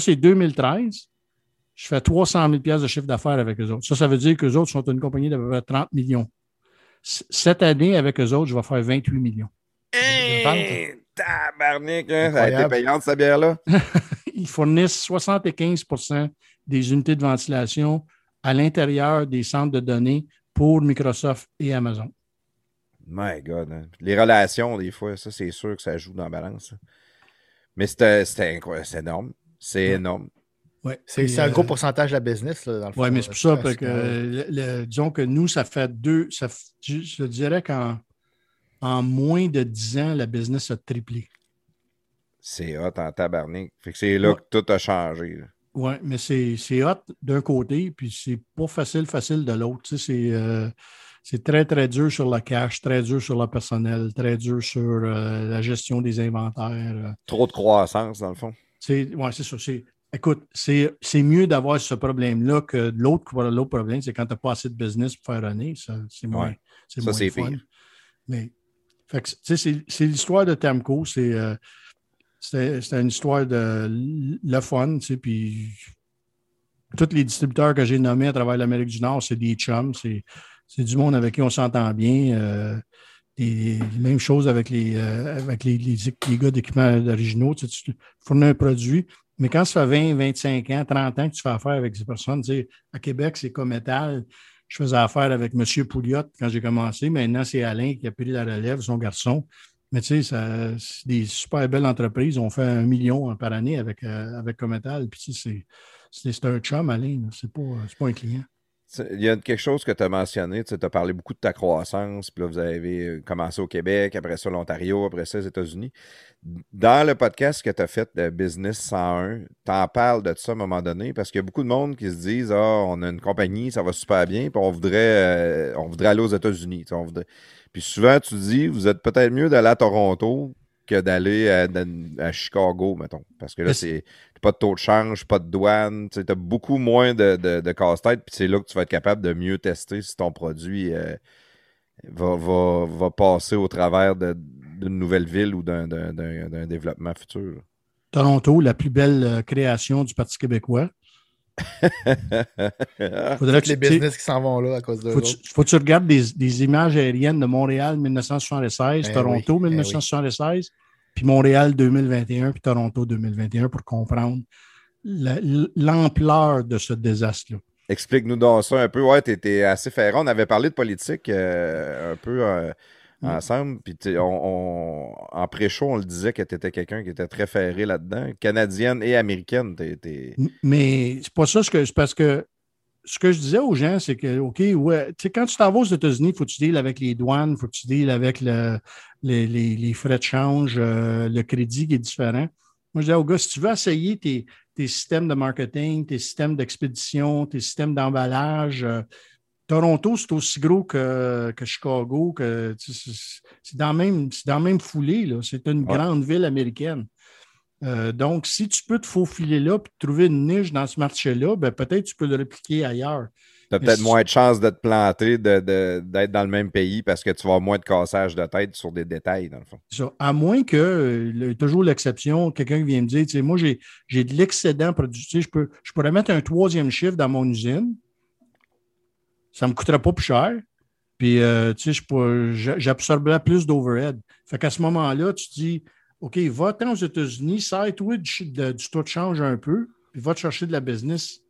[SPEAKER 2] c'est 2013. Je fais 300 000 de chiffre d'affaires avec eux autres. Ça, ça veut dire qu'eux autres sont une compagnie d'à peu près 30 millions. Cette année, avec eux autres, je vais faire 28 millions.
[SPEAKER 1] Hey, tabarnak, hein? ça a été payante, cette bière-là? (laughs)
[SPEAKER 2] Ils fournissent 75% des unités de ventilation à l'intérieur des centres de données pour Microsoft et Amazon.
[SPEAKER 1] My God. Hein. Les relations, des fois, ça, c'est sûr que ça joue dans la balance. Mais c'était énorme. C'est énorme.
[SPEAKER 4] Ouais, c'est un gros euh, pourcentage de la business, là, dans le
[SPEAKER 2] Oui, mais c'est pour ça que, disons que nous, ça fait deux. Ça, je, dirais qu'en en moins de dix ans, la business a triplé.
[SPEAKER 1] C'est hot en tabarnak. Fait que c'est là que tout a changé.
[SPEAKER 2] Oui, mais c'est hot d'un côté, puis c'est pas facile, facile de l'autre. Euh, c'est très, très dur sur le cash, très dur sur le personnel, très dur sur euh, la gestion des inventaires. Euh.
[SPEAKER 1] Trop de croissance, dans le fond.
[SPEAKER 2] Oui, c'est ça. Écoute, c'est mieux d'avoir ce problème-là que l'autre problème, c'est quand tu n'as pas assez de business pour faire runner. C'est moins, ouais. ça, c'est fun. Mais, c'est l'histoire de Tamco. C'est c'était une histoire de le fun, tu sais, puis tous les distributeurs que j'ai nommés à travers l'Amérique du Nord, c'est des chums, c'est du monde avec qui on s'entend bien. Euh, même chose avec les, euh, avec les, les, gars d'équipement originaux. Tu, sais, tu, fournis un produit, mais quand ça fait 20, 25 ans, 30 ans que tu fais affaire avec ces personnes, tu sais, à Québec, c'est comme métal. Je faisais affaire avec M. Pouliot quand j'ai commencé. Maintenant, c'est Alain qui a pris la relève, son garçon. Mais tu sais, c'est des super belles entreprises. On fait un million par année avec, euh, avec Cometal. Puis c'est un chum, Alain. C'est pas, pas un client.
[SPEAKER 1] Il y a quelque chose que tu as mentionné. Tu as parlé beaucoup de ta croissance. Puis là, vous avez euh, commencé au Québec, après ça l'Ontario, après ça les États-Unis. Dans le podcast que tu as fait de Business 101, tu en parles de ça à un moment donné parce qu'il y a beaucoup de monde qui se disent Ah, on a une compagnie, ça va super bien, puis on voudrait, euh, on voudrait aller aux États-Unis. Puis souvent, tu dis, vous êtes peut-être mieux d'aller à Toronto que d'aller à, Chicago, mettons. Parce que là, c'est pas de taux de change, pas de douane. Tu as beaucoup moins de, de, casse-tête, puis c'est là que tu vas être capable de mieux tester si ton produit euh, va, va, va passer au travers d'une nouvelle ville ou d'un développement futur.
[SPEAKER 2] Toronto, la plus belle euh, création du Parti québécois.
[SPEAKER 4] Faudrait que les business qui s'en vont là à cause de
[SPEAKER 2] faut, faut que tu regardes des, images aériennes de Montréal 1976, eh Toronto 1976, eh puis Montréal 2021, puis Toronto 2021 pour comprendre l'ampleur de ce désastre-là.
[SPEAKER 1] Explique-nous donc ça un peu. Ouais, tu étais assez ferrant. On avait parlé de politique euh, un peu euh. Ensemble. Puis en pré-show, on le disait que tu étais quelqu'un qui était très ferré là-dedans. Canadienne et américaine.
[SPEAKER 2] Mais c'est pas ça. C'est parce que ce que je disais aux gens, c'est que, OK, ouais, quand tu t'en vas aux États-Unis, il faut que tu deals avec les douanes, il faut que tu deals avec le, les, frais de change, euh, le crédit qui est différent. Moi, je disais aux gars, si tu veux essayer tes, tes systèmes de marketing, tes systèmes d'expédition, tes systèmes d'emballage. Euh, Toronto, c'est aussi gros que, que Chicago. Que, c'est, dans, même, dans la même foulée. C'est une grande ville américaine. Euh, donc, si tu peux te faufiler là et trouver une niche dans ce marché-là, ben, peut-être tu peux le répliquer ailleurs.
[SPEAKER 1] Tu as peut-être moins de chances de te planter, d'être dans le même pays parce que tu vas avoir moins de cassage de tête sur des détails, dans le fond.
[SPEAKER 2] À moins que, toujours l'exception, quelqu'un qui vient me dire, moi, j'ai de l'excédent produit, je, peux, je pourrais mettre un troisième chiffre dans mon usine, ça ne me coûterait pas plus cher, puis, euh, tu sais, j'absorberais plus d'overhead. Fait qu'à ce moment-là, tu dis, OK, va-t'en aux États-Unis, side-toi du, du taux de change un peu, puis va te chercher de la business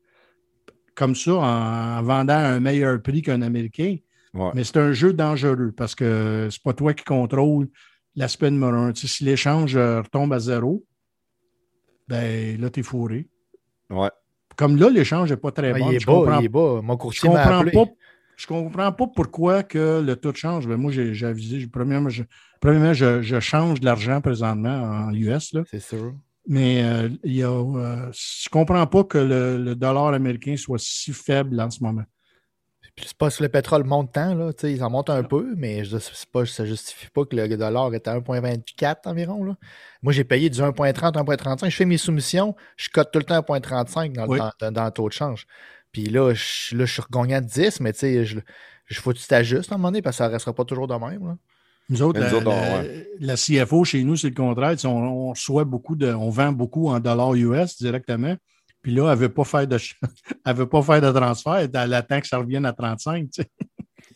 [SPEAKER 2] comme ça en, vendant à un meilleur prix qu'un Américain. Mais c'est un jeu dangereux parce que c'est pas toi qui contrôle l'aspect numéro un. si l'échange euh, retombe à zéro, ben là, tu es fourré.
[SPEAKER 1] Ouais.
[SPEAKER 2] Comme là, l'échange n'est pas très bon.
[SPEAKER 4] Il est, bas, il est bas. Mon courtier je comprends
[SPEAKER 2] pas. Je comprends pas pourquoi que le taux de change. Ben moi, j'ai avisé. Premièrement, je, premièrement, je, je change de l'argent présentement en US.
[SPEAKER 4] C'est sûr.
[SPEAKER 2] Mais euh, il y a, euh, je ne comprends pas que le, dollar américain soit si faible en ce moment.
[SPEAKER 4] C'est pas si le pétrole monte tant, là, ils en montent un peu, mais je, pas, ça ne justifie pas que le dollar est à 1,24 environ. Là. Moi, j'ai payé du 1,30, 1,35. Je fais mes soumissions, je cote tout le temps 1,35 dans, dans, le taux de change. Puis là, je, là, je suis regagnant de 10, mais je, je faut que tu t'ajustes à un moment donné parce que ça ne restera pas toujours de même. Là.
[SPEAKER 2] Nous autres, la, CFO chez nous, c'est le contraire. On, reçoit beaucoup de, on vend beaucoup en dollars US directement. Puis là, elle ne veut pas faire de (laughs) veut pas faire de transfert. Elle attend que ça revienne à 35.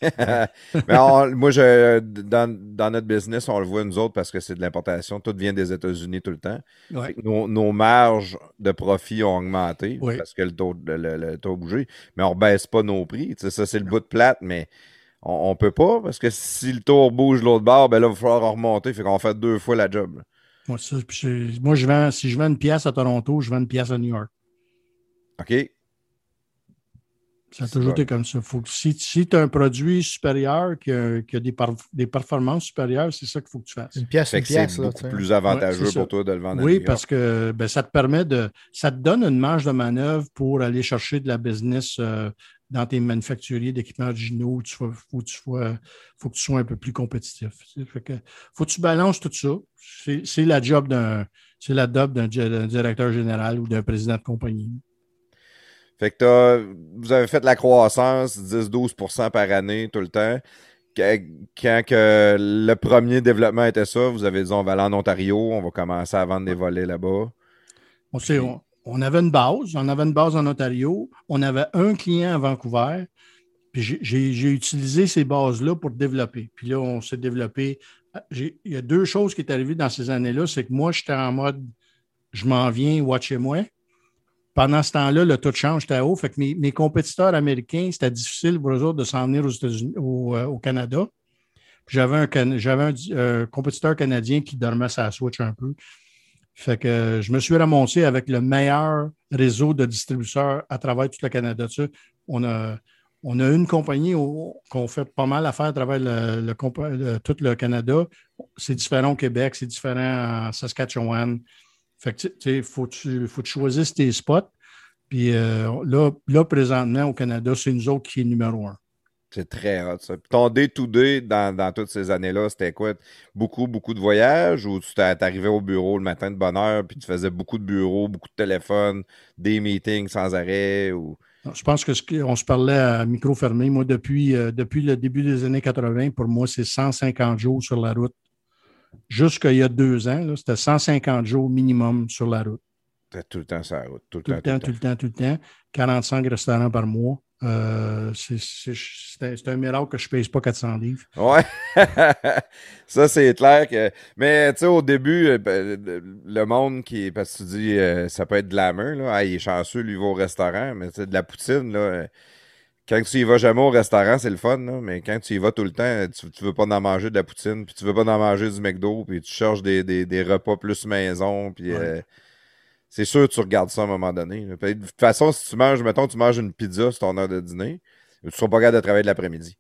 [SPEAKER 2] (laughs)
[SPEAKER 1] moi, je, dans, notre business, on le voit nous autres parce que c'est de l'importation. Tout vient des États-Unis tout le temps. Nos, marges de profit ont augmenté parce que le taux, le, taux a bougé, mais on ne baisse pas nos prix. ça, c'est le bout de plate, mais on, ne peut pas, parce que si le tour bouge l'autre bord, ben là, il va falloir remonter. Fait qu'on fait deux fois la job.
[SPEAKER 2] Moi, moi je vends, si je vends une pièce à Toronto, je vends une pièce à New York.
[SPEAKER 1] OK?
[SPEAKER 2] Ça a toujours été comme ça. Faut que, si, si tu as un produit supérieur qui a, des, des, performances supérieures, c'est ça qu'il faut que tu fasses.
[SPEAKER 4] Une pièce, une pièce.
[SPEAKER 1] C'est beaucoup plus avantageux pour toi de le vendre.
[SPEAKER 2] Oui, parce que ben, ça te permet de. Ça te donne une marge de manœuvre pour aller chercher de la business euh, dans tes manufacturiers d'équipements originaux, il faut, faut, que tu sois un peu plus compétitif. Fait que, faut que tu balances tout ça. C'est la job d'un c'est la job d'un directeur général ou d'un président de compagnie.
[SPEAKER 1] Fait que vous avez fait la croissance 10-12% par année tout le temps. Quand que le premier développement était ça, vous avez dit on va aller en Ontario, on va commencer à vendre des volets là-bas.
[SPEAKER 2] On, sait, on avait une base, on avait une base en Ontario, on avait un client à Vancouver, puis j'ai utilisé ces bases-là pour développer. Puis là, on s'est développé. Il y a deux choses qui sont arrivées dans ces années-là, c'est que moi, j'étais en mode je m'en viens, watchez-moi. Pendant ce temps-là, le taux de change était haut. Fait que mes, compétiteurs américains, c'était difficile pour eux autres de s'en venir aux États-Unis, au, euh, Canada. J'avais un, euh, compétiteur canadien qui dormait sa switch un peu. Fait que je me suis ramassé avec le meilleur réseau de distributeurs à travers tout le Canada. on, a, on a une compagnie qu'on fait pas mal affaire à travers le, tout le Canada. C'est différent au Québec, c'est différent en Saskatchewan. Fait que, tu faut, tu, faut que tu choisisses tes spots. Puis euh, là, là, présentement, au Canada, c'est nous autres qui est numéro un.
[SPEAKER 1] C'est très hot, ça. Puis ton day-to-day dans, dans, toutes ces années-là, c'était quoi? Beaucoup, beaucoup de voyages ou tu t'arrivais au bureau le matin de bonne heure puis tu faisais beaucoup de bureaux, beaucoup de téléphones, des meetings sans arrêt ou...
[SPEAKER 2] Je pense que ce on se parlait à micro fermé. Moi, depuis, euh, depuis le début des années 80, pour moi, c'est 150 jours sur la route. Jusqu'il y a deux ans, c'était 150 jours minimum sur la route.
[SPEAKER 1] Tout le temps sur la route.
[SPEAKER 2] Tout le, temps, tout le temps, tout le temps. 45 restaurants par mois. Euh, c'est un miracle que je ne pèse pas 400 livres.
[SPEAKER 1] Ouais. (laughs) ça, c'est clair que. Mais tu sais, au début, euh, ben, le monde qui. Parce que tu dis, euh, ça peut être de la main, là. Ah, il est chanceux, lui, il va au restaurant. Mais tu de la poutine, là. Quand tu y vas jamais au restaurant, c'est le fun, là, mais quand tu y vas tout le temps, tu, ne veux pas en manger de la poutine, puis tu veux pas en manger du McDo, puis tu cherches des, des, repas plus maison, puis c'est sûr que tu regardes ça à un moment donné. De toute façon, si tu manges, mettons, tu manges une pizza sur ton heure de dîner, tu ne seras pas capable de travailler de l'après-midi.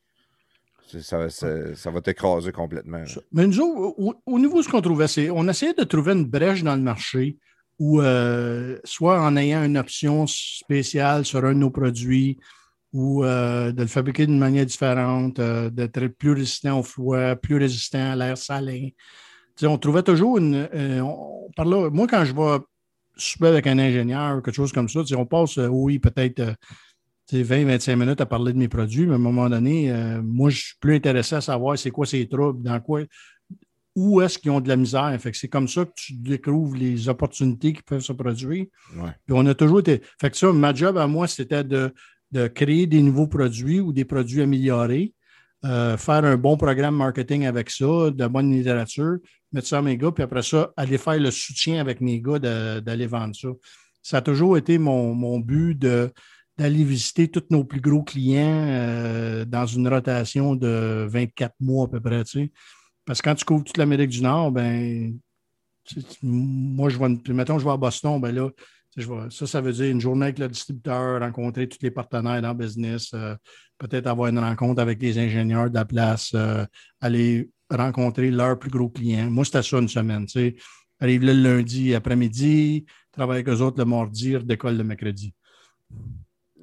[SPEAKER 1] Ça, ça, va t'écraser complètement.
[SPEAKER 2] Mais nous, au, au niveau de ce qu'on trouvait, c'est on essayait de trouver une brèche dans le marché où, euh, soit en ayant une option spéciale sur un de nos produits, ou euh, de le fabriquer d'une manière différente, euh, d'être plus résistant au froid, plus résistant à l'air salin. on trouvait toujours une. on moi, quand je vais super avec un ingénieur ou quelque chose comme ça. on passe, euh, oui, peut-être 20-25 euh, minutes à parler de mes produits, mais à un moment donné, euh, moi, je suis plus intéressé à savoir c'est quoi ces troubles, dans quoi, où est-ce qu'ils ont de la misère. Fait c'est comme ça que tu découvres les opportunités qui peuvent se produire. Puis on a toujours été. Fait que ça, ma job à moi, c'était de, de créer des nouveaux produits ou des produits améliorés. faire un bon programme marketing avec ça, de bonne littérature, mettre ça à mes gars, puis après ça, aller faire le soutien avec mes gars d'aller vendre ça. Ça a toujours été mon, but d'aller visiter tous nos plus gros clients euh, dans une rotation de 24 mois à peu près. Parce que quand tu couvres toute l'Amérique du Nord, ben moi, je vais, mettons, je vais à Boston, ben là, ça, ça veut dire une journée avec le distributeur, rencontrer tous les partenaires dans le business, euh, peut-être avoir une rencontre avec les ingénieurs de la place, euh, aller rencontrer leurs plus gros clients. Moi, c'était ça une semaine. Tu sais. Arrive le lundi après-midi, travaille avec eux autres le mardi, décolle le mercredi.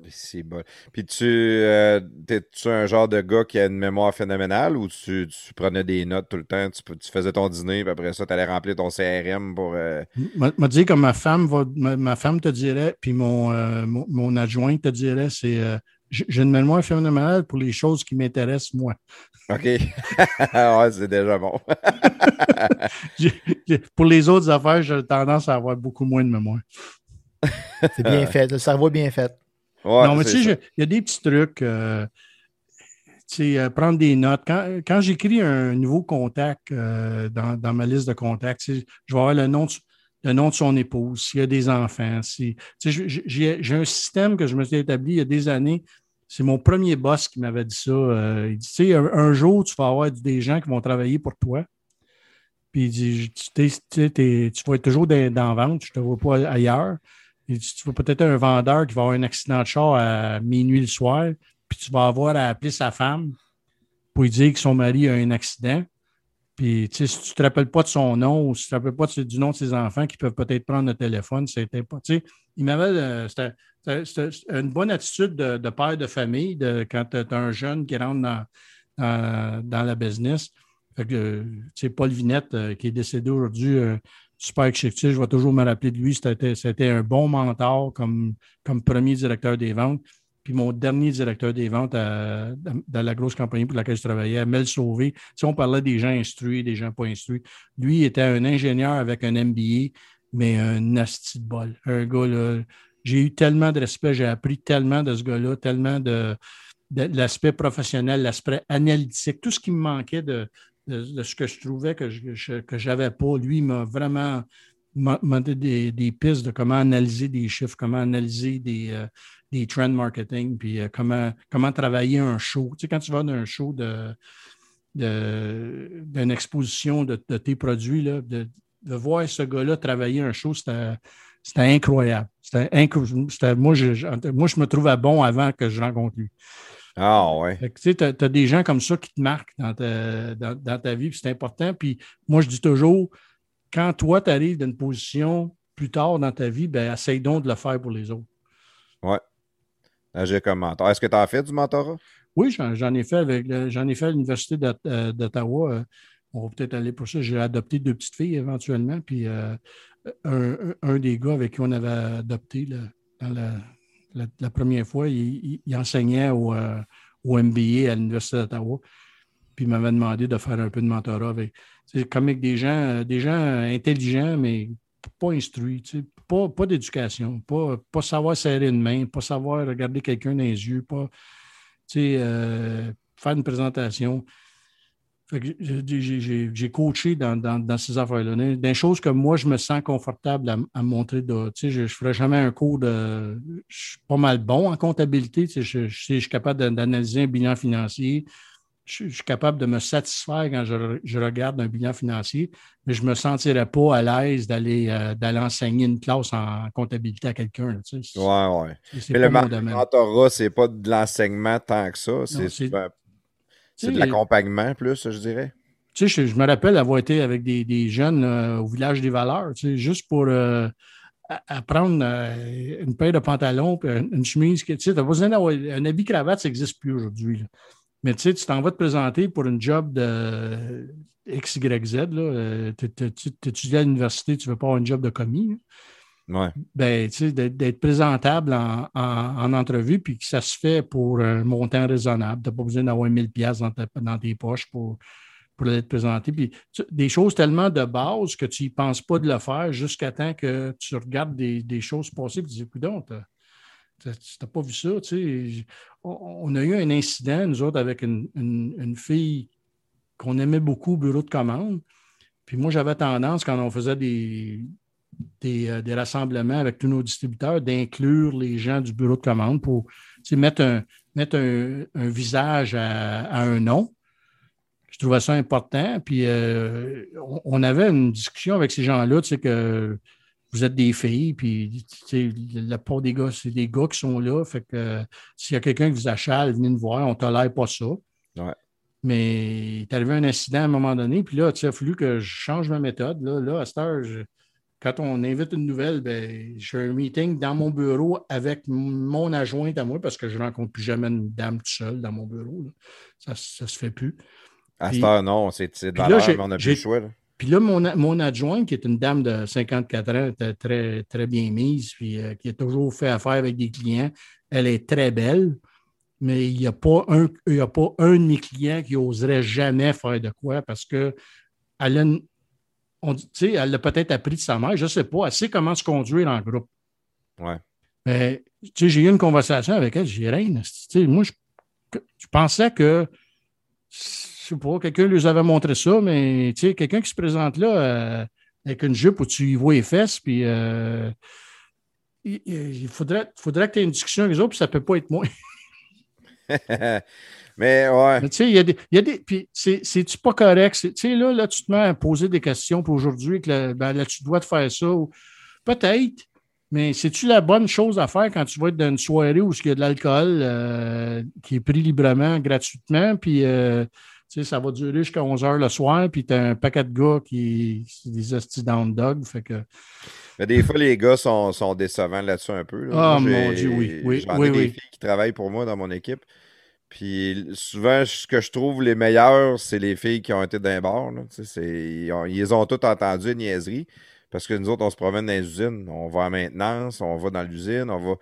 [SPEAKER 1] C'est bon. Puis tu euh, es-tu un genre de gars qui a une mémoire phénoménale ou tu, prenais des notes tout le temps, tu, faisais ton dîner, puis après ça, tu allais remplir ton CRM pour. Euh...
[SPEAKER 2] M'a dit comme ma femme va, ma, femme te dirait, puis mon, euh, mon, adjoint te dirait, c'est euh, j'ai une mémoire phénoménale pour les choses qui m'intéressent, moi.
[SPEAKER 1] OK. (laughs) ouais, c'est déjà bon. (laughs)
[SPEAKER 2] pour les autres affaires, j'ai tendance à avoir beaucoup moins de mémoire.
[SPEAKER 5] c'est bien (laughs) fait. Le cerveau est bien fait.
[SPEAKER 2] Non, mais tu sais, il y a des petits trucs. Euh, tu sais, euh, prendre des notes. Quand, j'écris un nouveau contact euh, dans, ma liste de contacts, je vais avoir le nom de, le nom de son épouse, s'il y a des enfants. Si, j'ai un système que je me suis établi il y a des années c'est mon premier boss qui m'avait dit ça. Euh, il dit, tu sais, un, jour, tu vas avoir des gens qui vont travailler pour toi. Puis il dit, tu, vas être toujours dans, dans vente, je ne te vois pas ailleurs. Tu vas peut-être un vendeur qui va avoir un accident de char à minuit le soir, puis tu vas avoir à appeler sa femme pour lui dire que son mari a un accident. Puis, tu sais, si tu ne te rappelles pas de son nom ou si tu ne te rappelles pas du nom de ses enfants qui peuvent peut-être prendre le téléphone, c'était pas. Tu sais, il m'avait. Euh, c'était une bonne attitude de, père de famille de, quand tu as un jeune qui rentre dans, dans, la business. Que, tu Paul Vinette, euh, qui est décédé aujourd'hui, euh, super exécutif, je vais toujours me rappeler de lui. C'était un bon mentor comme, comme premier directeur des ventes. Puis mon dernier directeur des ventes dans la grosse compagnie pour laquelle je travaillais, Mel Sauvé, si on parlait des gens instruits, des gens pas instruits, lui était un ingénieur avec un MBA, mais un nasty de bol. Un gars, j'ai eu tellement de respect, j'ai appris tellement de ce gars-là, tellement de, l'aspect professionnel, l'aspect analytique, tout ce qui me manquait de, ce que je trouvais que je n'avais pas. Lui m'a vraiment demandé des, pistes de comment analyser des chiffres, comment analyser des, euh, des trend marketing, puis euh, comment, comment travailler un show. Tu sais, quand tu vas dans un show de, d'une exposition de, tes produits, là, de, voir ce gars-là travailler un show, c'était, incroyable. C'était moi, je, moi, je me trouvais bon avant que je rencontre lui.
[SPEAKER 1] Ah ouais.
[SPEAKER 2] Tu sais, as, des gens comme ça qui te marquent dans ta, dans, ta vie, c'est important. Puis moi, je dis toujours, quand toi, tu arrives dans une position plus tard dans ta vie, ben, essaye donc de le faire pour les autres.
[SPEAKER 1] Ouais. J'ai comme mentor. Est-ce que tu as fait du mentorat?
[SPEAKER 2] Oui, j'en ai fait avec j'en ai fait à l'Université euh, d'Ottawa. Euh, on va peut-être aller pour ça. J'ai adopté deux petites filles éventuellement. Puis euh, un, des gars avec qui on avait adopté dans la, première fois, il, enseignait au, au MBA à l'Université d'Ottawa. Puis il m'avait demandé de faire un peu de mentorat avec. Comme avec des gens, des gens intelligents, mais pas instruits, pas, pas d'éducation, pas, pas savoir serrer une main, pas savoir regarder quelqu'un dans les yeux, pas euh, faire une présentation. J'ai coaché dans, ces affaires-là. Des choses que moi, je me sens confortable à, montrer. je ne ferai jamais un cours de. Je suis pas mal bon en comptabilité. Je, je, suis capable d'analyser un bilan financier je, suis capable de me satisfaire quand je, regarde un bilan financier, mais je ne me sentirais pas à l'aise d'aller euh, d'aller enseigner une classe en comptabilité à quelqu'un.
[SPEAKER 1] Oui, oui. Mais le mentorat, ce n'est pas de l'enseignement tant que ça. C'est de l'accompagnement plus, je dirais.
[SPEAKER 2] Tu sais, je, me rappelle avoir été avec des, jeunes euh, au village des valeurs, tu sais, juste pour euh, apprendre une paire de pantalons, une chemise. Tu sais, besoin d'avoir un habit cravate, ça n'existe plus aujourd'hui. Mais tu sais, tu t'en vas te présenter pour une job de XYZ. Euh, tu étudies à l'université, tu ne veux pas avoir un job de commis.
[SPEAKER 1] Ouais.
[SPEAKER 2] Ben, d'être présentable en, entrevue, puis que ça se fait pour un montant raisonnable. Tu n'as pas besoin d'avoir 1000 pièces dans, dans, tes poches pour, pour être présenté. Puis des choses tellement de base que tu n'y penses pas de le faire jusqu'à temps que tu regardes des, choses passer et tu dis, écoute, tu n'as pas vu ça. On, a eu un incident, nous autres, avec une, fille qu'on aimait beaucoup au bureau de commande. Puis moi, j'avais tendance, quand on faisait des, des, euh, rassemblements avec tous nos distributeurs, d'inclure les gens du bureau de commande pour mettre, un, mettre un, visage à, un nom. Je trouvais ça important. Puis euh, on, on, avait une discussion avec ces gens-là, tu sais, que vous êtes des filles, puis la part des gars, c'est des gars qui sont là. Fait que s'il y a quelqu'un qui vous achale, venez nous voir, on ne tolère pas ça. Mais il est arrivé un incident à un moment donné, puis là, il a fallu que je change ma méthode. Là, là à cette heure, quand on invite une nouvelle, ben, j'ai un meeting dans mon bureau avec mon adjointe à moi, parce que je ne rencontre plus jamais une dame toute seule dans mon bureau. Ça ne se fait plus.
[SPEAKER 1] À cette heure, non, c'est de valeur, mais on n'a plus le choix.
[SPEAKER 2] Puis là, mon, mon adjointe, qui est une dame de 54 ans, était très, très bien mise, puis euh, qui a toujours fait affaire avec des clients, elle est très belle, mais il n'y a, pas un, a pas un de mes clients qui oserait jamais faire de quoi parce que elle a, on, elle l'a peut-être appris de sa mère, je ne sais pas, elle sait comment se conduire en groupe.
[SPEAKER 1] Ouais.
[SPEAKER 2] Mais j'ai eu une conversation avec elle, j'ai rien. Moi, je, je pensais que je sais pas, quelqu'un lui avait montré ça, mais tu sais, quelqu'un qui se présente là euh, avec une jupe où tu y vois les fesses, puis euh, il, faudrait, faudrait que tu aies une discussion avec eux autres, puis ça ne peut pas être moi. (laughs)
[SPEAKER 1] mais ouais.
[SPEAKER 2] tu sais, il y a des. Y a des puis c'est-tu pas correct? Tu sais, là, là, tu te mets à poser des questions pour aujourd'hui, que ben, là, tu dois te faire ça. Peut-être. Mais c'est-tu la bonne chose à faire quand tu vas être dans une soirée où il y a de l'alcool euh, qui est pris librement, gratuitement, puis ça va durer jusqu'à 11 h le soir, puis tu as un paquet de gars qui sont des hosties down dog. Fait que...
[SPEAKER 1] Mais des fois, les gars sont, sont décevants là-dessus un peu.
[SPEAKER 2] Ah, mon Dieu, oui. oui
[SPEAKER 1] J'en
[SPEAKER 2] ai
[SPEAKER 1] des filles qui travaillent pour moi dans mon équipe. Puis souvent, ce que je trouve les meilleurs, c'est les filles qui ont été d'un bord. Ils, ont toutes entendu, niaiseries. Parce que nous autres, on se promène dans les usines. On va à maintenance, on va dans l'usine, on va.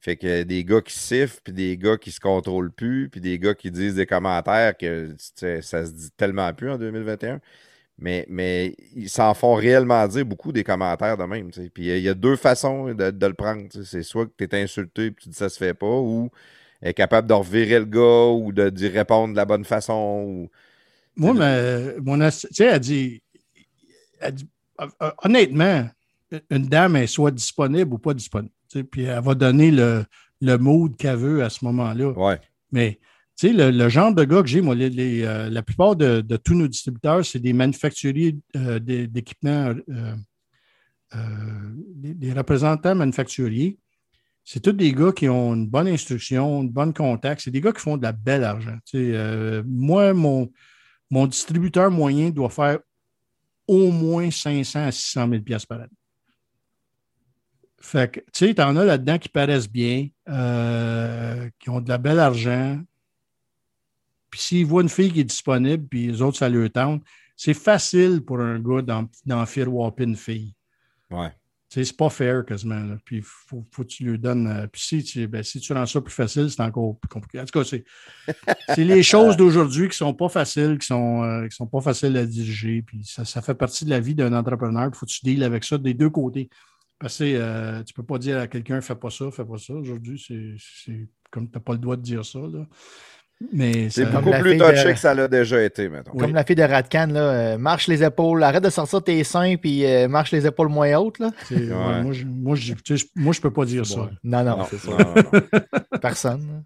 [SPEAKER 1] Fait que des gars qui sifflent, puis des gars qui se contrôlent plus, puis des gars qui disent des commentaires que ça se dit tellement plus en 2021. Mais, mais ils s'en font réellement dire beaucoup des commentaires de même. Puis il y, a deux façons de, le prendre. C'est soit que tu es insulté et tu dis ça se fait pas, ou est capable de revirer le gars ou d'y répondre de la bonne façon. Ou,
[SPEAKER 2] Moi, mais, mon tu sais, elle dit, honnêtement, une dame est soit disponible ou pas disponible puis elle va donner le, le mood qu'elle veut à ce moment-là.
[SPEAKER 1] Ouais.
[SPEAKER 2] Mais le, le, genre de gars que j'ai, moi, les, euh, la plupart de, tous nos distributeurs, c'est des manufacturiers euh, d'équipements, euh, des, représentants manufacturiers. C'est tous des gars qui ont une bonne instruction, une bonne contact. C'est des gars qui font de la belle argent. moi, mon, mon distributeur moyen doit faire au moins 500 à 600 000 par année. Fait que, tu sais, t'en as là-dedans qui paraissent bien, euh, qui ont de la belle argent. Puis s'ils voient une fille qui est disponible, puis les autres, ça leur tente, c'est facile pour un gars d'en faire wapper une fille.
[SPEAKER 1] Ouais.
[SPEAKER 2] C'est pas fair quasiment. Là. Puis faut, faut, que tu lui donnes. Euh, puis si tu, ben, si tu rends ça plus facile, c'est encore plus compliqué. En tout cas, (laughs) c'est, les choses d'aujourd'hui qui sont pas faciles, qui sont, euh, qui sont pas faciles à diriger. Puis ça, ça fait partie de la vie d'un entrepreneur. Il faut que tu deals avec ça des deux côtés. Parce que euh, tu peux pas dire à quelqu'un fais pas ça, fais pas ça. Aujourd'hui, c'est, c'est comme tu n'as pas le droit de dire ça. Là.
[SPEAKER 1] Mais c'est beaucoup plus touché que ça l'a déjà été, maintenant.
[SPEAKER 4] Comme la fille de Radcan, là, euh, marche les épaules, arrête de sortir tes seins, puis euh, marche les épaules moins hautes. Là.
[SPEAKER 2] moi, je, moi, je, peux pas dire ça.
[SPEAKER 4] Non, non, c'est ça. (laughs) Personne.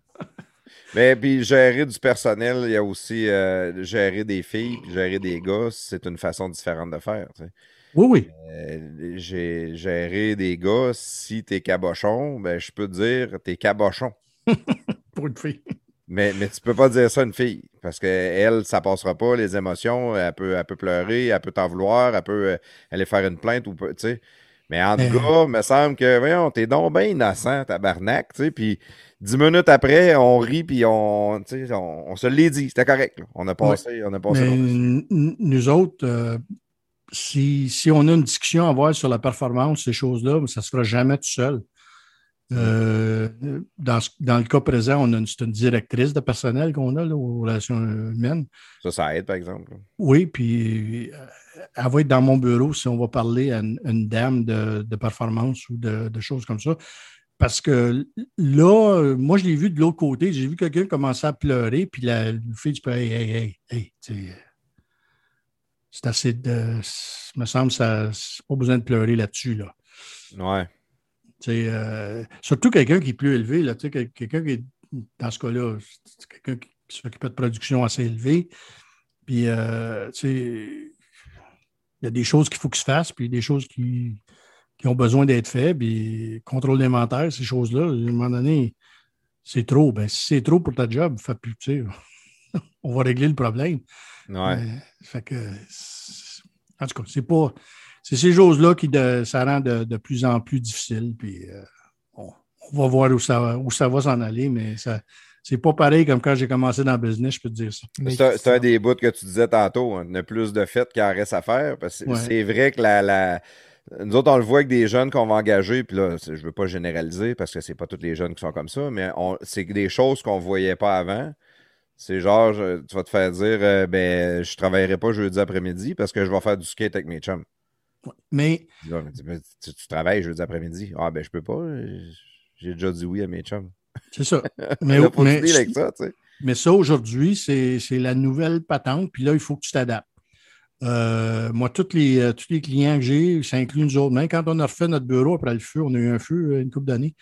[SPEAKER 1] Mais puis gérer du personnel, il y a aussi euh, gérer des filles, gérer des gars, c'est une façon différente de faire.
[SPEAKER 2] Oui, oui.
[SPEAKER 1] j'ai géré des gars, si t'es cabochon, ben, je peux te dire, t'es cabochon. (laughs)
[SPEAKER 2] Pour une fille.
[SPEAKER 1] Mais, mais tu peux pas dire ça à une fille, parce qu'elle, ça passera pas, les émotions, elle peut, elle peut pleurer, elle peut t'en vouloir, elle peut euh, aller faire une plainte, ou tu sais. Mais en tout cas, il me semble que, voyons, t'es donc bien innocent, tabarnak, tu sais, puis dix minutes après, on rit, puis on, on, on se l'est dit, c'était correct, on a passé, on a passé.
[SPEAKER 2] nous autres, euh, si, si, on a une discussion à avoir sur la performance, ces choses-là, ça se fera jamais tout seul. Euh, dans, dans, le cas présent, on a une, une directrice de personnel qu'on a aux relations humaines.
[SPEAKER 1] Ça, ça aide, par exemple.
[SPEAKER 2] Oui, puis euh, elle va être dans mon bureau si on va parler à une, dame de, de, performance ou de, de, choses comme ça. Parce que là, moi, je l'ai vu de l'autre côté. J'ai vu quelqu'un commencer à pleurer, puis la, fille, tu peux, hey, hey, hey, hey, c'est assez de. me semble, ça, pas besoin de pleurer là-dessus, là.
[SPEAKER 1] Ouais.
[SPEAKER 2] Euh, surtout quelqu'un qui est plus élevé, là, quelqu'un qui est, dans ce cas-là, quelqu'un qui s'occupe de production assez élevée. Puis, euh, il y a des choses qu'il faut qu'il se fasse, puis des choses qui, qui ont besoin d'être faites. Puis, contrôle d'inventaire, ces choses-là, à un moment donné, c'est trop. Ben, si c'est trop pour ta job, fais plus, (laughs) on va régler le problème.
[SPEAKER 1] Ouais.
[SPEAKER 2] fait que, en tout cas, c'est pas c'est ces choses-là qui ça rend de, plus en plus difficile. Puis euh, on, va voir où ça, où ça va s'en aller, mais ça. C'est pas pareil comme quand j'ai commencé dans le business, je peux te dire ça.
[SPEAKER 1] C'est un, des bouts que tu disais tantôt, hein, a plus de fait qu'il reste à faire. c'est vrai que la, nous autres, on le voit avec des jeunes qu'on va engager, puis là, je ne veux pas généraliser parce que c'est pas tous les jeunes qui sont comme ça, mais c'est des choses qu'on ne voyait pas avant. C'est genre, tu vas te faire dire, euh, ben, je travaillerai pas jeudi après-midi parce que je vais faire du skate avec mes chums.
[SPEAKER 2] Mais.
[SPEAKER 1] tu, travailles jeudi après-midi. Ah, ben, je peux pas. J'ai déjà dit oui à mes chums.
[SPEAKER 2] C'est ça. (laughs) mais, mais, ça, aujourd'hui, c'est la nouvelle patente. Puis là, il faut que tu t'adaptes. Euh, moi, tous les, euh, tous les clients que j'ai, ça inclut nous autres. Même quand on a refait notre bureau après le feu, on a eu un feu euh, une couple d'années.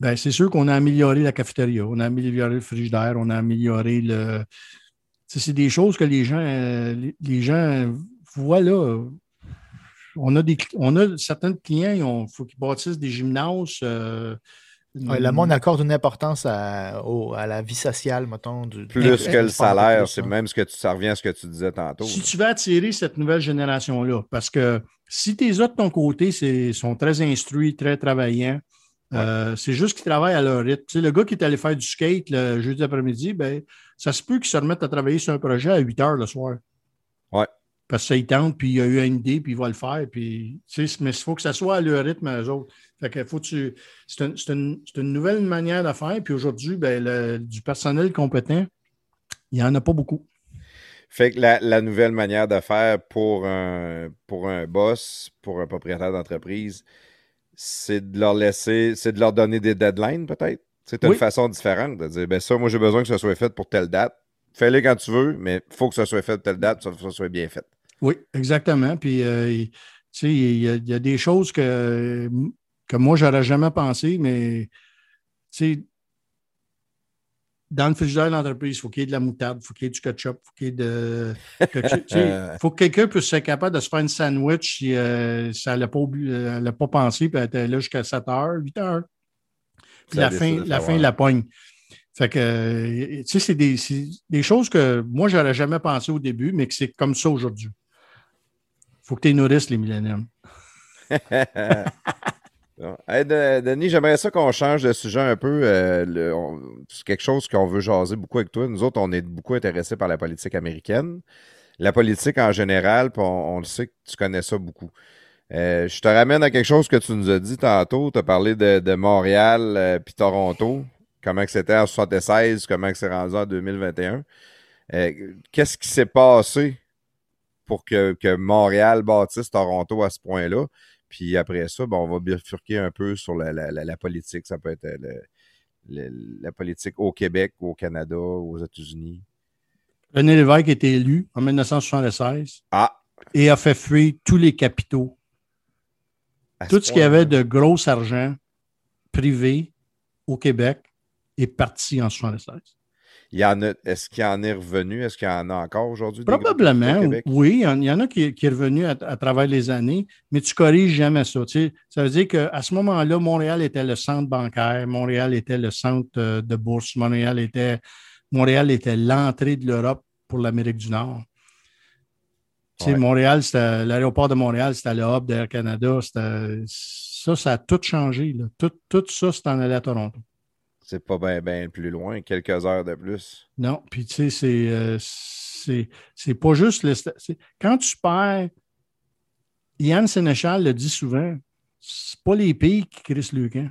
[SPEAKER 2] Ben, c'est sûr qu'on a amélioré la cafétéria, on a amélioré le frigidaire, on a amélioré le. C'est des choses que les gens, les gens voient là on a, des, on a certains clients, il faut qu'ils bâtissent des gymnases. Euh,
[SPEAKER 4] le monde accorde une importance à, la vie sociale, mettons. Du,
[SPEAKER 1] Plus que le salaire, c'est même ce que tu, ça revient à ce que tu disais tantôt.
[SPEAKER 2] Si tu veux attirer cette nouvelle génération-là, parce que si tes autres de ton côté sont très instruits, très travaillants, euh, c'est juste qu'ils travaillent à leur rythme. le gars qui est allé faire du skate le jeudi après-midi, ben, ça se peut qu'il se remette à travailler sur un projet à 8 heures le soir.
[SPEAKER 1] Ouais.
[SPEAKER 2] Parce que ça y tente, puis il a eu une idée, puis il va le faire. Puis, mais il faut que ça soit à leur rythme à eux autres. Fait que faut tu, c'est, une, une, nouvelle manière de faire. Puis aujourd'hui, ben, du personnel compétent, il n'y en a pas beaucoup.
[SPEAKER 1] Fait que la, nouvelle manière de faire pour un, pour un boss, pour un propriétaire d'entreprise, c'est de leur laisser, c'est de leur donner des deadlines peut-être? C'est une façon différente de dire, ben ça, moi j'ai besoin que ça soit fait pour telle date. Fais-le quand tu veux, mais il faut que ça soit fait telle date, que ça soit bien fait.
[SPEAKER 2] Oui, exactement. Puis, euh, tu sais, il y, a des choses que, que moi, j'aurais jamais pensé, mais, tu sais, dans le frigidaire de l'entreprise, il faut qu'il y ait de la moutarde, il faut qu'il y ait du ketchup, il faut qu'il y ait de. Il (laughs) faut que quelqu'un puisse être capable de se faire une sandwich si euh, ça n'a pas, pas pensé, puis elle était là jusqu'à 7 heures, 8 heures. Puis la fin, la fin, la pogne. Fait que, tu sais, c'est des, choses que moi, j'aurais jamais pensé au début, mais que c'est comme ça aujourd'hui faut que tu nourrisses les milléniums. (laughs)
[SPEAKER 1] Denis, j'aimerais ça qu'on change de sujet un peu. Euh, c'est quelque chose qu'on veut jaser beaucoup avec toi. Nous autres, on est beaucoup intéressés par la politique américaine. La politique en général, on, le sait que tu connais ça beaucoup. Euh, je te ramène à quelque chose que tu nous as dit tantôt. Tu as parlé de, Montréal euh, puis Toronto. Comment c'était en 76, comment c'est rendu en 2021. Qu'est-ce qui s'est passé pour que, Montréal bâtisse Toronto à ce point-là? Puis après ça, on va bifurquer un peu sur la, politique. Ça peut être la politique au Québec, au Canada, aux États-Unis.
[SPEAKER 2] René Lévesque a été élu en 1976
[SPEAKER 1] ah.
[SPEAKER 2] et a fait fuir tous les capitaux. Tout ce qu'il y avait de gros argent privé au Québec est parti en 1976.
[SPEAKER 1] est-ce qu'il y en est revenu? Est-ce qu'il y en a encore aujourd'hui?
[SPEAKER 2] Probablement, oui. Il y en a qui, est revenu à, travers les années, mais tu corriges jamais ça. Ça veut dire qu'à ce moment-là, Montréal était le centre bancaire, Montréal était le centre euh, de bourse, Montréal était Montréal était l'entrée de l'Europe pour l'Amérique du Nord. Montréal, l'aéroport de Montréal, c'était le hub d'Air Canada. Ça, ça a tout changé. Tout, tout, ça, c'est en allé à Toronto.
[SPEAKER 1] C'est pas bien plus loin, quelques heures de plus.
[SPEAKER 2] Non, puis tu sais, c'est, euh, c'est, pas juste le. Quand tu perds, Yann Sénéchal le dit souvent, c'est pas les pays qui crissent le camp.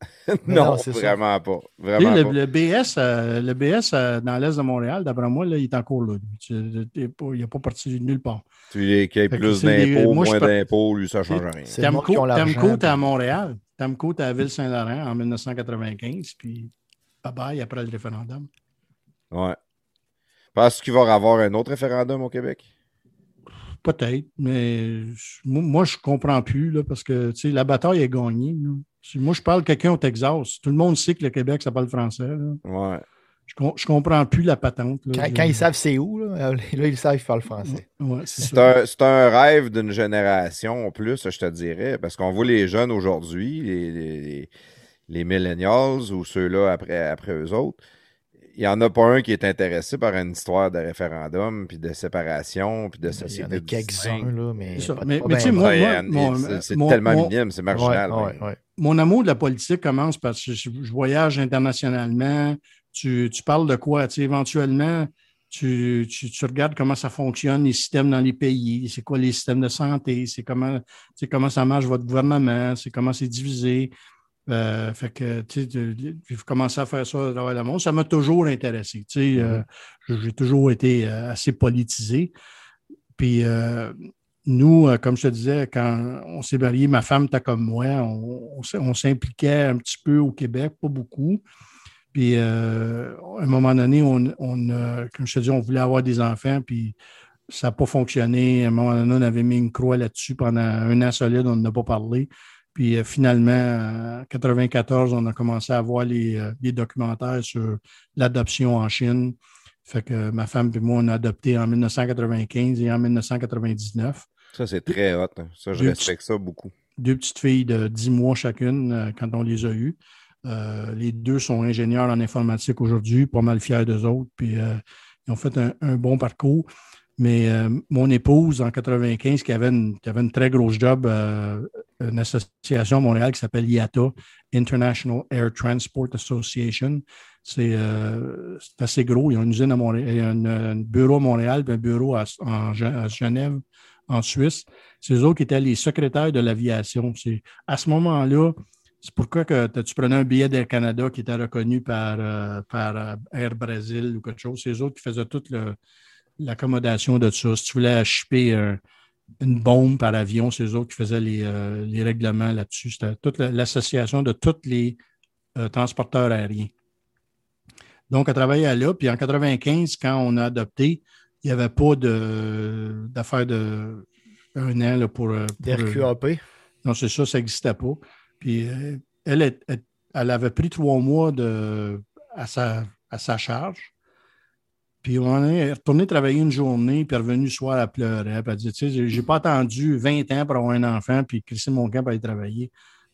[SPEAKER 2] (laughs)
[SPEAKER 1] non, vraiment pas. Vraiment
[SPEAKER 2] le,
[SPEAKER 1] pas.
[SPEAKER 2] le, BS, euh, le BS euh, dans l'Est de Montréal, d'après moi, là, il est encore là. il n'est pas parti nulle part.
[SPEAKER 1] Tu qu'il y ait plus d'impôts, moins d'impôts, lui, ça ne change rien.
[SPEAKER 2] Tamco, Tamco à Montréal. Tamco, à Ville-Saint-Laurent en 1995, puis bye-bye après le référendum.
[SPEAKER 1] Ouais. Penses-tu qu'il va y avoir un autre référendum au Québec?
[SPEAKER 2] Peut-être, mais moi, je ne comprends plus, là, parce que la bataille est gagnée. Moi, je parle quelqu'un au Texas. Tout le monde sait que le Québec, ça parle français.
[SPEAKER 1] Ouais.
[SPEAKER 2] Je, ne comprends plus la patente.
[SPEAKER 5] quand, ils savent c'est où, là, ils savent qu'ils parlent français.
[SPEAKER 1] c'est un, rêve d'une génération en plus, je te dirais, parce qu'on voit les jeunes aujourd'hui, les, les, les, millennials ou ceux-là après, après eux autres il n'y en a pas un qui est intéressé par une histoire de référendum, puis de séparation, puis de société. Il y en a
[SPEAKER 5] quelques-uns, là, mais.
[SPEAKER 2] Mais, tu sais, moi,
[SPEAKER 1] c'est tellement minime, c'est marginal.
[SPEAKER 2] mon amour de la politique commence parce que je, voyage internationalement. Tu, tu, parles de quoi? Tu sais, éventuellement, tu, tu, tu, regardes comment ça fonctionne, les systèmes dans les pays, c'est quoi les systèmes de santé, c'est comment, comment ça marche votre gouvernement, c'est comment c'est divisé. Euh, fait que, tu sais, commencé à faire ça dans le monde. Ça m'a toujours intéressé. Tu sais, euh, mm-hmm. j'ai toujours été euh, assez politisé. Puis, nous, comme je te disais, quand on s'est mariés, ma femme était comme moi, on, s'impliquait un petit peu au Québec, pas beaucoup. Puis, à un moment donné, on, comme je te dis, on voulait avoir des enfants, puis ça n'a pas fonctionné. À un moment donné, on avait mis une croix là-dessus pendant un an solide, on n'a pas parlé. Puis euh, finalement, en 1994, on a commencé à voir euh, les, documentaires sur l'adoption en Chine. Fait que ma femme et moi, on a adopté en 1995 et en 1999.
[SPEAKER 1] Ça, c'est très hot. Hein. Ça, je respecte ça beaucoup.
[SPEAKER 2] Deux petites filles de 10 mois chacune euh, quand on les a eues. Les deux sont ingénieurs en informatique aujourd'hui, pas mal fiers d'eux autres. Puis ils ont fait un bon parcours. Mais euh, mon épouse, en 95, qui avait une, très grosse job, euh, une association à Montréal qui s'appelle IATA, International Air Transport Association. Euh, c'est assez gros. Il y a une usine à Montréal, il un, bureau à Montréal, puis un bureau à, à Genève, en Suisse. C'est eux autres qui étaient les secrétaires de l'aviation. À ce moment-là, c'est pourquoi que tu prenais un billet d'Air Canada qui était reconnu par, par Air Brazil ou quelque chose? C'est eux autres qui faisaient tout le l'accommodation de ça. Si tu voulais acheter une bombe par avion, c'est eux autres qui faisaient les, euh, règlements là-dessus. C'était toute l'association de tous les euh, transporteurs aériens. Donc, à travailler là. Puis en 95, quand on a adopté, il n'y avait pas d'affaire de, un an là, pour. Euh,
[SPEAKER 5] pour
[SPEAKER 2] non, c'est ça, ça n'existait pas. Puis elle, elle, avait pris trois mois de, à, sa, à sa charge. Puis on est retourné travailler une journée, puis revenu le soir, à pleurer. Puis elle dit, tu sais, j'ai pas attendu 20 ans pour avoir un enfant, puis crisser mon camp pour aller travailler.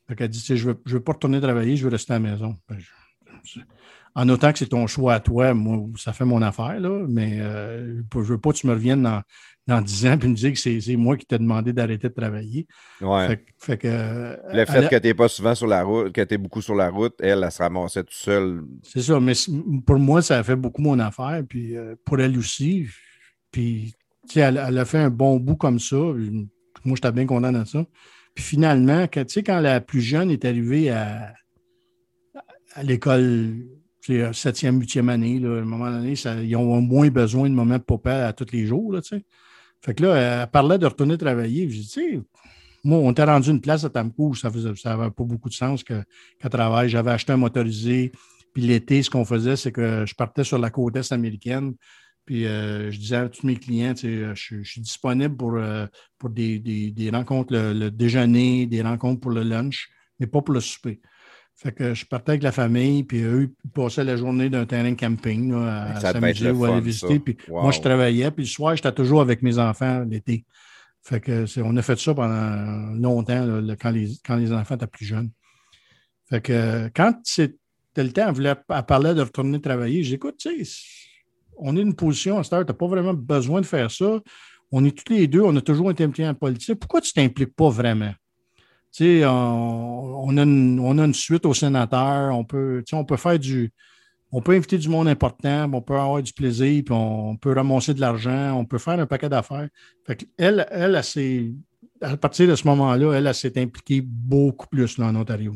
[SPEAKER 2] Fait qu'elle dit, tu sais, je veux, je veux pas retourner travailler, je veux rester à la maison. En autant que c'est ton choix à toi, moi, ça fait mon affaire, là, mais euh, je veux pas que tu me reviennes dans, dans 10 ans et me dire que c'est moi qui t'ai demandé d'arrêter de travailler.
[SPEAKER 1] Ouais.
[SPEAKER 2] Fait, que,
[SPEAKER 1] le fait que tu n'es pas souvent sur la route, que tu es beaucoup sur la route, elle, elle se ramassait toute seule.
[SPEAKER 2] C'est ça, mais pour moi, ça a fait beaucoup mon affaire, puis euh, pour elle aussi. Puis, elle, elle, a fait un bon bout comme ça. moi, j'étais bien content de ça. Puis finalement, quand, quand la plus jeune est arrivée à, à l'école, septième, huitième année, là, à un moment donné, ça, ils ont moins besoin de moments de papa à tous les jours. Là, fait que là, elle parlait de retourner travailler. Je dis, moi, on était rendu une place à Tamco ça n'avait ça pas beaucoup de sens qu'elle travaille. J'avais acheté un motorisé. Puis l'été, ce qu'on faisait, c'est que je partais sur la côte est américaine. Puis euh, je disais à tous mes clients, je, je, suis disponible pour, euh, pour des, des, rencontres le, déjeuner, des rencontres pour le lunch, mais pas pour le souper. Fait que je partais avec la famille, puis eux, ils passaient la journée d'un terrain camping à s'amuser ou aller visiter. Puis moi, je travaillais, puis le soir, j'étais toujours avec mes enfants l'été. Fait que on a fait ça pendant longtemps, quand, les, quand les enfants étaient plus jeunes. Fait que quand c'était le temps, elle, voulait, elle de retourner travailler, j'écoute, tu sais, on est une position à cette heure, tu n'as pas vraiment besoin de faire ça. On est tous les deux, on a toujours été impliqués en politique. Pourquoi tu ne t'impliques pas vraiment? Tu sais, on, a une, suite au sénateur, on peut, on peut faire du. On peut inviter du monde important, on peut avoir du plaisir, puis on, peut ramasser de l'argent, on peut faire un paquet d'affaires. elle, elle, à partir de ce moment-là, elle, s'est impliquée beaucoup plus là, en Ontario.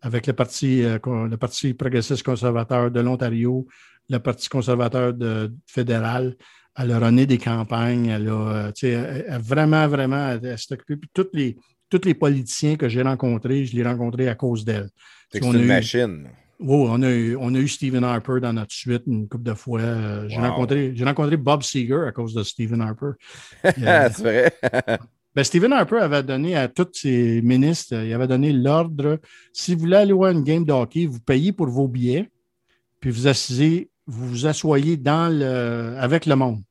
[SPEAKER 2] Avec le Parti, euh, le parti progressiste conservateur de l'Ontario, le Parti conservateur de, fédéral. Elle a rené des campagnes. Elle a, euh, vraiment, vraiment, elle, s'est occupée. Puis tous les, tous les politiciens que j'ai rencontrés, je les ai rencontrés à cause d'elle.
[SPEAKER 1] C'est une machine.
[SPEAKER 2] Oui, on a, eu, on a eu Stephen Harper dans notre suite une couple de fois. Euh, j'ai, rencontré, rencontré Bob Seeger à cause de Stephen Harper. (laughs)
[SPEAKER 1] C'est vrai. (laughs)
[SPEAKER 2] ben, Stephen Harper avait donné à tous ses ministres, il avait donné l'ordre si vous voulez aller voir une game de hockey, vous payez pour vos billets, puis vous assisez vous vous asseyez dans le, avec le monde,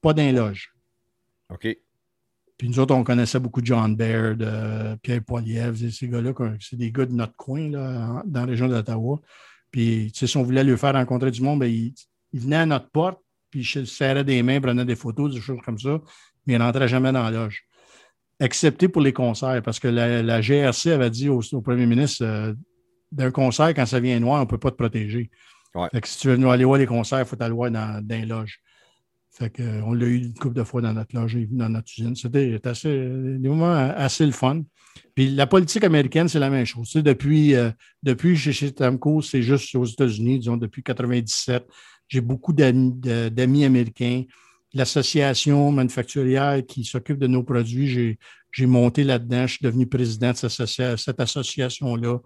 [SPEAKER 2] pas dans les loges.
[SPEAKER 1] OK.
[SPEAKER 2] Puis nous autres, on connaissait beaucoup John Baird, Pierre Poilievre, ces gars-là, c'est des gars de notre coin, là, dans la région d'Ottawa. Puis, tu sais, si on voulait lui faire rencontrer du monde, ben, il, venait à notre porte, puis il serrait des mains, prenait des photos, des choses comme ça, mais il ne rentrait jamais dans la loge. Excepté pour les concerts, parce que la, GRC avait dit au, premier ministre euh, d'un concert, quand ça vient noir, on ne peut pas te protéger. Fait que si tu veux nous aller voir les concerts, il faut aller voir dans, dans les loges. Fait que, on l'a eu une couple de fois dans notre loge, dans notre usine. C'était assez, des moments assez le fun. Puis la politique américaine, c'est la même chose. depuis, euh, depuis chez Tamco, c'est juste aux États-Unis, disons, depuis 1997. J'ai beaucoup d'amis américains. L'association manufacturière qui s'occupe de nos produits, j'ai monté là-dedans. Je suis devenu président de cette association-là.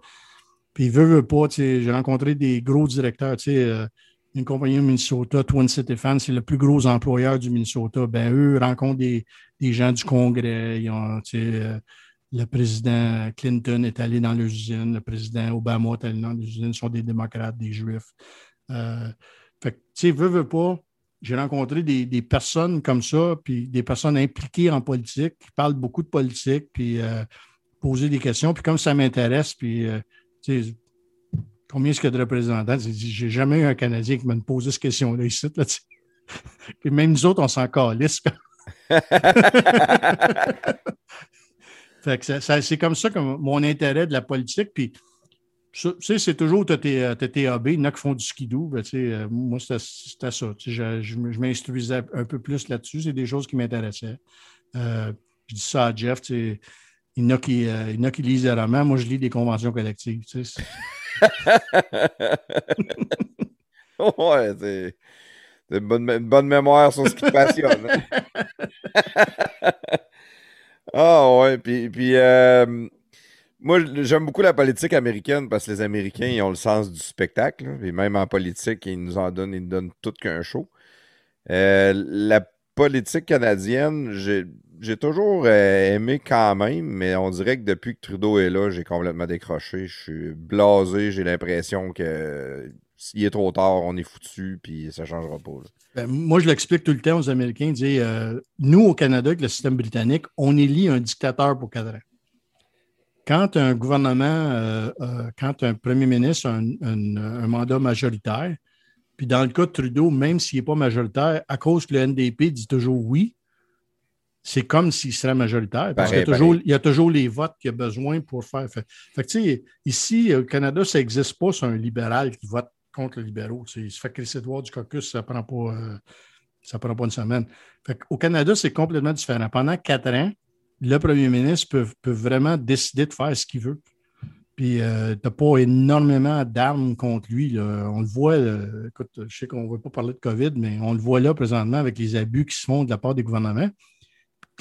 [SPEAKER 2] Puis, veut, veut pas, j'ai rencontré des gros directeurs, tu sais, euh, une compagnie au Minnesota, Twin City Fan, c'est le plus gros employeur du Minnesota. Ben, eux rencontrent des, des gens du Congrès. Tu sais, euh, le président Clinton est allé dans l'usine, le président Obama est allé dans l'usine, ils sont des démocrates, des juifs. Euh, fait tu sais, veut, veut pas, j'ai rencontré des, des, personnes comme ça, puis des personnes impliquées en politique, qui parlent beaucoup de politique, puis poser des questions. Puis comme ça m'intéresse, puis combien est-ce qu'il y a de représentants? J'ai jamais eu un Canadien qui m'a posé cette question-là ici. Là, Puis même nous autres, on s'en calisse. (laughs) c'est comme ça que mon intérêt de la politique. Puis, c'est toujours, tu as tes AB, il y en a qui font du skidoo. Ben, euh, moi, c'était ça. Je, je, m'instruisais un peu plus là-dessus. C'est des choses qui m'intéressaient. Euh, je dis ça à Jeff, il y, en a qui, euh, il y en a qui lisent des romans. Moi, je lis des conventions collectives. Tu sais. (laughs)
[SPEAKER 1] ouais, c'est une bonne, bonne, mémoire sur ce qui te passionne. (laughs) ah ouais, puis, puis euh, moi, j'aime beaucoup la politique américaine parce que les Américains, ils ont le sens du spectacle. et même en politique, ils nous en donnent, ils nous donnent tout qu'un show. Euh, la politique canadienne, j'ai toujours euh, aimé quand même, mais on dirait que depuis que Trudeau est là, j'ai complètement décroché. Je suis blasé, j'ai l'impression que s'il est trop tard, on est foutu, puis ça ne changera pas.
[SPEAKER 2] Ben, moi, je l'explique tout le temps aux Américains. Euh, nous, au Canada, avec le système britannique, on élit un dictateur pour ans. Quand un gouvernement, euh, quand un premier ministre a un, mandat majoritaire, puis dans le cas de Trudeau, même s'il n'est pas majoritaire, à cause que le NDP dit toujours oui, c'est comme s'il serait majoritaire, parce qu'il y, a toujours, il y a toujours les votes qu'il y a besoin pour faire. Fait, fait ici, au Canada, ça n'existe pas sur un libéral qui vote contre le libéraux. Il se fait crisser de du caucus, ça ne prend, pas, euh, prend pas une semaine. au Canada, c'est complètement différent. Pendant quatre ans, le premier ministre peut, peut, vraiment décider de faire ce qu'il veut. Puis, euh, tu n'as pas énormément d'armes contre lui. On le voit, écoute, je sais qu'on ne va pas parler de COVID, mais on le voit là présentement avec les abus qui se font de la part des gouvernements,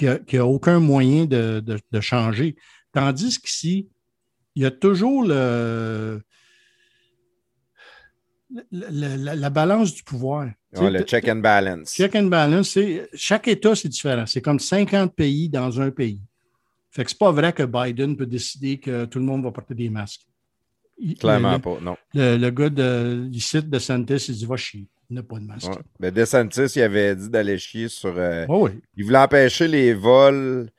[SPEAKER 2] qu'il n'y a, aucun moyen de, de changer. Tandis qu'ici, il y a toujours le, la, balance du pouvoir.
[SPEAKER 1] le check and balance.
[SPEAKER 2] Check and balance, chaque État, c'est différent. C'est comme 50 pays dans un pays. Fait que c'est pas vrai que Biden peut décider que tout le monde va porter des masques.
[SPEAKER 1] Clairement pas, non.
[SPEAKER 2] Le, gars de, du site de Santis, il dit va chier. Il n'a pas de masque.
[SPEAKER 1] Ouais. DeSantis, il avait dit d'aller chier sur. Euh,
[SPEAKER 2] oui.
[SPEAKER 1] Il voulait empêcher les vols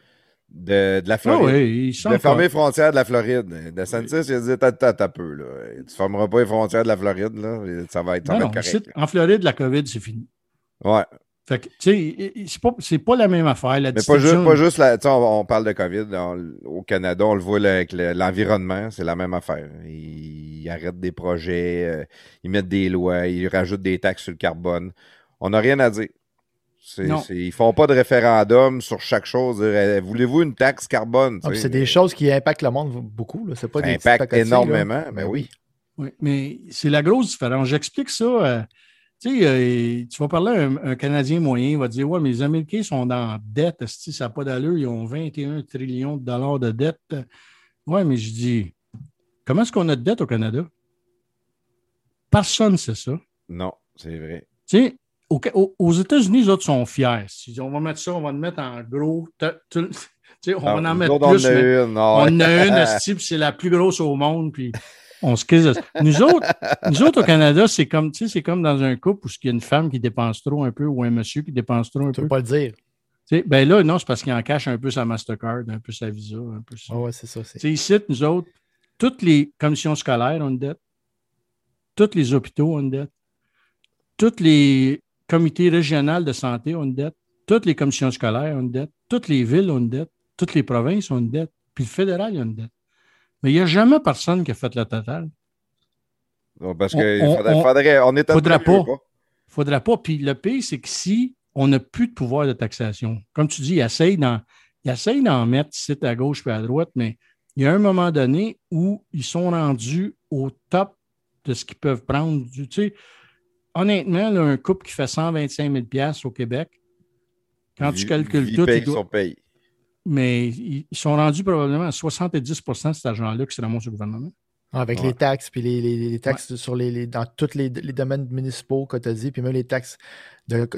[SPEAKER 1] de, de la Floride.
[SPEAKER 2] Ah oui, il
[SPEAKER 1] de fermer les frontières de la Floride. De Santis, il a dit T'as peu. Là. Tu ne fermeras pas les frontières de la Floride. Là. Ça va être, va être correct.
[SPEAKER 2] en Floride, la COVID, c'est fini.
[SPEAKER 1] Ouais.
[SPEAKER 2] Fait que, tu sais, c'est pas, pas la même affaire. La
[SPEAKER 1] Mais pas juste, pas juste la, on, on, parle de COVID. au Canada, on le voit avec l'environnement, c'est la même affaire. Ils, arrêtent des projets, euh, ils mettent des lois, ils rajoutent des taxes sur le carbone. On n'a rien à dire. Ils ne font pas de référendum sur chaque chose. Eh, voulez-vous une taxe carbone?
[SPEAKER 4] Ah, c'est des choses qui impactent le monde beaucoup. C'est pas des
[SPEAKER 1] impactent énormément, mais oui.
[SPEAKER 2] Oui, mais c'est la grosse différence. J'explique ça. Euh, euh, tu vas parler à un, Canadien moyen, il va dire Ouais, mais les Américains sont dans dette, ça n'a pas d'allure, ils ont 21 trillions de dollars de dette. Oui, mais je dis Comment est-ce qu'on a de dette au Canada? Personne ne sait ça.
[SPEAKER 1] Non, c'est vrai.
[SPEAKER 2] Tu sais, aux États-Unis, les autres sont fiers. on va mettre ça, on va le mettre en gros. (laughs) on va en mettre plus. on en a une, (laughs) c'est la plus grosse au monde. Puis on se Nous autres, (laughs) nous autres au Canada, c'est comme, c'est comme dans un couple où il y a une femme qui dépense trop un peu ou un monsieur qui dépense trop un
[SPEAKER 4] tu
[SPEAKER 2] peu.
[SPEAKER 4] Tu peux pas le dire.
[SPEAKER 2] ben là, non, c'est parce qu'il en cache un peu sa Mastercard, un peu sa Visa, un peu ça.
[SPEAKER 4] Ah ouais, c'est ça.
[SPEAKER 2] Ici, nous autres, toutes les commissions scolaires ont une dette. Tous les hôpitaux ont une dette. Toutes les comité régional de santé ont une dette, toutes les commissions scolaires ont une dette, toutes les villes ont une dette, toutes les provinces ont une dette, puis le fédéral a une dette. Mais il n'y a jamais personne qui a fait la totale.
[SPEAKER 1] parce qu'il faudrait, on, est
[SPEAKER 2] faudra pas. Faudra pas. Puis le pire, c'est que si on n'a plus de pouvoir de taxation, comme tu dis, il essaye d'en mettre ici à gauche et à droite, mais il y a un moment donné où ils sont rendus au top de ce qu'ils peuvent prendre. Tu sais, honnêtement, un couple qui fait 125 000 au Québec, quand tu calcules tout.
[SPEAKER 1] Son.
[SPEAKER 2] Mais ils sont rendus probablement à 70 de cet argent-là qui se ramasse au gouvernement.
[SPEAKER 4] Avec les taxes, puis les, taxes sur les, dans tous les, domaines municipaux que tu as dit, puis même les taxes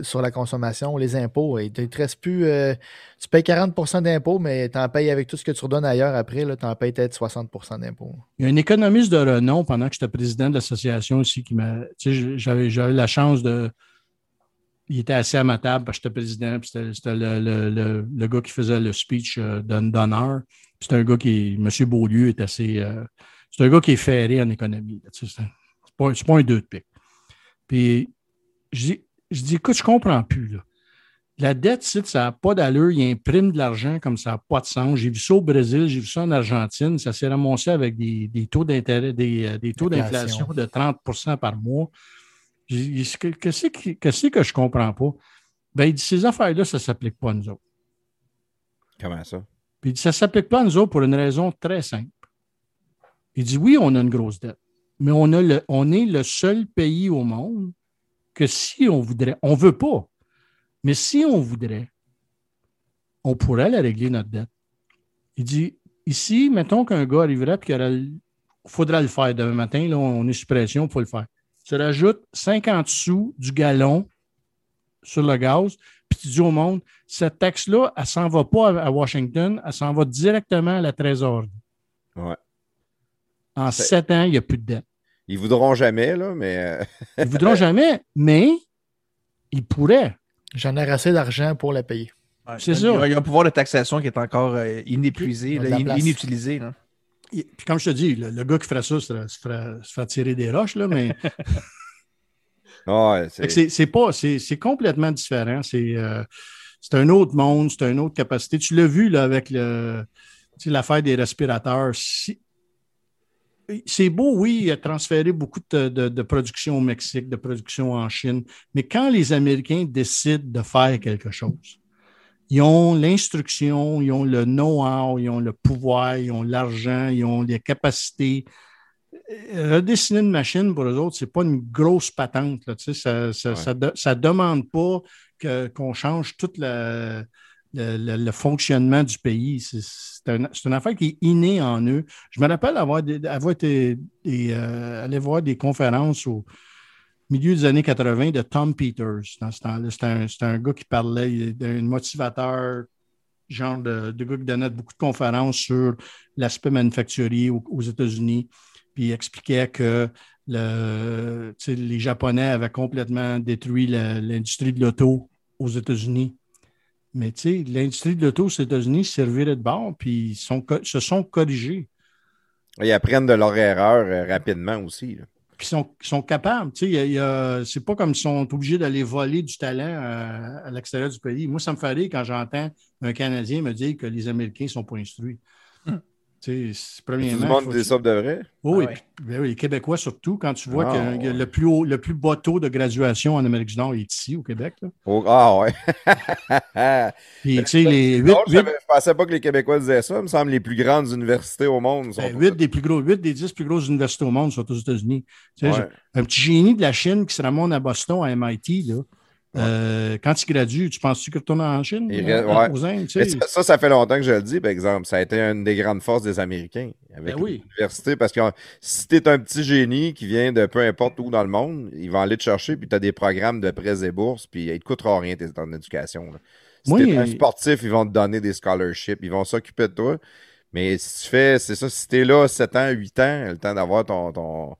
[SPEAKER 4] sur la consommation, les impôts. Il ne te reste plus. Euh, tu payes 40% d'impôts, mais tu en payes avec tout ce que tu redonnes ailleurs après, tu en payes peut-être 60% d'impôts.
[SPEAKER 2] Il y a un économiste de renom pendant que j'étais président de l'association aussi qui m'a. J'avais la chance de. Il était assis à ma table parce que j'étais président, puis c'était le, gars qui faisait le speech euh, d'honneur. C'est un gars qui. M. Beaulieu est assez. Euh, c'est un gars qui est ferré en économie. C'est pas, pas, un deux de pique. Puis, je dis, je dis, écoute, je comprends plus. La dette, ça n'a pas d'allure. Il imprime de l'argent comme ça n'a pas de sens. J'ai vu ça au Brésil, j'ai vu ça en Argentine. Ça s'est ramassé avec des, taux d'intérêt, des, euh, taux d'inflation de 30% par mois. Qu'est-ce que, que, que je ne comprends pas? Ben, il dit, ces affaires-là, ça ne s'applique pas à nous autres.
[SPEAKER 1] Comment ça?
[SPEAKER 2] Puis il dit, ça ne s'applique pas à nous autres pour une raison très simple. Il dit oui, on a une grosse dette, mais on, a le, on est le seul pays au monde que si on voudrait, on ne veut pas, mais si on voudrait, on pourrait la régler, notre dette. Il dit ici, mettons qu'un gars arriverait et qu'il faudra le faire demain matin, là, on est sous pression, il faut le faire. Tu rajoutes 50 sous du gallon sur le gaz, puis tu dis au monde, cette taxe-là, elle ne s'en va pas à Washington, elle s'en va directement à la trésorerie.
[SPEAKER 1] Ouais.
[SPEAKER 2] En sept ans, il n'y a plus de dette.
[SPEAKER 1] Ils voudront jamais, là, mais. Euh,
[SPEAKER 2] ils voudront jamais, mais ils pourraient.
[SPEAKER 4] J'en ai assez d'argent pour la payer.
[SPEAKER 2] c'est ça.
[SPEAKER 5] Il y a un pouvoir de taxation qui est encore euh, inépuisé, inutilisé.
[SPEAKER 2] Puis comme je te dis, le, gars qui ferait ça se ferait, tirer des roches, là, mais. (laughs) c'est pas. C'est complètement différent. Euh, c'est un autre monde, c'est une autre capacité. Tu l'as vu là, avec l'affaire des respirateurs. Si, c'est beau, oui, il a transféré beaucoup de, production au Mexique, de production en Chine, mais quand les Américains décident de faire quelque chose, ils ont l'instruction, ils ont le know-how, ils ont le pouvoir, ils ont l'argent, ils ont les capacités. Euh, redessiner une machine pour eux autres, ce n'est pas une grosse patente. ça ne demande pas qu'on change tout le, fonctionnement du pays. C'est une affaire qui est innée en eux. Je me rappelle avoir, été euh, aller voir des conférences au milieu des années 80 de Tom Peters. Dans ce temps-là, c'était un, gars qui parlait d'un motivateur, genre de, gars qui donnait beaucoup de conférences sur l'aspect manufacturier aux, États-Unis. Puis il expliquait que le, les Japonais avaient complètement détruit l'industrie de l'auto aux États-Unis. Mais l'industrie de l'auto aux États-Unis servirait de bord, puis ils se sont corrigés.
[SPEAKER 1] Ils apprennent de leur erreur euh, rapidement aussi
[SPEAKER 2] sont, capables. Tu sais, c'est pas comme s'ils sont obligés d'aller voler du talent à, l'extérieur du pays. Moi, ça me fait rire quand j'entends un Canadien me dire que les Américains sont pas instruits. Premièrement. Tout
[SPEAKER 1] le monde des de vrai?
[SPEAKER 2] Oui, ah ben oui, les Québécois surtout, quand tu vois ah, que le plus haut, le plus bas taux de graduation en Amérique du Nord est ici, au Québec.
[SPEAKER 1] Oh, ah ouais. (laughs)
[SPEAKER 2] Puis, tu sais, les 8,
[SPEAKER 1] Je ne pensais pas que les Québécois disaient ça. Il me semble les plus grandes universités au monde.
[SPEAKER 2] Sont 8, ben, des plus gros, 8 des 10 plus grosses universités au monde sont aux États-Unis. Un petit génie de la Chine qui se ramène à Boston, à MIT, là. Euh, quand il gradue, tu penses-tu qu'il retourne en Chine?
[SPEAKER 1] ça, ça, fait longtemps que je le dis, par exemple. Ça a été une des grandes forces des Américains avec ben l'université. Parce que si tu es un petit génie qui vient de peu importe où dans le monde, ils vont aller te chercher, puis tu as des programmes de prêts et bourses, puis ils ne te coûteront rien ton éducation. Si tu es un sportif, ils vont te donner des scholarships, ils vont s'occuper de toi. Mais si tu fais, c'est ça, si tu es là 7 ans, 8 ans, le temps d'avoir ton, ton,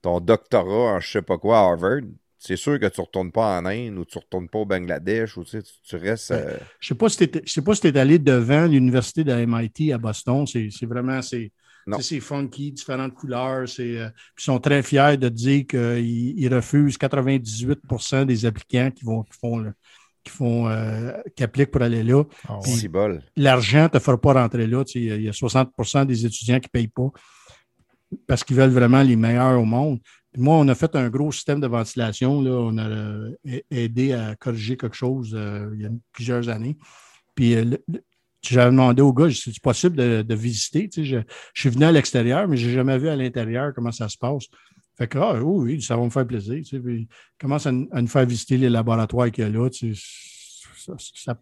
[SPEAKER 1] ton doctorat en je sais pas quoi à Harvard, c'est sûr que tu ne retournes pas en Inde ou tu ne retournes pas au Bangladesh ou tu, restes. Euh,
[SPEAKER 2] je ne sais pas si tu es allé devant l'université de MIT à Boston. C'est vraiment. C'est, c'est funky, différentes couleurs. Euh, ils sont très fiers de dire qu'ils refusent 98% des applicants qui vont font, qui, font, euh, qui appliquent pour aller là.
[SPEAKER 1] Oh,
[SPEAKER 2] L'argent ne te fera pas rentrer là. Il y a 60% des étudiants qui ne payent pas parce qu'ils veulent vraiment les meilleurs au monde moi, on a fait un gros système de ventilation. Là. On a euh, aidé à corriger quelque chose euh, il y a plusieurs années. Puis euh, j'avais demandé au gars, c'est possible de, visiter? je, suis venu à l'extérieur, mais je n'ai jamais vu à l'intérieur comment ça se passe. Fait que, ah, oui, ça va me faire plaisir. Tu puis, commence à, nous faire visiter les laboratoires qu'il y a là. ça,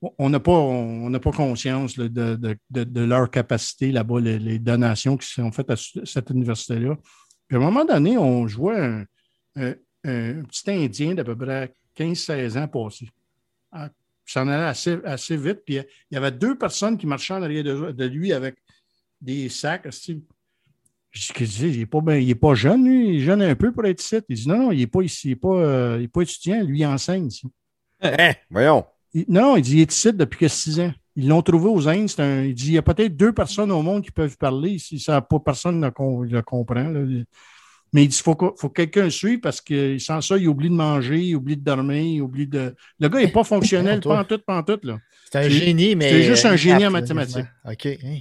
[SPEAKER 2] on n'a pas, on pas conscience de, leur capacité là-bas, les, donations qui sont faites à cette université-là. Puis à un moment donné, on jouait un, petit Indien d'à peu près 15-16 ans passé. Ah, ça en allait assez, assez, vite. Puis il y avait deux personnes qui marchaient en arrière de, lui avec des sacs. Je dis, il n'est pas, pas jeune, lui. Il est jeune un peu pour être ici. Il dit, non, non, il n'est pas ici. Il n'est pas, euh, pas, étudiant. Lui, il enseigne ici. (laughs)
[SPEAKER 1] Hein, voyons.
[SPEAKER 2] non, il dit, il est ici depuis que six ans. Ils l'ont trouvé aux Indes. il dit il y a peut-être deux personnes au monde qui peuvent parler. Si ça, pas personne ne le comprend. Mais il dit il faut, que quelqu'un suive parce que sans ça, il oublie de manger, il oublie de dormir, il oublie de. Le gars n'est pas fonctionnel, (laughs) pas en tout, pas en tout.
[SPEAKER 5] C'est un génie, mais.
[SPEAKER 2] C'est juste un génie en mathématiques.
[SPEAKER 5] OK. Hein.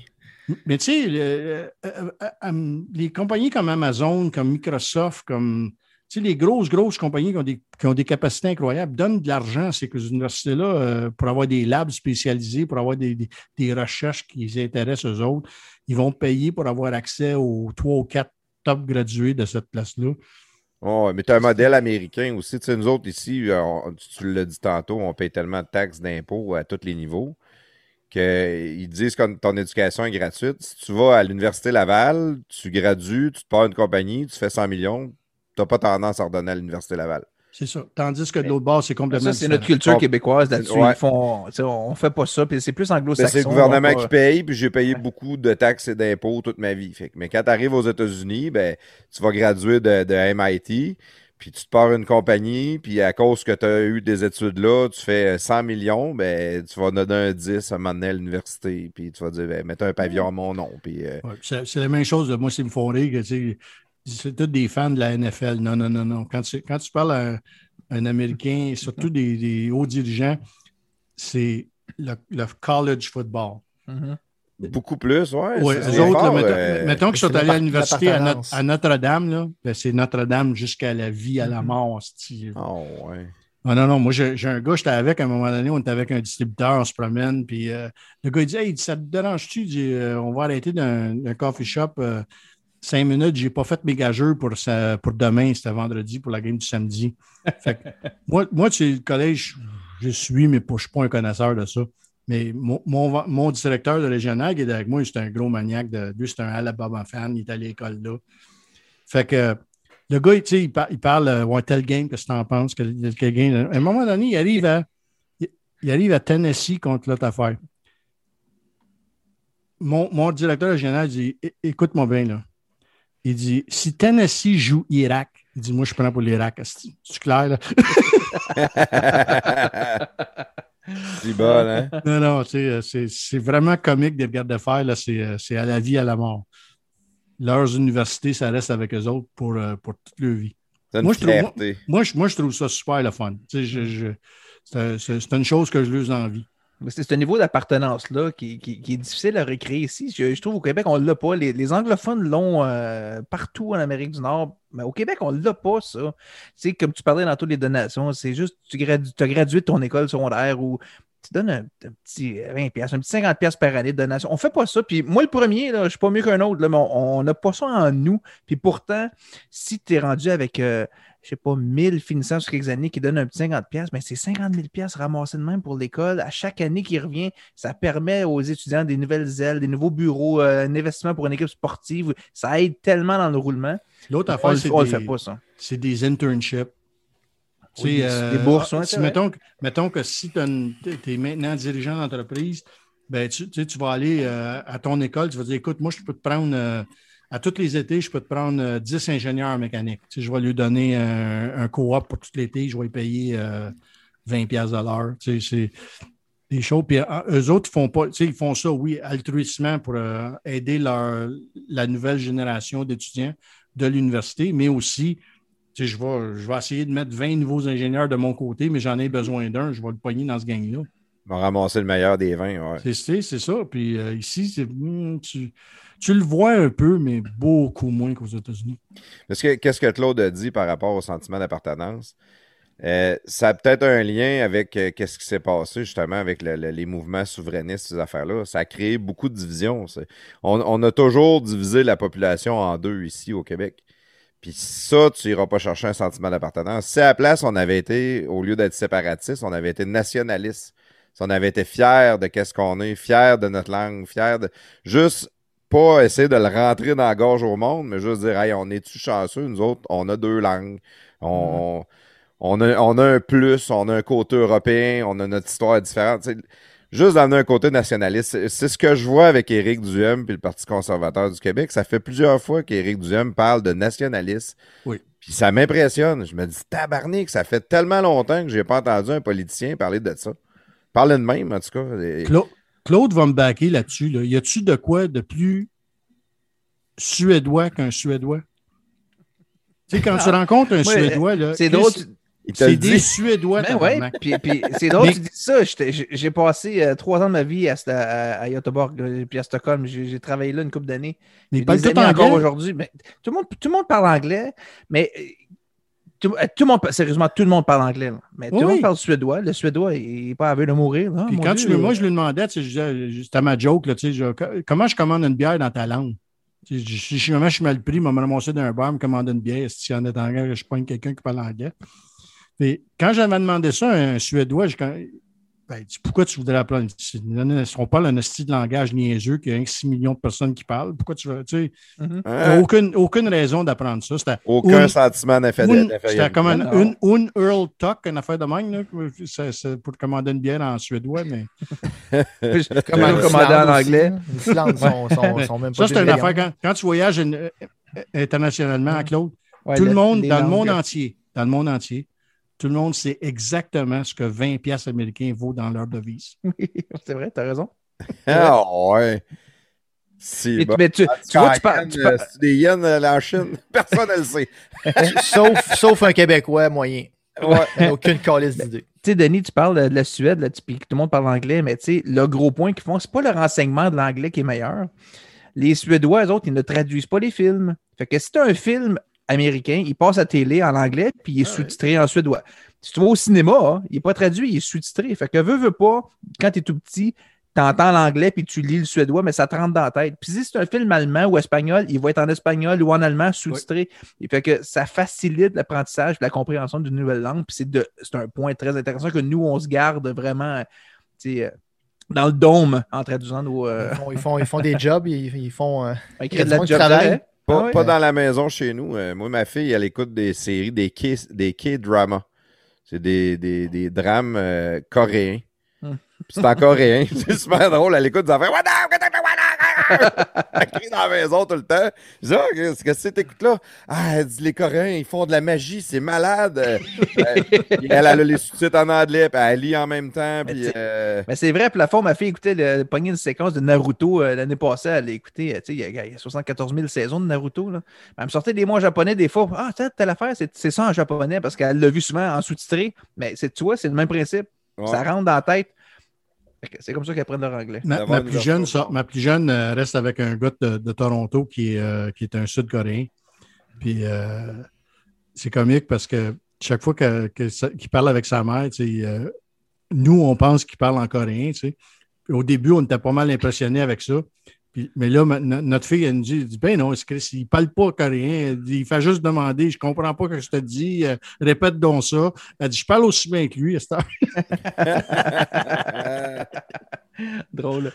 [SPEAKER 2] Mais tu sais, euh, euh, euh, les compagnies comme Amazon, comme Microsoft, comme les grosses, grosses compagnies qui ont des, capacités incroyables donnent de l'argent à ces universités-là euh, pour avoir des labs spécialisés, pour avoir des, recherches qui les intéressent aux autres. Ils vont payer pour avoir accès aux trois ou quatre top gradués de cette place-là.
[SPEAKER 1] Oh, mais tu as un modèle américain aussi. Nous autres ici, tu l'as dit tantôt, on paye tellement de taxes d'impôts à tous les niveaux qu'ils disent que ton éducation est gratuite. Si tu vas à l'Université Laval, tu gradues, tu te pars une compagnie, tu fais 100 millions, n'as pas tendance à redonner à l'Université Laval.
[SPEAKER 2] C'est ça. Tandis que de l'autre bord, c'est complètement.
[SPEAKER 5] Ça, c'est notre culture québécoise là-dessus. on ne fait pas ça. Puis c'est plus anglo-saxon.
[SPEAKER 1] C'est le gouvernement qui paye, puis j'ai payé beaucoup de taxes et d'impôts toute ma vie. mais quand tu arrives aux États-Unis, ben, tu vas graduer de, MIT, puis tu te pars une compagnie, puis à cause que tu as eu des études là, tu fais 100 millions, ben, tu vas donner un 10 à un moment donné à l'université, puis tu vas dire, ben, mets un pavillon à mon nom. Puis, euh,
[SPEAKER 2] c'est la même chose. Moi, c'est me font rire c'est tous des fans de la NFL. Non, non, non, non. Quand tu, quand tu parles à un, Américain, surtout des, hauts dirigeants, c'est le, college football.
[SPEAKER 1] Mm-hmm. Beaucoup plus, oui.
[SPEAKER 2] Oui, eux autres, mettons, qu'ils sont allés à l'université à, Notre-Dame, ben, c'est Notre-Dame jusqu'à la vie, à la mm-hmm. mort.
[SPEAKER 1] Oh, ouais.
[SPEAKER 2] Ah non, non, moi j'ai un gars, j'étais avec à un moment donné, on était avec un distributeur, on se promène, puis euh, le gars il dit Hey, ça te dérange-tu? Euh, on va arrêter d'un coffee shop euh, cinq minutes, j'ai pas fait mes gageurs pour, pour demain, c'était vendredi, pour la game du samedi. (laughs) moi, moi, tu le collège, je suis, mais je ne suis pas un connaisseur de ça. Mais mon, mon, directeur de régional qui est avec moi, c'est un gros maniaque de lui, c'est un Alabama fan, il est à l'école là. Fait que le gars, tu sais, il, il, parle euh, tel game, qu'est-ce que tu en penses? Que, game. À un moment donné, il arrive à, il arrive à Tennessee contre l'autre affaire. Mon, mon directeur régional dit Écoute-moi bien, là. Il dit Si Tennessee joue Irak, il dit Moi, je prends pour l'Irak. C'est clair, là? (laughs)
[SPEAKER 1] C'est bon, hein?
[SPEAKER 2] Non, non, euh, c'est vraiment comique des gardes de fer. Euh, c'est à la vie, à la mort leurs universités, ça reste avec eux autres pour, euh, pour toute leur vie. Moi je, trouve, moi, moi, je, trouve ça super le fun. c'est une chose que je leur envie.
[SPEAKER 5] C'est ce niveau d'appartenance-là qui, qui, est difficile à recréer ici. Je, trouve au Québec, on ne l'a pas. Les, anglophones l'ont euh, partout en Amérique du Nord. Mais au Québec, on ne l'a pas, ça. Tu comme tu parlais dans toutes les donations, c'est juste tu, as gradué ton école secondaire ou tu donnes un, petit 20$, un petit 50$ par année de donation. On ne fait pas ça. Puis moi, le premier, je ne suis pas mieux qu'un autre, mais on n'a pas ça en nous. Puis pourtant, si tu es rendu avec, euh, je ne sais pas, 1000 finissants sur quelques années qui donnent un petit 50$, mais c'est 50 000$ ramassés de même pour l'école. À chaque année qui revient, ça permet aux étudiants des nouvelles ailes, des nouveaux bureaux, euh, un investissement pour une équipe sportive. Ça aide tellement dans le roulement.
[SPEAKER 2] L'autre affaire, c'est des, c'est des internships des
[SPEAKER 5] euh, bourses.
[SPEAKER 2] mettons, mettons, que si tu es maintenant dirigeant d'entreprise, ben, tu, tu vas aller euh, à ton école, tu vas dire écoute, moi, je peux te prendre à tous les étés, je peux te prendre 10 ingénieurs mécaniques. je vais lui donner un, co-op pour tout l'été, je vais lui payer 20$ de l'heure. c'est des choses. Puis eux autres, ils font pas, ils font ça, oui, altruistement pour aider leur, la nouvelle génération d'étudiants de l'université, mais aussi je vais, je vais essayer de mettre 20 nouveaux ingénieurs de mon côté, mais j'en ai besoin d'un. Je vais le poigner dans ce gang-là.
[SPEAKER 1] On va ramasser le meilleur des 20. Ouais.
[SPEAKER 2] C'est ça. Puis euh, ici, hmm, tu, tu, le vois un peu, mais beaucoup moins qu'aux États-Unis.
[SPEAKER 1] Qu'est-ce que Claude a dit par rapport au sentiment d'appartenance? Euh, ça a peut-être un lien avec euh, ce qui s'est passé justement avec les mouvements souverainistes, ces affaires-là. Ça a créé beaucoup de divisions. On, on, a toujours divisé la population en deux ici au Québec. Puis ça, tu n'iras pas chercher un sentiment d'appartenance. Si à la place, on avait été, au lieu d'être séparatiste, on avait été nationaliste. Si on avait été fier de qu'est-ce qu'on est, fier de notre langue, fier de. Juste pas essayer de le rentrer dans la gorge au monde, mais juste dire, hey, on est-tu chanceux? Nous autres, on a deux langues. On, mm-hmm. on, a, on a un plus, on a un côté européen, on a notre histoire différente juste d'amener un côté nationaliste. C'est ce que je vois avec Éric Duhem puis le Parti conservateur du Québec. Ça fait plusieurs fois qu'Éric Duhem parle de nationalisme.
[SPEAKER 2] Oui.
[SPEAKER 1] Puis ça m'impressionne. Je me dis, tabarnak, ça fait tellement longtemps que je n'ai pas entendu un politicien parler de ça. Parler de même, en tout cas.
[SPEAKER 2] Claude, va me baquer là-dessus. Y a-tu de quoi de plus suédois qu'un Suédois? Tu sais, quand tu rencontres un Suédois, là.
[SPEAKER 5] C'est drôle.
[SPEAKER 2] C'est des Suédois.
[SPEAKER 5] Ben ouais, puis, puis c'est drôle, tu dis ça. J'ai passé euh, trois ans de ma vie à, à, Göteborg, puis à Stockholm. J'ai travaillé là une couple d'années.
[SPEAKER 2] Mais pas tout encore
[SPEAKER 5] aujourd'hui. Tout, le monde, tout le monde parle anglais, mais euh, tout, tout, le monde, sérieusement, tout le monde parle anglais. Mais tout le monde parle suédois. Le suédois, il n'est pas à de mourir.
[SPEAKER 2] puis quand tu, moi, je lui demandais, c'était ma joke, là, comment je commande une bière dans ta langue? Si je suis mal pris, je me ramassé d'un bar, me commander une bière. Si en est anglais, je pogne quelqu'un qui parle anglais quand j'avais demandé ça à un Suédois, je, ben, pourquoi tu voudrais apprendre? On parle d'un style de langage niaiseux, qu'il y a 6 millions de personnes qui parlent. Pourquoi tu veux. Tu sais, mm-hmm. hein? aucune, aucune raison d'apprendre ça.
[SPEAKER 1] Aucun sentiment d'infériorité.
[SPEAKER 2] C'était comme un, une, Earl Tuck, une affaire de même, pour commander une bière en suédois, mais. (laughs)
[SPEAKER 5] Comment commander en anglais?
[SPEAKER 2] Les sont, sont, sont même pas Ça, c'est une affaire. Quand, tu voyages euh, internationalement, Claude, tout le monde, dans le monde entier, dans le monde entier, tout le monde sait exactement ce que 20 pièces américains vaut dans leur devise. (laughs)
[SPEAKER 5] Oui, c'est vrai, tu as raison.
[SPEAKER 1] Ah ouais. Si,
[SPEAKER 5] mais tu, tu, vois, tu parles.
[SPEAKER 1] Euh, des yens de la Chine, (laughs) personne ne le sait. (laughs)
[SPEAKER 5] sauf, sauf un Québécois moyen. Ouais. aucune calice d'idée. Tu sais, Denis, tu parles de la Suède, là, puis tout le monde parle anglais, mais tu sais, le gros point qu'ils font, c'est pas le renseignement de l'anglais qui est meilleur. Les Suédois, eux autres, ils ne traduisent pas les films. Fait que si tu as un film américain, il passe à télé en anglais, puis il est ah sous-titré en suédois. Si tu vas au cinéma, hein, il n'est pas traduit, il est sous-titré. Fait que veux, veux pas, quand tu es tout petit, tu entends l'anglais puis tu lis le suédois, mais ça te rentre dans la tête. Puis si c'est un film allemand ou espagnol, il va être en espagnol ou en allemand sous-titré. Fait que ça facilite l'apprentissage, la compréhension d'une nouvelle langue. Puis c'est un point très intéressant que nous, on se garde vraiment euh, dans le dôme en traduisant nos.
[SPEAKER 7] Euh, ils, font, ils, font, des jobs, ils, font. Euh,
[SPEAKER 5] ils créent de la travail.
[SPEAKER 1] Pas, ah dans la maison chez nous. moi, ma fille, elle écoute des séries, des K-dramas. C'est des, des, des, drames coréens c'est en coréen. (laughs) C'est super drôle. Elle écoute des affaires. elle crie dans la maison tout le temps. Je dis, ah, qu'est-ce que c'est, t'écoutes-là? Ah, elle dit, les Coréens, ils font de la magie, c'est malade. Euh, elle, a les sous-titres en anglais, puis elle lit en même temps. Puis, mais, euh,
[SPEAKER 5] c'est vrai, puis la fois, ma fille écoutait, le, pogné une séquence de Naruto euh, l'année passée. Elle a écouté, il y, a 74 000 saisons de Naruto. Là. Elle me sortait des mots en japonais des fois. Ah, telle affaire, c'est ça en japonais, parce qu'elle l'a vu souvent en sous-titré. Mais tu vois, c'est le même principe. Ça rentre dans la tête. C'est comme ça qu'elle apprennent leur anglais.
[SPEAKER 2] Ma, plus, jeune, ma plus jeune reste avec un gars de, Toronto qui est, euh, qui est un Sud-Coréen. Puis euh, c'est comique parce que chaque fois qu'il parle avec sa mère, euh, nous, on pense qu'il parle en coréen. Au début, on était pas mal impressionnés avec ça mais là, notre fille, elle nous dit, ben non, il ne parle pas coréen. Il fait juste demander, je ne comprends pas ce que je te dis, euh, répète donc ça. Elle dit, je parle aussi bien que lui. (laughs)
[SPEAKER 5] Drôle.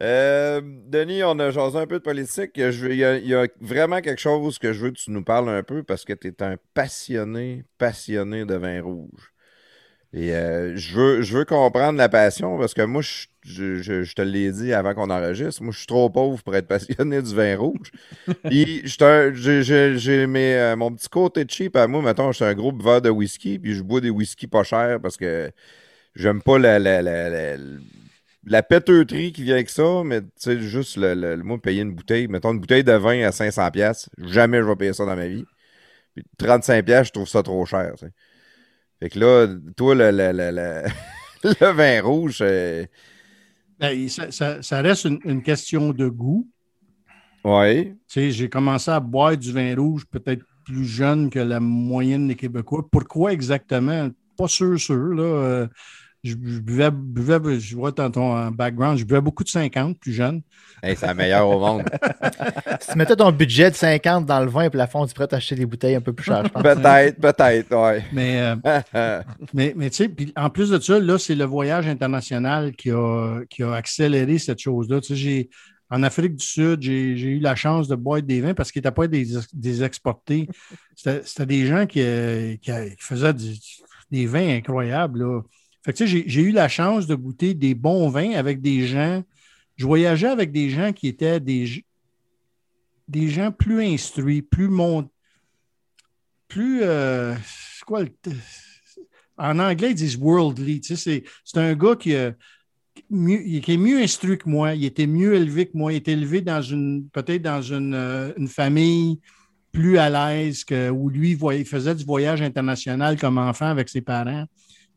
[SPEAKER 1] Euh, Denis, on a jasé un peu de politique. Il y, a, vraiment quelque chose que je veux que tu nous parles un peu parce que tu es un passionné, passionné de vin rouge. Et euh, je, veux, je veux comprendre la passion parce que moi, je, te l'ai dit avant qu'on enregistre, moi, je suis trop pauvre pour être passionné du vin rouge. (laughs) puis, j'ai euh, mon petit côté cheap à moi. Mettons, je suis un gros buveur de whisky, puis je bois des whisky pas chers parce que j'aime pas la, la, la, la, péteuterie qui vient avec ça, mais tu sais, juste le, moi, payer une bouteille, mettons une bouteille de vin à 500$, jamais je vais payer ça dans ma vie. Puis 35$, je trouve ça trop cher. Fait que là, toi, le, le, (laughs) vin rouge. Euh,
[SPEAKER 2] ben, ça, reste une, question de goût.
[SPEAKER 1] Oui.
[SPEAKER 2] J'ai commencé à boire du vin rouge peut-être plus jeune que la moyenne des Québécois. Pourquoi exactement? Pas sûr, sûr. Là. Euh, je, buvais, je vois dans ton background, je buvais beaucoup de 50 plus jeune.
[SPEAKER 1] c'est la meilleure au monde. (laughs)
[SPEAKER 7] si tu mettais ton budget de 50 dans le vin et plafond, tu pourrais t'acheter des bouteilles un peu plus chères, je pense.
[SPEAKER 1] Peut-être, peut-être, oui.
[SPEAKER 2] Mais, euh, (laughs) mais, mais tu sais, en plus de ça, là, c'est le voyage international qui a, qui a accéléré cette chose-là. Tu sais, en Afrique du Sud, j'ai eu la chance de boire des vins parce qu'ils n'étaient pas des, des exportés. C'était des gens qui, qui, faisaient des vins incroyables. Là. Fait que, j'ai eu la chance de goûter des bons vins avec des gens. Je voyageais avec des gens qui étaient des, des gens plus instruits, plus mon, plus euh, quoi en anglais ils disent worldly. c'est un gars qui, est mieux instruit que moi, il était mieux élevé que moi, il était élevé dans une peut-être dans une, euh, une, famille plus à l'aise que où lui faisait du voyage international comme enfant avec ses parents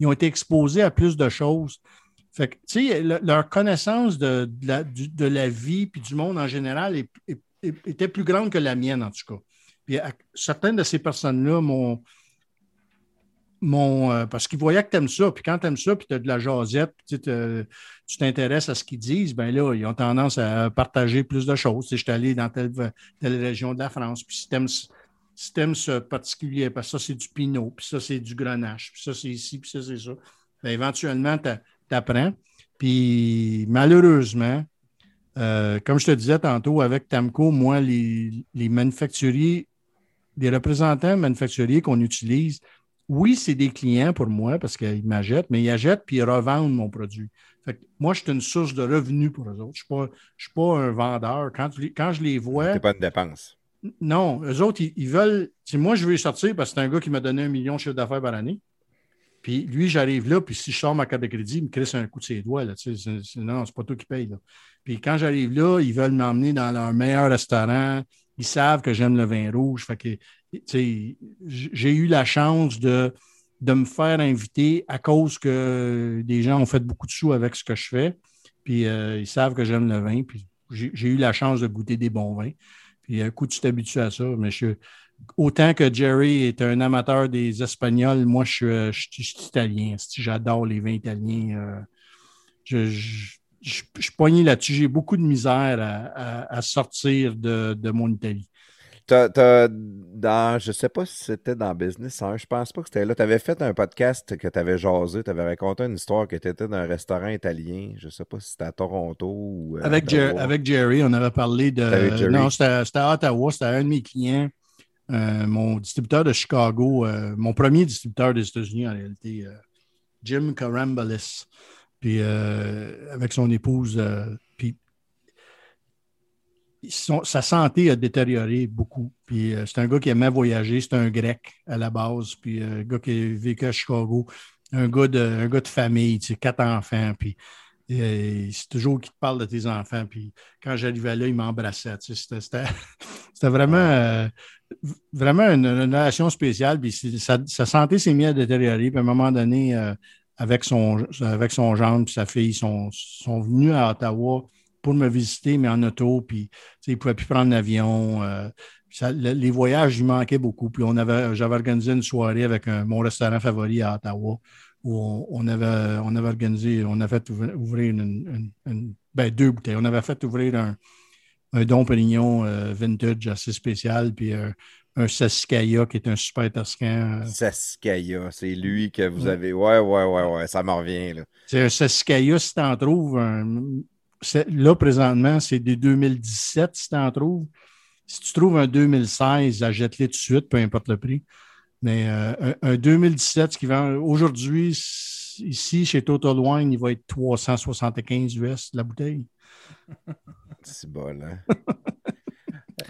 [SPEAKER 2] ils ont été exposés à plus de choses. Fait que, tu sais, leur connaissance de, la, vie puis du monde en général était plus grande que la mienne, en tout cas. Puis certaines de ces personnes-là m'ont. Euh, parce qu'ils voyaient que tu aimes ça, puis quand tu aimes ça, puis tu as de la jasette, puis tu t'intéresses à ce qu'ils disent, ben là, ils ont tendance à partager plus de choses. Si je suis allé dans telle, telle région de la France, puis si tu aimes système particulier, parce que ça, c'est du pinot, puis ça, c'est du grenache, puis ça, c'est ici, puis ça, c'est ça. Ben, éventuellement, tu apprends. Puis malheureusement, euh, comme je te disais tantôt, avec Tamco, moi, les, les manufacturiers, les représentants manufacturiers qu'on utilise, oui, c'est des clients pour moi parce qu'ils m'achètent, mais ils achètent puis ils revendent mon produit. moi, je suis une source de revenus pour eux autres. Je ne suis, pas un vendeur. Quand, quand je les vois.
[SPEAKER 1] Ce pas une dépense.
[SPEAKER 2] Non, eux autres, ils, veulent. Moi, je veux sortir parce que c'est un gars qui m'a donné un million de chiffre d'affaires par année. Puis lui, j'arrive là, puis si je sors ma carte de crédit, il me crisse un coup de ses doigts. Là, non, c'est pas toi qui paye. Là. Puis quand j'arrive là, ils veulent m'emmener dans leur meilleur restaurant. Ils savent que j'aime le vin rouge. Fait que, j'ai eu la chance de, me faire inviter à cause que des gens ont fait beaucoup de sous avec ce que je fais. Puis euh, ils savent que j'aime le vin. Puis j'ai eu la chance de goûter des bons vins. Puis un coup, tu t'habitues à ça. Mais je, autant que Jerry est un amateur des Espagnols, moi, je suis, italien. J'adore les vins italiens. je, je, suis poigné là-dessus. J'ai beaucoup de misère à, sortir de, mon Italie.
[SPEAKER 1] Dans, je ne sais pas si c'était dans Business, hein, je pense pas que c'était là. Tu avais fait un podcast que tu avais jasé, tu avais raconté une histoire que tu étais dans un restaurant italien. Je ne sais pas si c'était à Toronto ou.
[SPEAKER 2] Euh, avec, avec, Jerry, on avait parlé de. Non, c'était à Ottawa, c'était un de mes clients. Euh, mon distributeur de Chicago, euh, mon premier distributeur des États-Unis en réalité, Jim Carambalis puis avec son épouse. Euh, sa santé a détérioré beaucoup. Puis euh, c'est un gars qui aimait voyager, c'est un grec à la base, puis un gars qui a vécu à Chicago, un gars de, un gars de famille, tu sais, quatre enfants, puis c'est toujours qu'il te parle de tes enfants. Puis quand j'arrivais là, il m'embrassait. Tu sais, c'était, (laughs) vraiment, vraiment une, relation spéciale. Puis sa, santé s'est mise à détériorer. Puis à un moment donné, avec son, avec son gendre et sa fille sont, sont venus à Ottawa pour me visiter, mais en auto, puis ils ne pouvaient plus prendre l'avion. Euh, les voyages, il manquaient beaucoup. Puis on avait, j'avais organisé une soirée avec mon restaurant favori à Ottawa où on, avait, on avait organisé, on avait fait ouvrir une, ben, deux bouteilles. On avait fait ouvrir un, un Dom Pérignon euh, vintage assez spécial, puis un Saskaya qui est un super Toscan.
[SPEAKER 1] Euh. Saskaya, c'est lui que vous avez. Ouais, ouais, ouais, ouais, ça m'en revient.
[SPEAKER 2] C'est un Saskaya, si tu en trouves. Là, présentement, c'est des 2017, si tu en trouves. Si tu trouves un 2016, achète-les tout de suite, peu importe le prix. Mais euh, un, 2017, ce qui vend aujourd'hui, ici, chez Total Wine, il va être 375 US la bouteille. (laughs)
[SPEAKER 1] C'est bon, hein? (laughs)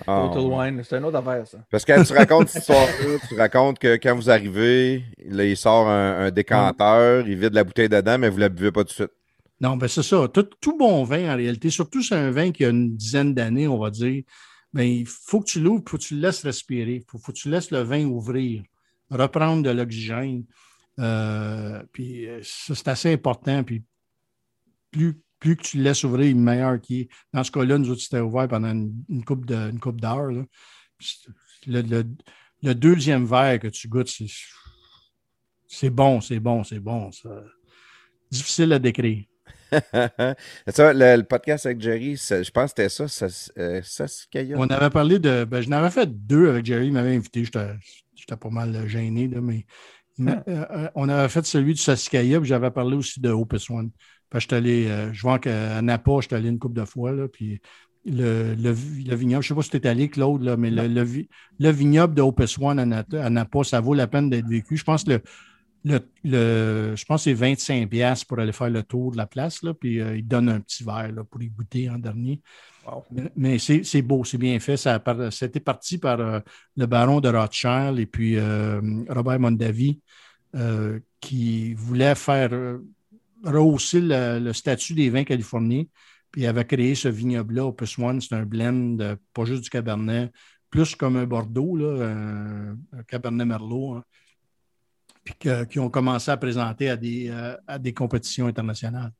[SPEAKER 5] Ah, Total Wine, c'est une autre affaire, ça.
[SPEAKER 1] Parce que quand tu racontes cette histoire-là, tu racontes que quand vous arrivez, là, il sort un, décanteur, il vide la bouteille dedans, mais vous ne la buvez pas tout de suite.
[SPEAKER 2] Non, ben c'est ça. Tout, bon vin, en réalité, surtout c'est un vin qui a une dizaine d'années, on va dire, ben, il faut que tu l'ouvres, il faut que tu le laisses respirer, il faut, que tu laisses le vin ouvrir, reprendre de l'oxygène. Euh, puis euh, ça, c'est assez important. Puis plus, plus que tu le laisses ouvrir, meilleur qui est. Dans ce cas-là, nous autres, c'était ouvert pendant une, coupe d'heures. Le, deuxième verre que tu goûtes, c'est bon, c'est bon, c'est bon. Difficile à décrire. (laughs)
[SPEAKER 1] ça, le, podcast avec Jerry, je pense que c'était ça, euh,
[SPEAKER 2] On avait parlé de. Ben, je n'avais fait deux avec Jerry, il m'avait invité, j'étais pas mal gêné, mais euh, euh, on avait fait celui du Saskaya, puis j'avais parlé aussi de Opus One je allé, euh, je vois qu'à Napa, je suis allé une couple de fois, là, puis le, le, vignoble, je ne sais pas si tu es allé, Claude, là, mais le, le, vignoble de Opus One à, Napa, ça vaut la peine d'être vécu. Je pense que le, je pense c'est 25$ pour aller faire le tour de la place, là, puis euh, ils donnent un petit verre là, pour y goûter en dernier. Mais, c'est beau, c'est bien fait. Ça c'était parti par euh, le baron de Rothschild et puis Robert Mondavi qui voulait faire rehausser le, statut des vins californiens. Puis il avait créé ce vignoble-là, Opus One. C'est un blend, pas juste du Cabernet, plus comme un Bordeaux, là, un, Cabernet Merlot. Hein. Puis qui ont commencé à présenter à des, euh, à des compétitions internationales.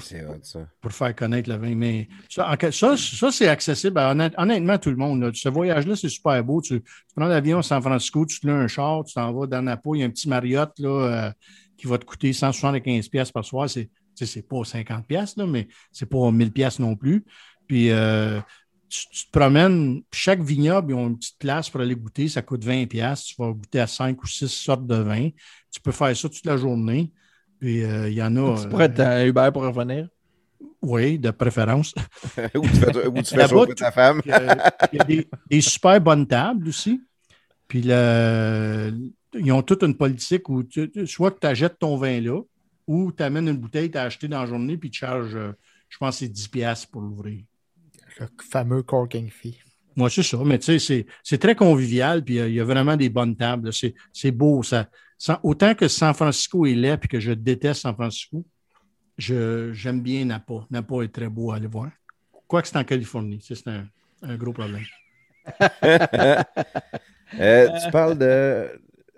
[SPEAKER 1] c'est ça.
[SPEAKER 2] Pour faire connaître le vin. Mais ça, ça, c'est accessible honnêtement à tout le monde. Ce voyage-là, c'est super beau. Tu, prends l'avion à San Francisco, tu te un char, tu t'en vas dans Napa, il y a un petit Marriott là, euh, qui va te coûter 175 pièces par soir, c'est c'est pas 50 pièces mais c'est pas 1000 pièces non plus. Puis euh, tu, te promènes, chaque vignoble, ils ont une petite place pour aller goûter, ça coûte 20 pièces. Tu vas goûter à 5 ou 6 sortes de vins. Tu peux faire ça toute la journée. Puis euh, il y en a.
[SPEAKER 5] Tu pourrais être à Uber pour revenir?
[SPEAKER 2] Oui, de préférence. (laughs)
[SPEAKER 1] où tu fais, où tu fais ta femme.
[SPEAKER 2] Il y a des, des, super bonnes tables aussi. Puis le, ils ont toute une politique où soit que tu achètes ton vin là, ou tu amènes une bouteille tu as achetée dans la journée, puis tu charges, euh, je pense, c'est 10$ pour l'ouvrir.
[SPEAKER 7] Le fameux corking fee.
[SPEAKER 2] Moi, c'est ça, mais tu sais, c'est très convivial, puis il y, a vraiment des bonnes tables. C'est beau. Ça, autant que San Francisco est laid, puis que je déteste San Francisco, j'aime bien Napa. Napa est très beau à aller voir. Quoique c'est en Californie, c'est un, un, gros problème. (laughs)
[SPEAKER 1] Euh, tu parles de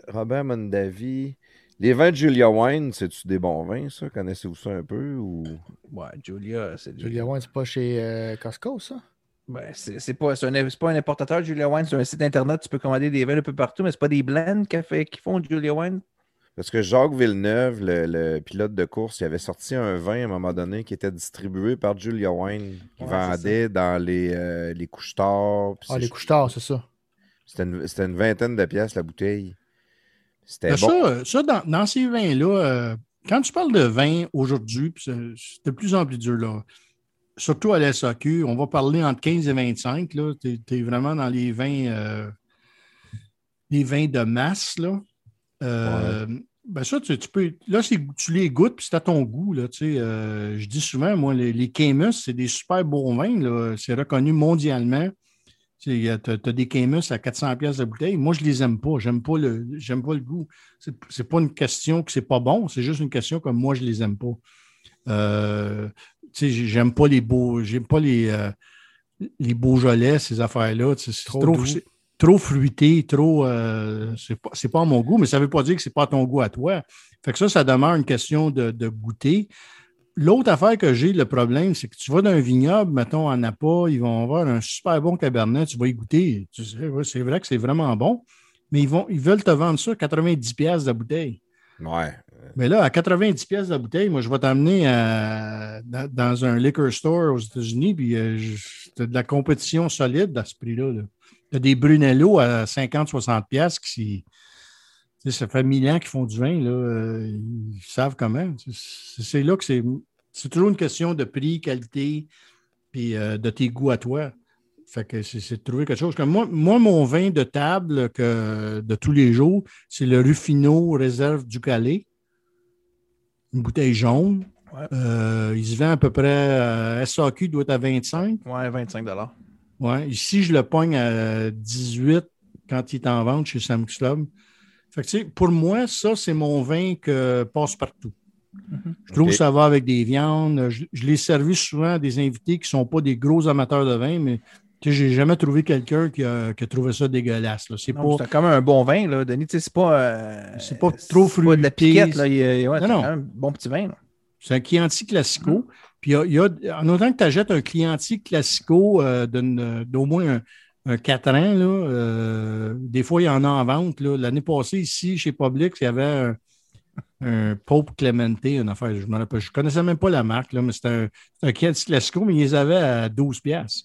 [SPEAKER 1] Robert Mondavi. Les vins de Julia Wine, c'est-tu des bons vins, ça? Connaissez-vous ça un peu? Ou...
[SPEAKER 5] Ouais, Julia, c'est
[SPEAKER 7] Julia Wine, c'est pas chez euh, Costco, ça?
[SPEAKER 5] Ben, c'est pas, un, pas un importateur, Julia Wine, c'est un site internet, tu peux commander des vins un peu partout, mais c'est pas des blends qui, qui font Julia Wine?
[SPEAKER 1] Parce que Jacques Villeneuve, le, pilote de course, il avait sorti un vin à un moment donné qui était distribué par Julia Wine, qui vendait dans les, euh, les couches-tard.
[SPEAKER 4] Ah, les couches-tard, c'est ça.
[SPEAKER 1] C'était une, vingtaine de pièces la bouteille.
[SPEAKER 2] C'était bon. Ça, ça dans, dans, ces vins-là, euh, quand tu parles de vin aujourd'hui, c'est de plus en plus dur, là surtout à l'SAQ, on va parler entre 15 et 25. Tu es, vraiment dans les vins, euh, les vins de masse. Là. Euh, ben ça, tu, peux. Là, tu les goûtes, puis c'est à ton goût. Là, euh, je dis souvent, moi, les, les c'est des super bons vins. C'est reconnu mondialement. Tu as, des Camus à 400 pièces de bouteille. Moi, je ne les aime pas. J'aime pas le, j'aime pas le goût. C'est, n'est pas une question que c'est pas bon. C'est juste une question que moi, je ne les aime pas. Euh, j'aime pas les beaux, j'aime pas les, euh, les Beaujolais, ces affaires-là. C'est trop, trop, fruité, trop. Euh, c'est pas, pas à mon goût, mais ça ne veut pas dire que c'est pas à ton goût à toi. Fait que ça, ça demeure une question de, goûter. L'autre affaire que j'ai, le problème, c'est que tu vas dans un vignoble, mettons, en Napa, ils vont avoir un super bon cabernet, tu vas y goûter. c'est vrai que c'est vraiment bon, mais ils, vont, ils veulent te vendre ça 90$ de bouteille.
[SPEAKER 1] Ouais.
[SPEAKER 2] Mais là, à 90 pièces la bouteille, moi, je vais t'amener dans un liquor store aux États-Unis, puis euh, tu as de la compétition solide à ce prix-là. Tu as des Brunello à 50-60 pièces qui, ça fait mille ans qu'ils font du vin, là, euh, ils savent comment. C'est là que c'est. C'est toujours une question de prix, qualité, puis euh, de tes goûts à toi. Fait que c'est de trouver quelque chose. moi, moi, mon vin de table que, de tous les jours, c'est le Ruffino Réserve du Calais une bouteille jaune. Euh, il se vend à peu près, euh, SAQ doit être à 25.
[SPEAKER 5] Ouais, 25
[SPEAKER 2] Ouais. Ici, je le pogne à 18 quand il est en vente chez Sam's Club. Fait que, pour moi, ça, c'est mon vin que passe partout. Mm-hmm. Je trouve que ça va avec des viandes. Je, l'ai servi souvent à des invités qui ne sont pas des gros amateurs de vin, mais je n'ai jamais trouvé quelqu'un qui a, trouvé ça dégueulasse.
[SPEAKER 5] C'est pas... comme un bon vin, là, Denis. C'est pas, euh,
[SPEAKER 2] c'est pas trop fruité.
[SPEAKER 5] pas de la piquette. Là. non, non. un bon petit vin.
[SPEAKER 2] C'est un Chianti Classico. Mm-hmm. Puis il y, a, en autant que tu achètes un Chianti Classico euh, d'au moins un, 4 ans, là, euh, des fois, il y en a en vente. L'année passée, ici, chez Publix, il y avait un, un Pope Clemente, une affaire. Je ne connaissais même pas la marque, là, mais c'était un, un Classico, mais ils les avaient à 12 pièces.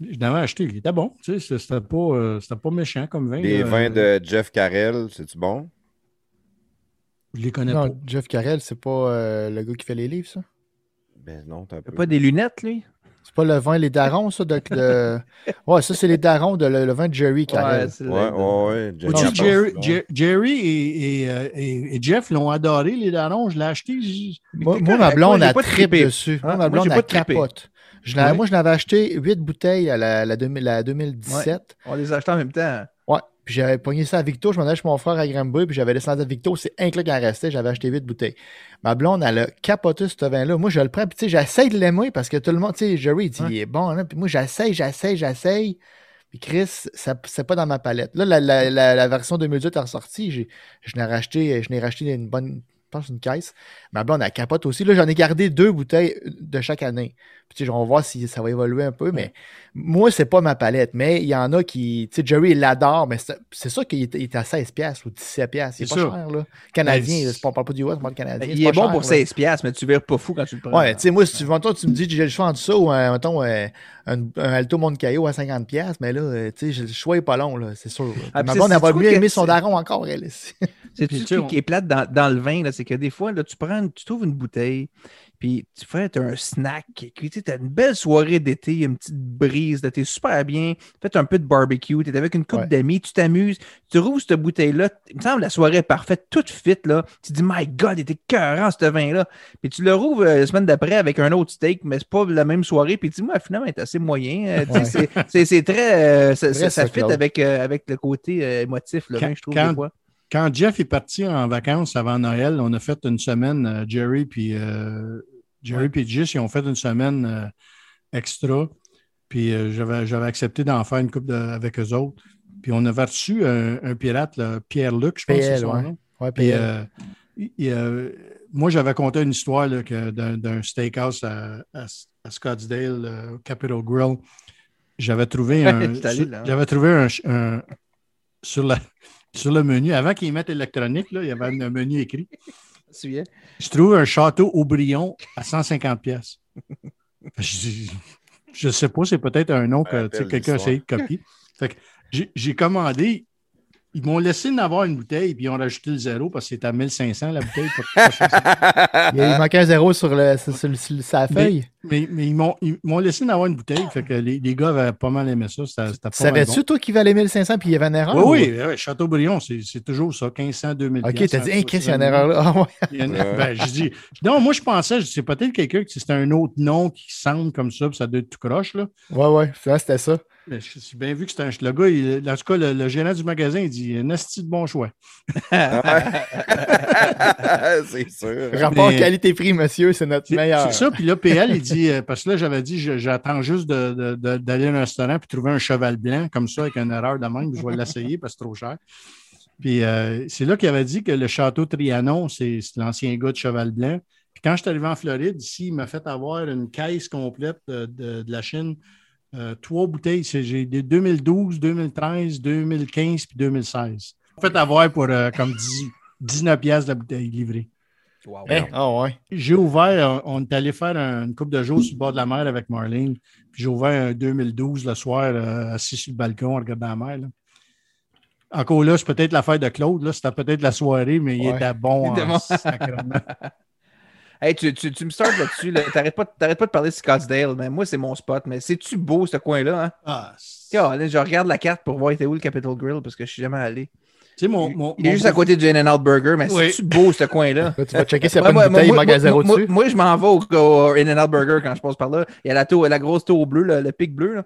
[SPEAKER 2] Je l'avais acheté, il était bon. Tu sais, c'était pas, euh, pas méchant comme vin.
[SPEAKER 1] Les vins de Jeff Carell, c'est-tu bon?
[SPEAKER 2] Je les connais
[SPEAKER 4] non,
[SPEAKER 2] pas.
[SPEAKER 4] Jeff Carell, c'est pas euh, le gars qui fait les livres, ça?
[SPEAKER 1] Ben non, t'as
[SPEAKER 5] pas des lunettes, lui?
[SPEAKER 4] C'est pas le vin Les Darons, ça? De, (laughs) Ouais, ça, c'est les Darons, de, le, vin de Jerry Carell.
[SPEAKER 1] Ouais, ouais,
[SPEAKER 2] ouais. Jerry, Jerry, euh, et, et, Jeff l'ont adoré, les Darons. Je l'ai acheté.
[SPEAKER 4] Moi, ma blonde a trip dessus. Moi, ma blonde a capote. Moi, je l'avais acheté 8 bouteilles à la, la, 2017.
[SPEAKER 5] On les a achetées en même temps.
[SPEAKER 4] Puis j'avais pogné ça à Victo. Je m'en allais chez mon frère à Granby. Puis j'avais descendu à Victo. C'est un clic en restait. J'avais acheté 8 bouteilles. Ma blonde, elle a capoté ce vin-là. Moi, je le prends. Puis tu sais, j'essaye de l'aimer parce que tout le monde, tu sais, Jerry, il dit, il est bon. Hein? Puis moi, j'essaye, j'essaye, j'essaye. Puis Chris, ça c'est pas dans ma palette. Là, la, la, la, version 2018 est ressortie. Je n'ai racheté, je n'ai racheté une bonne, je pense une caisse. Ma blonde, elle capote aussi. Là, j'en ai gardé deux bouteilles de chaque année. Puis, on va voir si ça va évoluer un peu, mais moi, c'est pas ma palette. Mais il y en a qui, tu sais, Jerry, il l'adore, mais c'est sûr qu'il est, à 16 pièces ou 17 pièces. Il est, pas cher, là. Canadien, ben, on parle pas du US, on parle canadien.
[SPEAKER 5] Il est, bon pour 16 pièces, mais tu verras pas fou quand tu le prends.
[SPEAKER 4] Ouais, tu sais, moi, si tu, toi, tu me dis, j'ai le choix entre ça ou, un, mettons, un, un, Alto à 50 pièces, mais là, euh, tu sais, le choix est pas long, là, c'est sûr. Ah, ma blonde, elle va mieux aimer son daron encore, elle.
[SPEAKER 5] C'est tout qui est plate dans, dans le vin, c'est que des fois, là, tu prends, tu trouves une bouteille, puis tu fais un snack, tu as une belle soirée d'été, une petite brise, tu es super bien, fais un peu de barbecue, tu es avec une couple d'amis, tu t'amuses, tu rouvres cette bouteille-là, il me semble la soirée est parfaite, toute fit, là. Tu dis, my God, il était cœurant ce vin-là. Puis tu le rouvres euh, la semaine d'après avec un autre steak, mais c'est pas la même soirée, puis tu dis, moi, finalement, il est assez moyen. Euh, c'est très. Euh, ça, fit avec, avec le côté émotif, le vin, je trouve, des fois
[SPEAKER 2] quand Jeff est parti en vacances avant Noël, on a fait une semaine, euh, Jerry puis euh, Jerry puis Gis, ils ont fait une semaine euh, extra. Puis j'avais accepté d'en faire une coupe avec eux autres. Puis on avait reçu un, pirate, Pierre-Luc, je pense c'est son nom. moi, j'avais conté une histoire d'un steakhouse à, Scottsdale, euh, Capitol Grill. J'avais trouvé (laughs) un. J'avais trouvé un, sur, la, sur le menu, avant qu'ils mettent électronique, il y avait un menu écrit. Je trouve un château Aubryon à 150 pièces. (laughs) Je ne sais pas, c'est peut-être un nom que quelqu'un a essayé de copier. J'ai commandé, ils m'ont laissé en avoir une bouteille, puis ils ont rajouté le zéro parce que c'était à 1500 la bouteille. (laughs)
[SPEAKER 7] il manquait un zéro sur, le, sur, sa feuille.
[SPEAKER 2] Mais, mais, ils m'ont laissé en avoir une bouteille, fait que les, les, gars avaient pas mal aimé ça.
[SPEAKER 7] Savais-tu, bon. toi, qu'il valait 1500 puis il y avait une erreur?
[SPEAKER 2] Oui, oui, oui Châteaubriand, c'est toujours ça, 1500, 2000
[SPEAKER 7] OK, t'as dit, qu'est-ce qu'il y a une erreur là? Ah,
[SPEAKER 2] ben, je dis, non, moi, je pensais, c'est peut-être quelqu'un qui c'était un autre nom qui semble comme ça, puis ça doit être tout croche, là.
[SPEAKER 7] Ouais, ouais, c'était ça.
[SPEAKER 2] Je suis bien vu que c'est un. Le gars, il, en tout cas, le, gérant du magasin, il dit un asti de bon choix. (laughs)
[SPEAKER 1] c'est sûr.
[SPEAKER 7] Rapport qualité-prix, monsieur, c'est notre meilleur.
[SPEAKER 2] C'est ça. Puis là, PL, il dit, euh, parce que là, j'avais dit, j'attends juste d'aller à un restaurant puis trouver un cheval blanc comme ça avec une erreur de même. Je vais l'essayer parce que c'est trop cher. Puis euh, c'est là qu'il avait dit que le château Trianon, c'est l'ancien gars de Cheval Blanc. Puis quand je suis arrivé en Floride, ici, il m'a fait avoir une caisse complète de, de la Chine euh, trois bouteilles. J'ai des 2012, 2013, 2015 puis 2016. En fait avoir pour euh, comme 19 pièces de la bouteille livrée.
[SPEAKER 7] Wow. Eh, ah
[SPEAKER 2] j'ai ouvert, on est allé faire une coupe de jours sur le bord de la mer avec Marlene. Puis j'ai ouvert un 2012 le soir, euh, assis sur le balcon en regardant la mer. Encore là, c'est peut-être l'affaire de Claude. C'était peut-être la soirée, mais il était bon. Il (laughs)
[SPEAKER 5] Hey, tu, tu, tu me startes là-dessus. Là. T'arrêtes pas, pas de parler de Scottsdale, mais moi, c'est mon spot. Mais c'est-tu beau, ce coin-là? Hein? Ah, je regarde la carte pour voir où le Capitol Grill parce que je suis jamais allé.
[SPEAKER 2] Mon, mon,
[SPEAKER 5] il est juste à côté du In-N-Out Burger, mais c'est-tu beau, ce coin-là? (laughs)
[SPEAKER 7] tu vas checker s'il n'y a pas une bouteille magasin
[SPEAKER 5] dessus. Moi, je m'en vais au, In-N-Out Burger quand je passe par là. Il y a la, tour, la grosse tour bleue, le pic bleu. Là.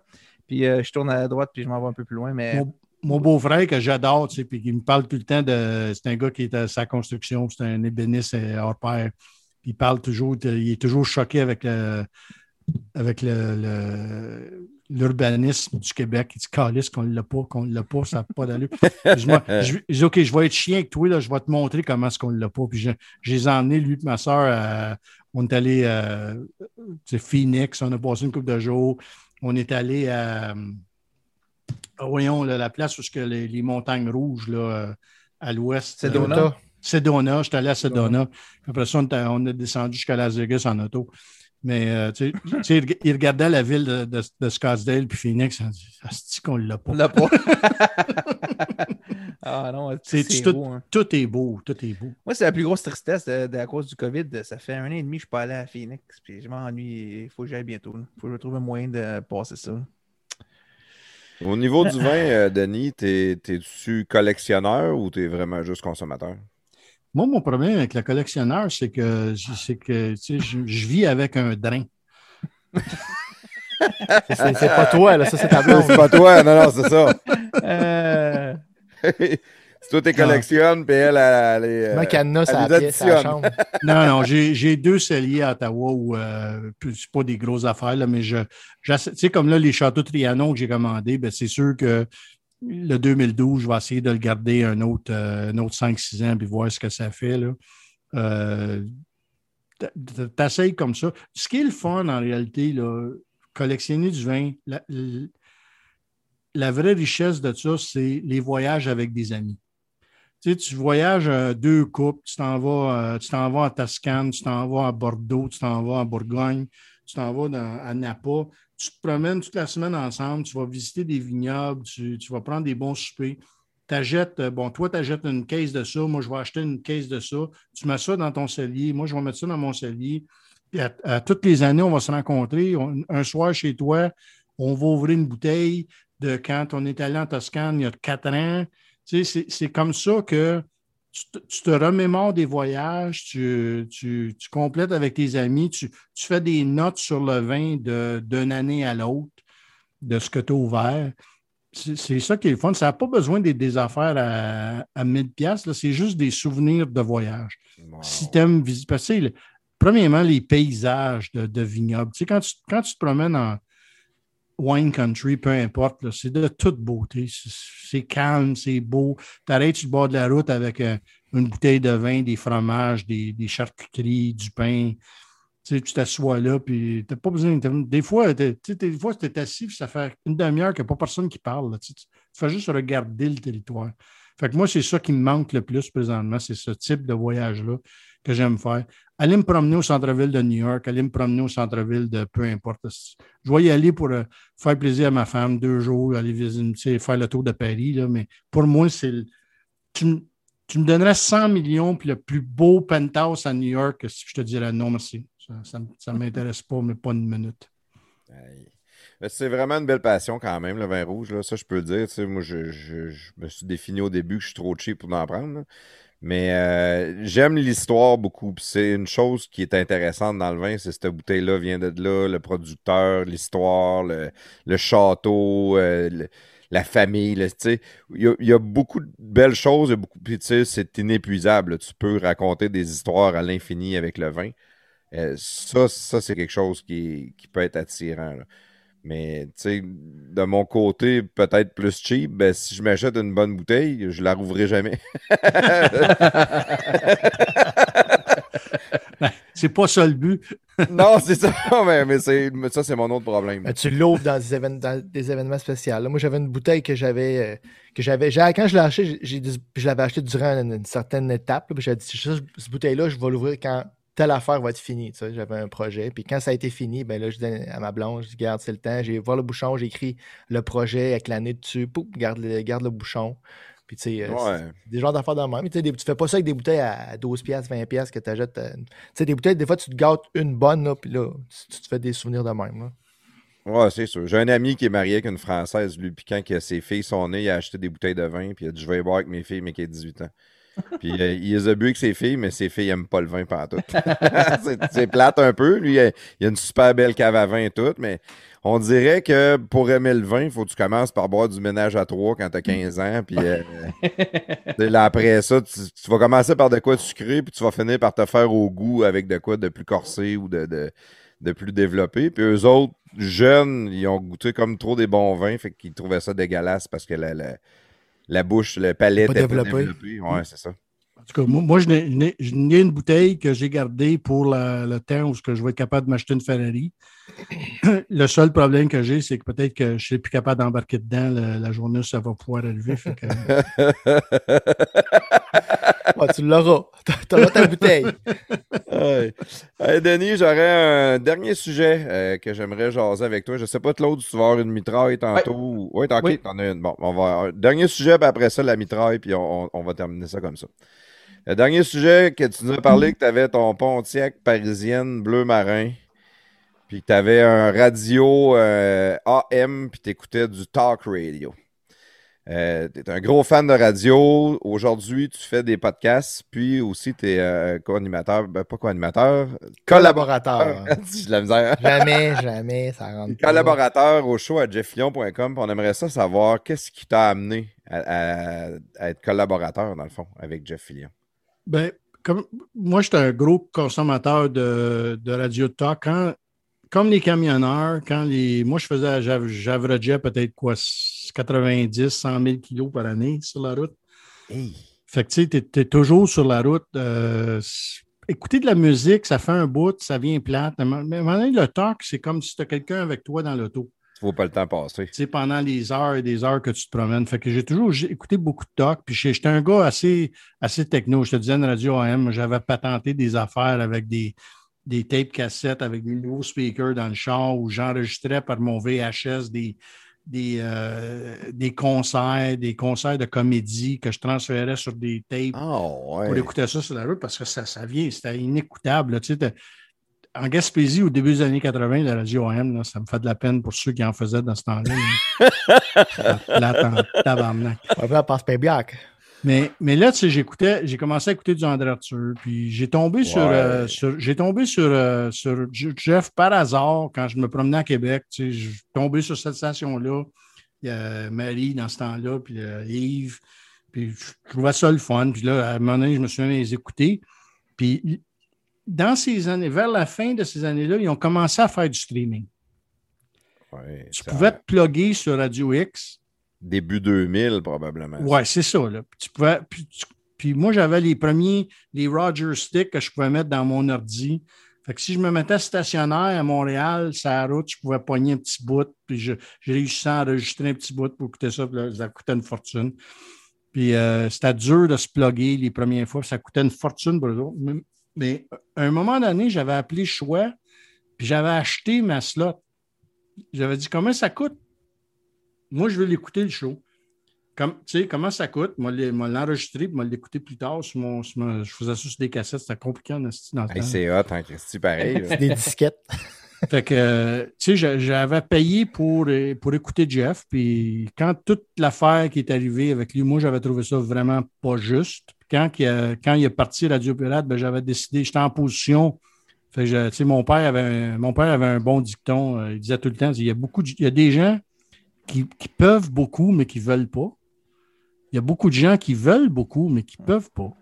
[SPEAKER 5] Puis euh, je tourne à droite, puis je m'en vais un peu plus loin. Mais...
[SPEAKER 2] Mon, beau-frère que j'adore, tu sais, puis qui me parle tout le temps de. C'est un gars qui est à sa construction, c'est un ébéniste hors pair il parle toujours, il est toujours choqué avec le, avec le, l'urbanisme du Québec. Il dit Calice qu'on ne l'a pas, qu'on ne l'a pas, ça n'a pas d'allure. (laughs) je, dis OK, je vais être chien avec toi, là, je vais te montrer comment est-ce qu'on ne l'a pas. Puis je, les ai emmenés, lui et ma soeur, on est allé à Phoenix, on a passé une couple de jours. On est allé à, voyons, la place où que les, les, montagnes rouges là, à l'ouest.
[SPEAKER 7] C'est Dona.
[SPEAKER 2] Sedona, j'étais allé à Sedona. Après ça, on, est descendu jusqu'à Las Vegas en auto. Mais euh, tu sais, il regardait la ville de, Scottsdale puis Phoenix. Il dit c'est qu'on l'a pas.
[SPEAKER 5] l'a pas. (laughs) ah non, c'est
[SPEAKER 2] tout, beau, hein. tout, est beau. Tout est beau.
[SPEAKER 5] Moi, c'est la plus grosse tristesse de, à cause du COVID. Ça fait un an et demi que je suis pas allé à Phoenix. Puis je m'ennuie. Il faut que j'aille bientôt. Il faut que je trouve un moyen de passer ça.
[SPEAKER 1] Au niveau du vin, euh, Denis, t'es-tu collectionneur ou t'es vraiment juste consommateur?
[SPEAKER 2] Moi, mon problème avec le collectionneur, c'est que, c'est que je, je, vis avec un drain. (laughs)
[SPEAKER 7] c'est pas toi, là, ça c'est ta blonde.
[SPEAKER 1] C'est pas toi, non, non, c'est ça. Euh... (laughs) si toi, tu collectionnes, puis elle, elle,
[SPEAKER 7] cadenas à la pièce, à chambre.
[SPEAKER 2] Non, non, j'ai deux celliers à Ottawa où euh, c'est pas des grosses affaires, là, mais je. Tu sais, comme là, les châteaux Trianon que j'ai commandés, ben, c'est sûr que le 2012, je vais essayer de le garder un autre, euh, autre 5-6 ans puis voir ce que ça fait. Euh, T'essayes comme ça. Ce qui est le fun en réalité, collectionner du vin, la, vraie richesse de ça, c'est les voyages avec des amis. Tu, tu voyages euh, deux couples, tu t'en vas, euh, vas à Toscane, tu t'en vas à Bordeaux, tu t'en vas à Bourgogne, tu t'en vas à Napa tu te promènes toute la semaine ensemble, tu vas visiter des vignobles, tu, vas prendre des bons soupers. T'achètes, euh, bon, toi, tu achètes une caisse de ça, moi, je vais acheter une caisse de ça. Tu mets ça dans ton cellier, moi, je vais mettre ça dans mon cellier. Puis à, toutes les années, on va se rencontrer. un soir chez toi, on va ouvrir une bouteille de quand on est allé en Toscane il y a quatre ans. Tu sais, c'est comme ça que tu, te remémores des voyages, tu, complètes avec tes amis, tu, fais des notes sur le vin d'une année à l'autre, de ce que tu as ouvert. C'est ça qui est le fun. Ça n'a pas besoin des affaires à, à 1000 pièces. C'est juste des souvenirs de voyage. Si tu aimes visiter, premièrement, les paysages de, de vignobles. Tu sais, quand, tu, quand tu te promènes en, wine country, peu importe, c'est de toute beauté. C'est calme, c'est beau. Tu arrêtes sur le bord de la route avec euh, une bouteille de vin, des fromages, des, charcuteries, du pain. Tu t'assois là, puis tu n'as pas besoin Des fois, des fois, tu es assis, ça fait une demi-heure qu'il n'y a pas personne qui parle. Tu, fais juste regarder le territoire. Fait que moi, c'est ça qui me manque le plus présentement, c'est ce type de voyage-là que j'aime faire. Aller me promener au centre-ville de New York, aller me promener au centre-ville de peu importe. Je vais y aller pour euh, faire plaisir à ma femme deux jours, aller visiter, faire le tour de Paris, là, mais pour moi, c'est. Tu, me donnerais 100 millions puis le plus beau penthouse à New York, si je te dirais non, merci. Ça ne m'intéresse pas, mais pas une minute.
[SPEAKER 1] C'est vraiment une belle passion quand même, le vin rouge. Là. Ça, je peux le dire. moi, je, me suis défini au début que je suis trop cheap pour en prendre. Mais euh, j'aime l'histoire beaucoup. C'est une chose qui est intéressante dans le vin, c'est cette bouteille-là vient de là, le producteur, l'histoire, le, château, euh, la famille. Il y, a beaucoup de belles choses. beaucoup, puis c'est inépuisable. Tu peux raconter des histoires à l'infini avec le vin. Euh, ça, ça c'est quelque chose qui, qui, peut être attirant. Mais, tu sais, de mon côté, peut-être plus cheap, ben, si je m'achète une bonne bouteille, je la rouvrirai jamais. (laughs)
[SPEAKER 2] Ben, c'est pas ça le but. (laughs)
[SPEAKER 1] non, c'est ça, mais, mais ça, c'est mon autre problème.
[SPEAKER 7] Ben, tu l'ouvres dans, des, événements spéciaux. moi, j'avais une bouteille que j'avais. Euh, que j'avais quand je l'ai acheté, je l'avais acheté durant une, certaine étape. J'ai dit, cette bouteille-là, je vais l'ouvrir quand telle affaire va être finie. Tu sais, J'avais un projet. Puis quand ça a été fini, ben là, je dis à ma blonde, je dis, garde, c'est le temps. J'ai voir le bouchon, j'ai écrit le projet avec l'année dessus. Pouf, garde le, garde le bouchon. Puis, tu sais, euh, des genres d'affaires dans le même. Tu, tu fais pas ça avec des bouteilles à 12$, 20$ que tu achètes. Euh, tu sais, des bouteilles, des fois, tu te gâtes une bonne, là, puis là, tu, te fais des souvenirs de même. Là.
[SPEAKER 1] Ouais, c'est sûr. J'ai un ami qui est marié avec une Française, lui, puis quand ses filles sont nées, il a acheté des bouteilles de vin, puis il a dit Je vais boire avec mes filles, mais qui a 18 ans. Puis euh, il les a bu avec ses filles, mais ses filles n'aiment pas le vin tout. (laughs) c'est plate un peu. Lui, il a, a, une super belle cave à vin et tout, mais on dirait que pour aimer le vin, il faut que tu commences par boire du ménage à trois quand tu as 15 ans. Puis euh, (laughs) là, après ça, tu, vas commencer par de quoi sucré, puis tu vas finir par te faire au goût avec de quoi de plus corsé ou de, de, plus développé. Puis eux autres, jeunes, ils ont goûté comme trop des bons vins, fait qu'ils trouvaient ça dégueulasse parce que la, la la bouche, le palais était développé? développé. Ouais, c'est ça.
[SPEAKER 2] En tout cas, moi, je n'ai une bouteille que j'ai gardée pour le temps où je vais être capable de m'acheter une Ferrari. Le seul problème que j'ai, c'est que peut-être que je ne serai plus capable d'embarquer dedans la, journée où ça va pouvoir arriver. (laughs)
[SPEAKER 7] tu l'auras. Tu auras ta bouteille.
[SPEAKER 1] Denis, j'aurais un dernier sujet euh, que j'aimerais jaser avec toi. Je ne sais pas, Claude, si tu vas avoir une mitraille tantôt. Oui, t'en as une. Bon, on va... Dernier sujet, puis après ça, la mitraille, puis on, on va terminer ça comme ça. Le dernier sujet que tu nous as parlé, que tu avais ton Pontiac parisienne bleu marin, puis que tu avais un radio euh, AM, puis tu écoutais du talk radio. Euh, tu es un gros fan de radio. Aujourd'hui, tu fais des podcasts, puis aussi tu es euh, co-animateur, ben, pas co-animateur,
[SPEAKER 7] collaborateur. (laughs)
[SPEAKER 1] la misère.
[SPEAKER 7] jamais, jamais, ça rentre.
[SPEAKER 1] Collaborateur au show à jefflion.com. On aimerait ça savoir qu'est-ce qui t'a amené à, être collaborateur, dans le fond, avec Jeff Fillion.
[SPEAKER 2] Ben, comme moi, j'étais un gros consommateur de, de radio talk. Quand, comme les camionneurs, quand les. Moi, je faisais, j'averageais peut-être quoi, 90, 100 000 kilos par année sur la route. Fait que tu sais, tu es, toujours sur la route. Euh, écouter de la musique, ça fait un bout, ça vient plate. Mais le talk, c'est comme si tu as quelqu'un avec toi dans l'auto
[SPEAKER 1] faut pas le temps passer.
[SPEAKER 2] Tu pendant les heures et des heures que tu te promènes. Fait que j'ai toujours écouté beaucoup de talk. Puis j'étais un gars assez, assez techno. Je te disais, une radio AM, j'avais patenté des affaires avec des, des tapes cassettes, avec des nouveaux speakers dans le char où j'enregistrais par mon VHS des, des, euh, des concerts, des concerts de comédie que je transférais sur des tapes
[SPEAKER 1] oh,
[SPEAKER 2] pour écouter ça sur la route parce que ça, ça vient, c'était inécoutable. Tu sais, en Gaspésie, au début des années 80, la radio AM, ça me fait de la peine pour ceux qui en faisaient dans ce temps-là. là, (laughs) tabarnak.
[SPEAKER 7] On passe bien
[SPEAKER 2] mais, mais là, tu sais, j'écoutais, j'ai commencé à écouter du André Arthur, puis j'ai tombé sur, euh, sur j'ai tombé sur, euh, sur Jeff par hasard quand je me promenais à Québec. Tu sais, je suis tombé sur cette station-là. Il y a Marie dans ce temps-là, puis euh, Yves. Puis je trouvais ça le fun. Puis là, à un moment donné, je me suis mis à les écouter. Puis dans ces années, vers la fin de ces années-là, ils ont commencé à faire du streaming. tu pouvais te plugger sur Radio X.
[SPEAKER 1] Début 2000, probablement.
[SPEAKER 2] Ouais, c'est ça. Là. Tu pouvais, puis, moi, j'avais les premiers, les Roger Sticks que je pouvais mettre dans mon ordi. Fait que si je me mettais stationnaire à Montréal, ça route, je pouvais pogner un petit bout, puis j'ai réussi à enregistrer un petit bout pour écouter ça, puis ça coûtait une fortune. Puis euh, c'était dur de se plugger les premières fois, ça coûtait une fortune pour les autres. Mais, à un moment donné, j'avais appelé Choix, puis j'avais acheté ma slot. J'avais dit comment ça coûte? Moi, je veux l'écouter le show. Comme, tu sais, comment ça coûte? Moi, l'enregistrer puis moi l'écouter plus tard. Sur mon, je faisais ça sur des cassettes, c'était compliqué en dans
[SPEAKER 1] le C'est hot, hein, Christy, pareil.
[SPEAKER 7] des disquettes. (laughs)
[SPEAKER 2] fait que, tu sais, j'avais payé pour, pour écouter Jeff. Puis quand toute l'affaire qui est arrivée avec lui, moi, j'avais trouvé ça vraiment pas juste. Quand il, a, quand il est parti Radio Pirate, ben, j'avais décidé, j'étais en position. Fait que, tu sais, mon père avait un, mon père avait un bon dicton. Euh, il disait tout le temps, il y a beaucoup il y a des gens qui, qui peuvent beaucoup, mais qui ne veulent pas. Il y a beaucoup de gens qui veulent beaucoup, mais qui ne peuvent pas.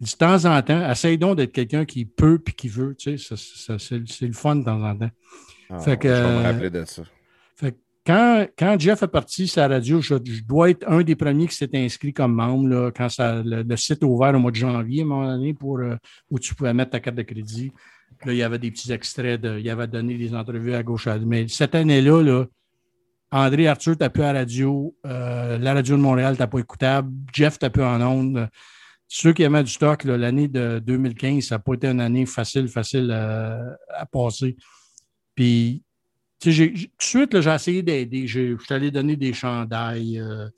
[SPEAKER 2] De temps en temps, essaye donc d'être quelqu'un qui peut puis qui veut. Tu sais, c'est le fun de temps en temps.
[SPEAKER 1] Ah, fait que, je vais me rappeler de ça.
[SPEAKER 2] Fait quand, quand, Jeff est parti la radio, je, dois être un des premiers qui s'est inscrit comme membre là, quand ça, le, site a ouvert au mois de janvier, à un moment donné, pour, euh, où tu pouvais mettre ta carte de crédit. Là, il y avait des petits extraits, de, il avait donné des entrevues à gauche. À... Mais cette année-là, là, André Arthur, t'as pu à la radio. Euh, la radio de Montréal, t'as pas écoutable. Jeff, t'as pu en ondes. Ceux qui aimaient du stock, l'année de 2015, ça n'a pas été une année facile, facile à, passer. Puis, tout de suite, j'ai essayé d'aider. Je suis allé donner des chandails. Euh,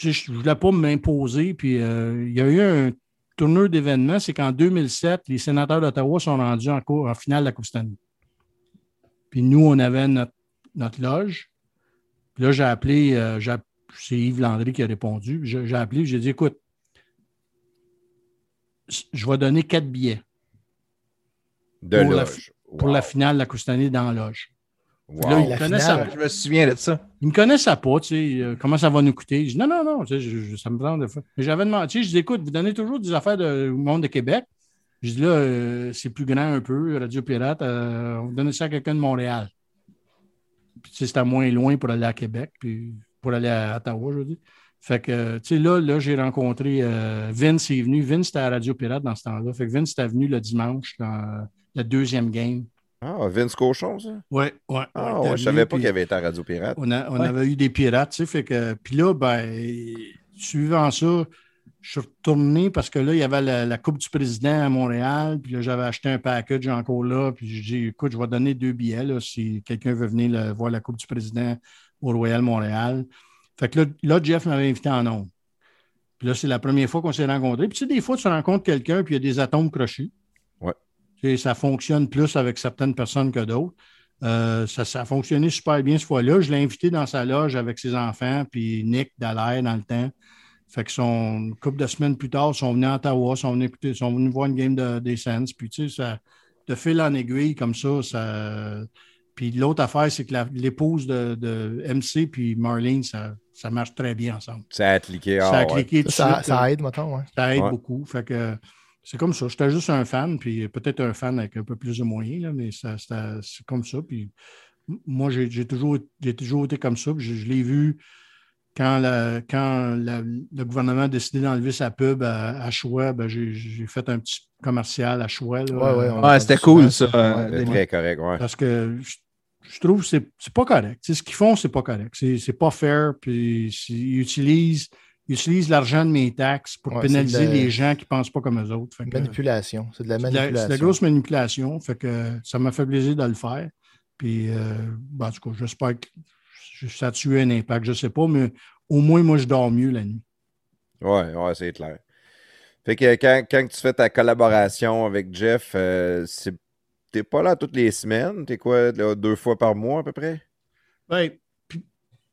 [SPEAKER 2] je ne voulais pas m'imposer. Puis, euh, il y a eu un tourneur d'événements. C'est qu'en 2007, les sénateurs d'Ottawa sont rendus en, cours, en finale de la Coupe Stanley. Puis, nous, on avait notre notre loge. Puis là, j'ai appelé, euh, c'est Yves Landry qui a répondu. J'ai appelé, j'ai dit écoute, je vais donner quatre billets.
[SPEAKER 1] De pour, loge.
[SPEAKER 2] La, pour la finale de la Coustanée dans la loge.
[SPEAKER 5] Là, il finale, je me souviens de ça.
[SPEAKER 2] Il ne me connaissait pas, tu sais, euh, comment ça va nous coûter? Je dis non, non, non, tu sais, ça me prend de j'avais demandé, tu sais, je dis écoute, vous donnez toujours des affaires de, au monde de Québec. Je dis là, euh, c'est plus grand un peu, Radio Pirate, on vous donne ça à quelqu'un de Montréal c'était moins loin pour aller à Québec, puis pour aller à Ottawa, je veux dire. Fait que, tu sais, là, là j'ai rencontré euh, Vince, est venu. Vince était à Radio Pirate dans ce temps-là. Fait que Vince était venu le dimanche dans la deuxième game.
[SPEAKER 1] Ah, Vince Cochon, ça?
[SPEAKER 2] Oui, oui.
[SPEAKER 1] Ah, ouais, je savais pas qu'il avait été à Radio Pirate.
[SPEAKER 2] On, on avait eu des pirates, tu sais, fait que... Puis là, ben, suivant ça, je suis retourné parce que là, il y avait la, Coupe du Président à Montréal. Puis là, j'avais acheté un package encore là. Puis j'ai dit, écoute, je vais donner deux billets là, si quelqu'un veut venir voir la Coupe du Président au Royal Montréal. Fait que là, Jeff m'avait invité en nom. Puis là, c'est la première fois qu'on s'est rencontrés. Puis tu sais, des fois, tu rencontres quelqu'un, puis il y a des atomes crochus.
[SPEAKER 1] Ouais.
[SPEAKER 2] Tu ça fonctionne plus avec certaines personnes que d'autres. Euh, ça, ça, a fonctionné super bien ce fois-là. Je l'ai invité dans sa loge avec ses enfants, puis Nick Dallaire dans le temps. Fait que son une couple de semaines plus tard, ils sont venus à Ottawa, sont venus écouter, sont venus voir une game de, des Sens. Puis tu sais, ça, de fil en aiguille comme ça, ça. Puis l'autre affaire, c'est que l'épouse de, de, MC puis Marlene, ça, ça marche très bien ensemble.
[SPEAKER 1] Ça a cliqué.
[SPEAKER 2] ça a cliqué tout
[SPEAKER 7] ça, ça, aide, maintenant, ouais.
[SPEAKER 2] Ça aide beaucoup. Fait que c'est comme ça. J'étais juste un fan, puis peut-être un fan avec un peu plus de moyens, là, mais c'est comme ça. Puis moi, j'ai toujours, toujours été comme ça. je l'ai vu quand, quand le gouvernement a décidé d'enlever sa pub à, Choix, ben, j'ai fait un petit commercial à Choix.
[SPEAKER 5] ouais, c'était cool, ça.
[SPEAKER 1] très correct, ouais.
[SPEAKER 2] Parce que je, trouve que c'est pas correct. ce qu'ils font, c'est pas correct. C'est pas fair. Puis ils utilisent, utilisent l'argent de mes taxes pour pénaliser les gens qui ne pensent pas comme eux autres.
[SPEAKER 7] manipulation. C'est de la manipulation.
[SPEAKER 2] C'est de, la grosse manipulation. Fait que ça m'a fait plaisir de le faire. Puis, euh, ben, en tout cas, j'espère que ça a tué un impact, je ne sais pas, mais au moins, moi, je dors mieux la nuit.
[SPEAKER 1] Oui, ouais, c'est clair. Fait que quand, tu fais ta collaboration avec Jeff, euh, tu t'es pas là toutes les semaines? T'es quoi, deux fois par mois à peu près?
[SPEAKER 2] Oui,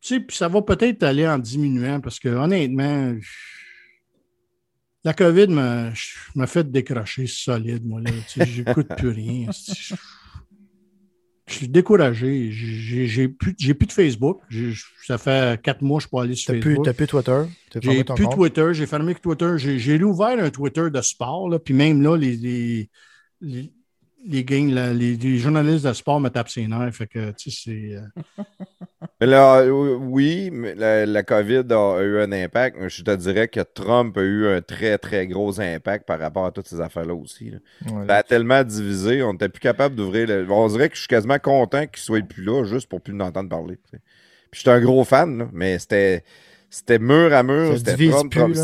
[SPEAKER 2] tu sais, puis ça va peut-être aller en diminuant parce que honnêtement, la COVID m'a fait décrocher solide, moi. Là. J'écoute plus rien. (laughs) Je suis découragé. J'ai plus, plus de Facebook. Ça fait quatre mois que je peux aller sur Facebook.
[SPEAKER 7] Tu n'as plus Twitter?
[SPEAKER 2] J'ai plus Twitter. J'ai fermé Twitter. J'ai réouvert un Twitter de sport. Là, puis même là, les, les, les, journalistes de sport me tapent ses nerfs. Fait que, tu sais, c'est. Euh, (laughs)
[SPEAKER 1] là, oui, mais la, COVID a, eu un impact. Je te dirais que Trump a eu un très, très gros impact par rapport à toutes ces affaires-là aussi. Ça a tellement divisé, on n'était plus capable d'ouvrir. On dirait que je suis quasiment content qu'il soit plus là, juste pour plus l'entendre parler. Puis j'étais un gros fan, mais c'était. C'était mur à mur. C'était Trump.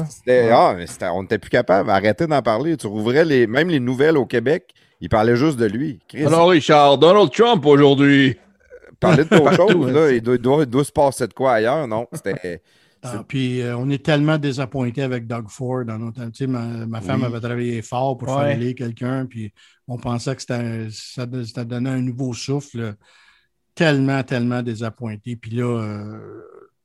[SPEAKER 1] Ah, on n'était plus capable. Arrêtez d'en parler. Tu rouvrais les, même les nouvelles au Québec. Il parlait juste de lui.
[SPEAKER 8] Alors, Richard, Donald Trump aujourd'hui.
[SPEAKER 1] Parler de d'autres (laughs) choses, là. Il doit, se passer de quoi ailleurs, non? C'était.
[SPEAKER 2] Ah, puis euh, on est tellement désapointés avec Doug Ford. Dans notre, ma, ma femme avait travaillé fort pour faire aller quelqu'un, puis on pensait que ça, donnait un nouveau souffle. Tellement, tellement désappointé. Puis là, euh,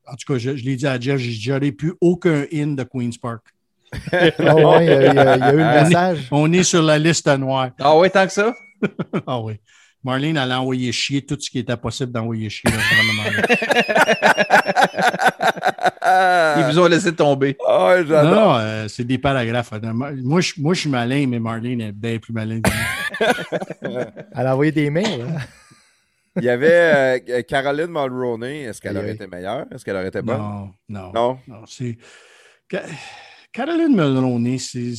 [SPEAKER 2] en tout cas, je, l'ai dit à Jeff, j'aurais plus aucun in de Queen's Park. (laughs)
[SPEAKER 7] oh, il, y a, eu le message.
[SPEAKER 2] On est sur la liste noire.
[SPEAKER 5] Ah oui, tant que ça? (laughs)
[SPEAKER 2] ah oui. Marlene allait envoyer chier tout ce qui était possible d'envoyer chier. (laughs)
[SPEAKER 5] Ils vous ont laissé tomber.
[SPEAKER 2] Oh, non, non euh, c'est des paragraphes. Moi je, moi, je suis malin, mais Marlene est bien plus malin
[SPEAKER 7] Elle a envoyé des mails. Hein?
[SPEAKER 1] Il y avait euh, Caroline Mulroney. Est-ce qu'elle aurait été meilleure? Est-ce qu'elle aurait été bonne?
[SPEAKER 2] Non, non. Non? non c'est... Caroline Mulroney, c'est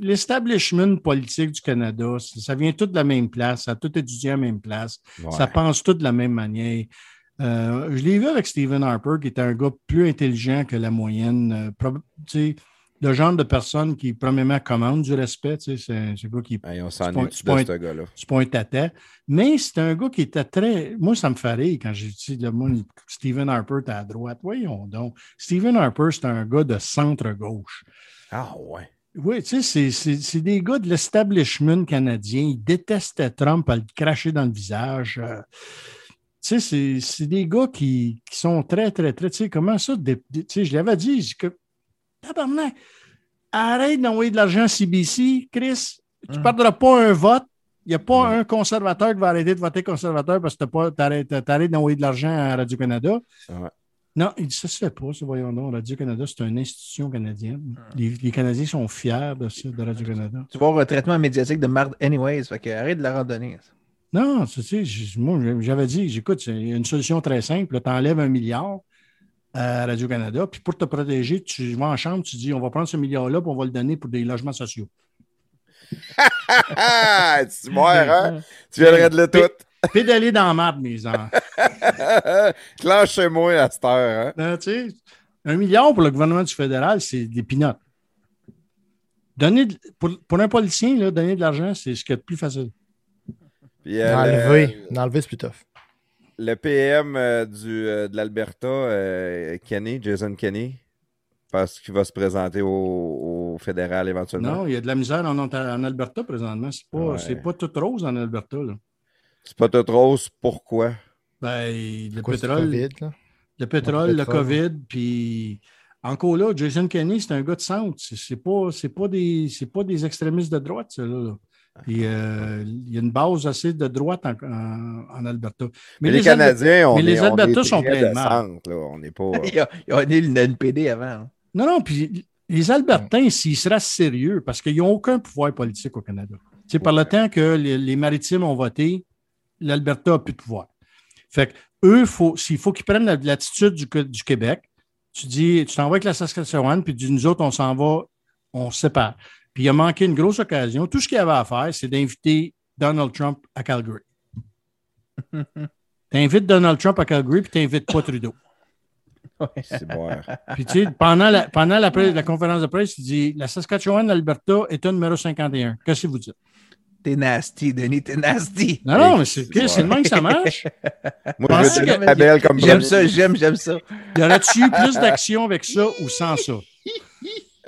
[SPEAKER 2] l'establishment politique du Canada. Ça vient tout de la même place, ça a tout étudié à la même place, ça pense tout de la même manière. Euh, je l'ai vu avec Stephen Harper, qui était un gars plus intelligent que la moyenne. Euh, le genre de personne qui, premièrement, commande du respect. Tu sais, c'est un gars qui.
[SPEAKER 1] on s'en de ce gars-là.
[SPEAKER 2] C'est pas un tata. Mais c'est un gars qui était très. Moi, ça me ferait quand j'ai dit le mot Stephen Harper, t'es à droite. Voyons donc. Stephen Harper, c'est un gars de centre-gauche.
[SPEAKER 1] Ah, ouais.
[SPEAKER 2] Oui, tu sais, c'est des gars de l'establishment canadien. Ils détestaient Trump à le cracher dans le visage. Euh, tu sais, c'est des gars qui, qui, sont très, très, très. Tu sais, comment ça? Tu sais, je l'avais dit, que Tabarnak, arrête d'envoyer de l'argent à CBC, Chris. Tu ne hum. perdras pas un vote. Il n'y a pas un conservateur qui va arrêter de voter conservateur parce que tu arrêtes d'envoyer de l'argent à Radio-Canada. Non, il dit ça se fait pas, ça, voyons donc. Radio-Canada, c'est une institution canadienne. Hum. Les, Canadiens sont fiers de ça, de Radio-Canada.
[SPEAKER 5] Tu avoir un traitement médiatique de merde anyways, fait que arrête de la randonnée.
[SPEAKER 2] Non, tu sais, moi, j'avais dit, j'écoute, c'est une solution très simple. Tu enlèves un milliard, à Radio-Canada. Puis pour te protéger, tu vas en chambre, tu dis on va prendre ce milliard-là et on va le donner pour des logements sociaux. (laughs)
[SPEAKER 1] tu meurs, hein? Tu viendrais de le tout.
[SPEAKER 2] Pédaler dans la map, mes enfants. (laughs)
[SPEAKER 1] Clenche-moi à cette heure. Hein?
[SPEAKER 2] Ben, tu sais, un milliard pour le gouvernement du fédéral, c'est des pinottes. Donner pour, pour, un politicien, là, donner de l'argent, c'est ce qui est le plus facile.
[SPEAKER 7] Puis, Enlever. Enlever, c'est plus tough
[SPEAKER 1] le PM euh, du, euh, de l'Alberta, euh, Kenny, Jason Kenny, parce qu'il va se présenter au, fédéral éventuellement.
[SPEAKER 2] Non, il y a de la misère en, en Alberta présentement. C'est pas, pas tout rose en Alberta.
[SPEAKER 1] C'est pas tout rose, pourquoi?
[SPEAKER 2] Ben, le pétrole. le pétrole, le, COVID, puis encore là, Jason Kenney, c'est un gars de centre. C'est pas, pas, des, pas des extrémistes de droite, ça, là. Euh, il y a une base assez de droite en, Alberta.
[SPEAKER 1] Mais, les, Canadiens, on
[SPEAKER 2] mais les
[SPEAKER 1] Alberta
[SPEAKER 2] sont pleins de
[SPEAKER 1] mal. On n'est pas.
[SPEAKER 5] il, y a, il y a le NPD avant. Hein.
[SPEAKER 2] Non, non, puis les Albertains, s'ils seraient sérieux, parce qu'ils n'ont aucun pouvoir politique au Canada. C'est par le temps que les, maritimes ont voté, l'Alberta n'a plus de pouvoir. Fait que eux, faut, s'il faut qu'ils prennent l'attitude du, du, Québec, tu dis, tu t'envoies avec la Saskatchewan, puis nous autres, on s'en va, on se sépare. Puis il a manqué une grosse occasion. Tout ce qu'il avait à faire, c'est d'inviter Donald Trump à Calgary. (laughs) tu invites Donald Trump à Calgary, puis tu n'invites pas Trudeau.
[SPEAKER 1] C'est bon.
[SPEAKER 2] Puis tu sais, pendant, la, pendant la, conférence de presse, il dit La Saskatchewan, Alberta, un numéro 51. Qu'est-ce que vous dites?
[SPEAKER 5] T'es nasty, Denis, t'es nasty.
[SPEAKER 2] Non, non, mais c'est le même que ça marche. (laughs)
[SPEAKER 1] Moi, je veux comme
[SPEAKER 5] J'aime ça, j'aime, j'aime ça.
[SPEAKER 2] Y aurait-tu eu plus d'action avec ça ou sans ça?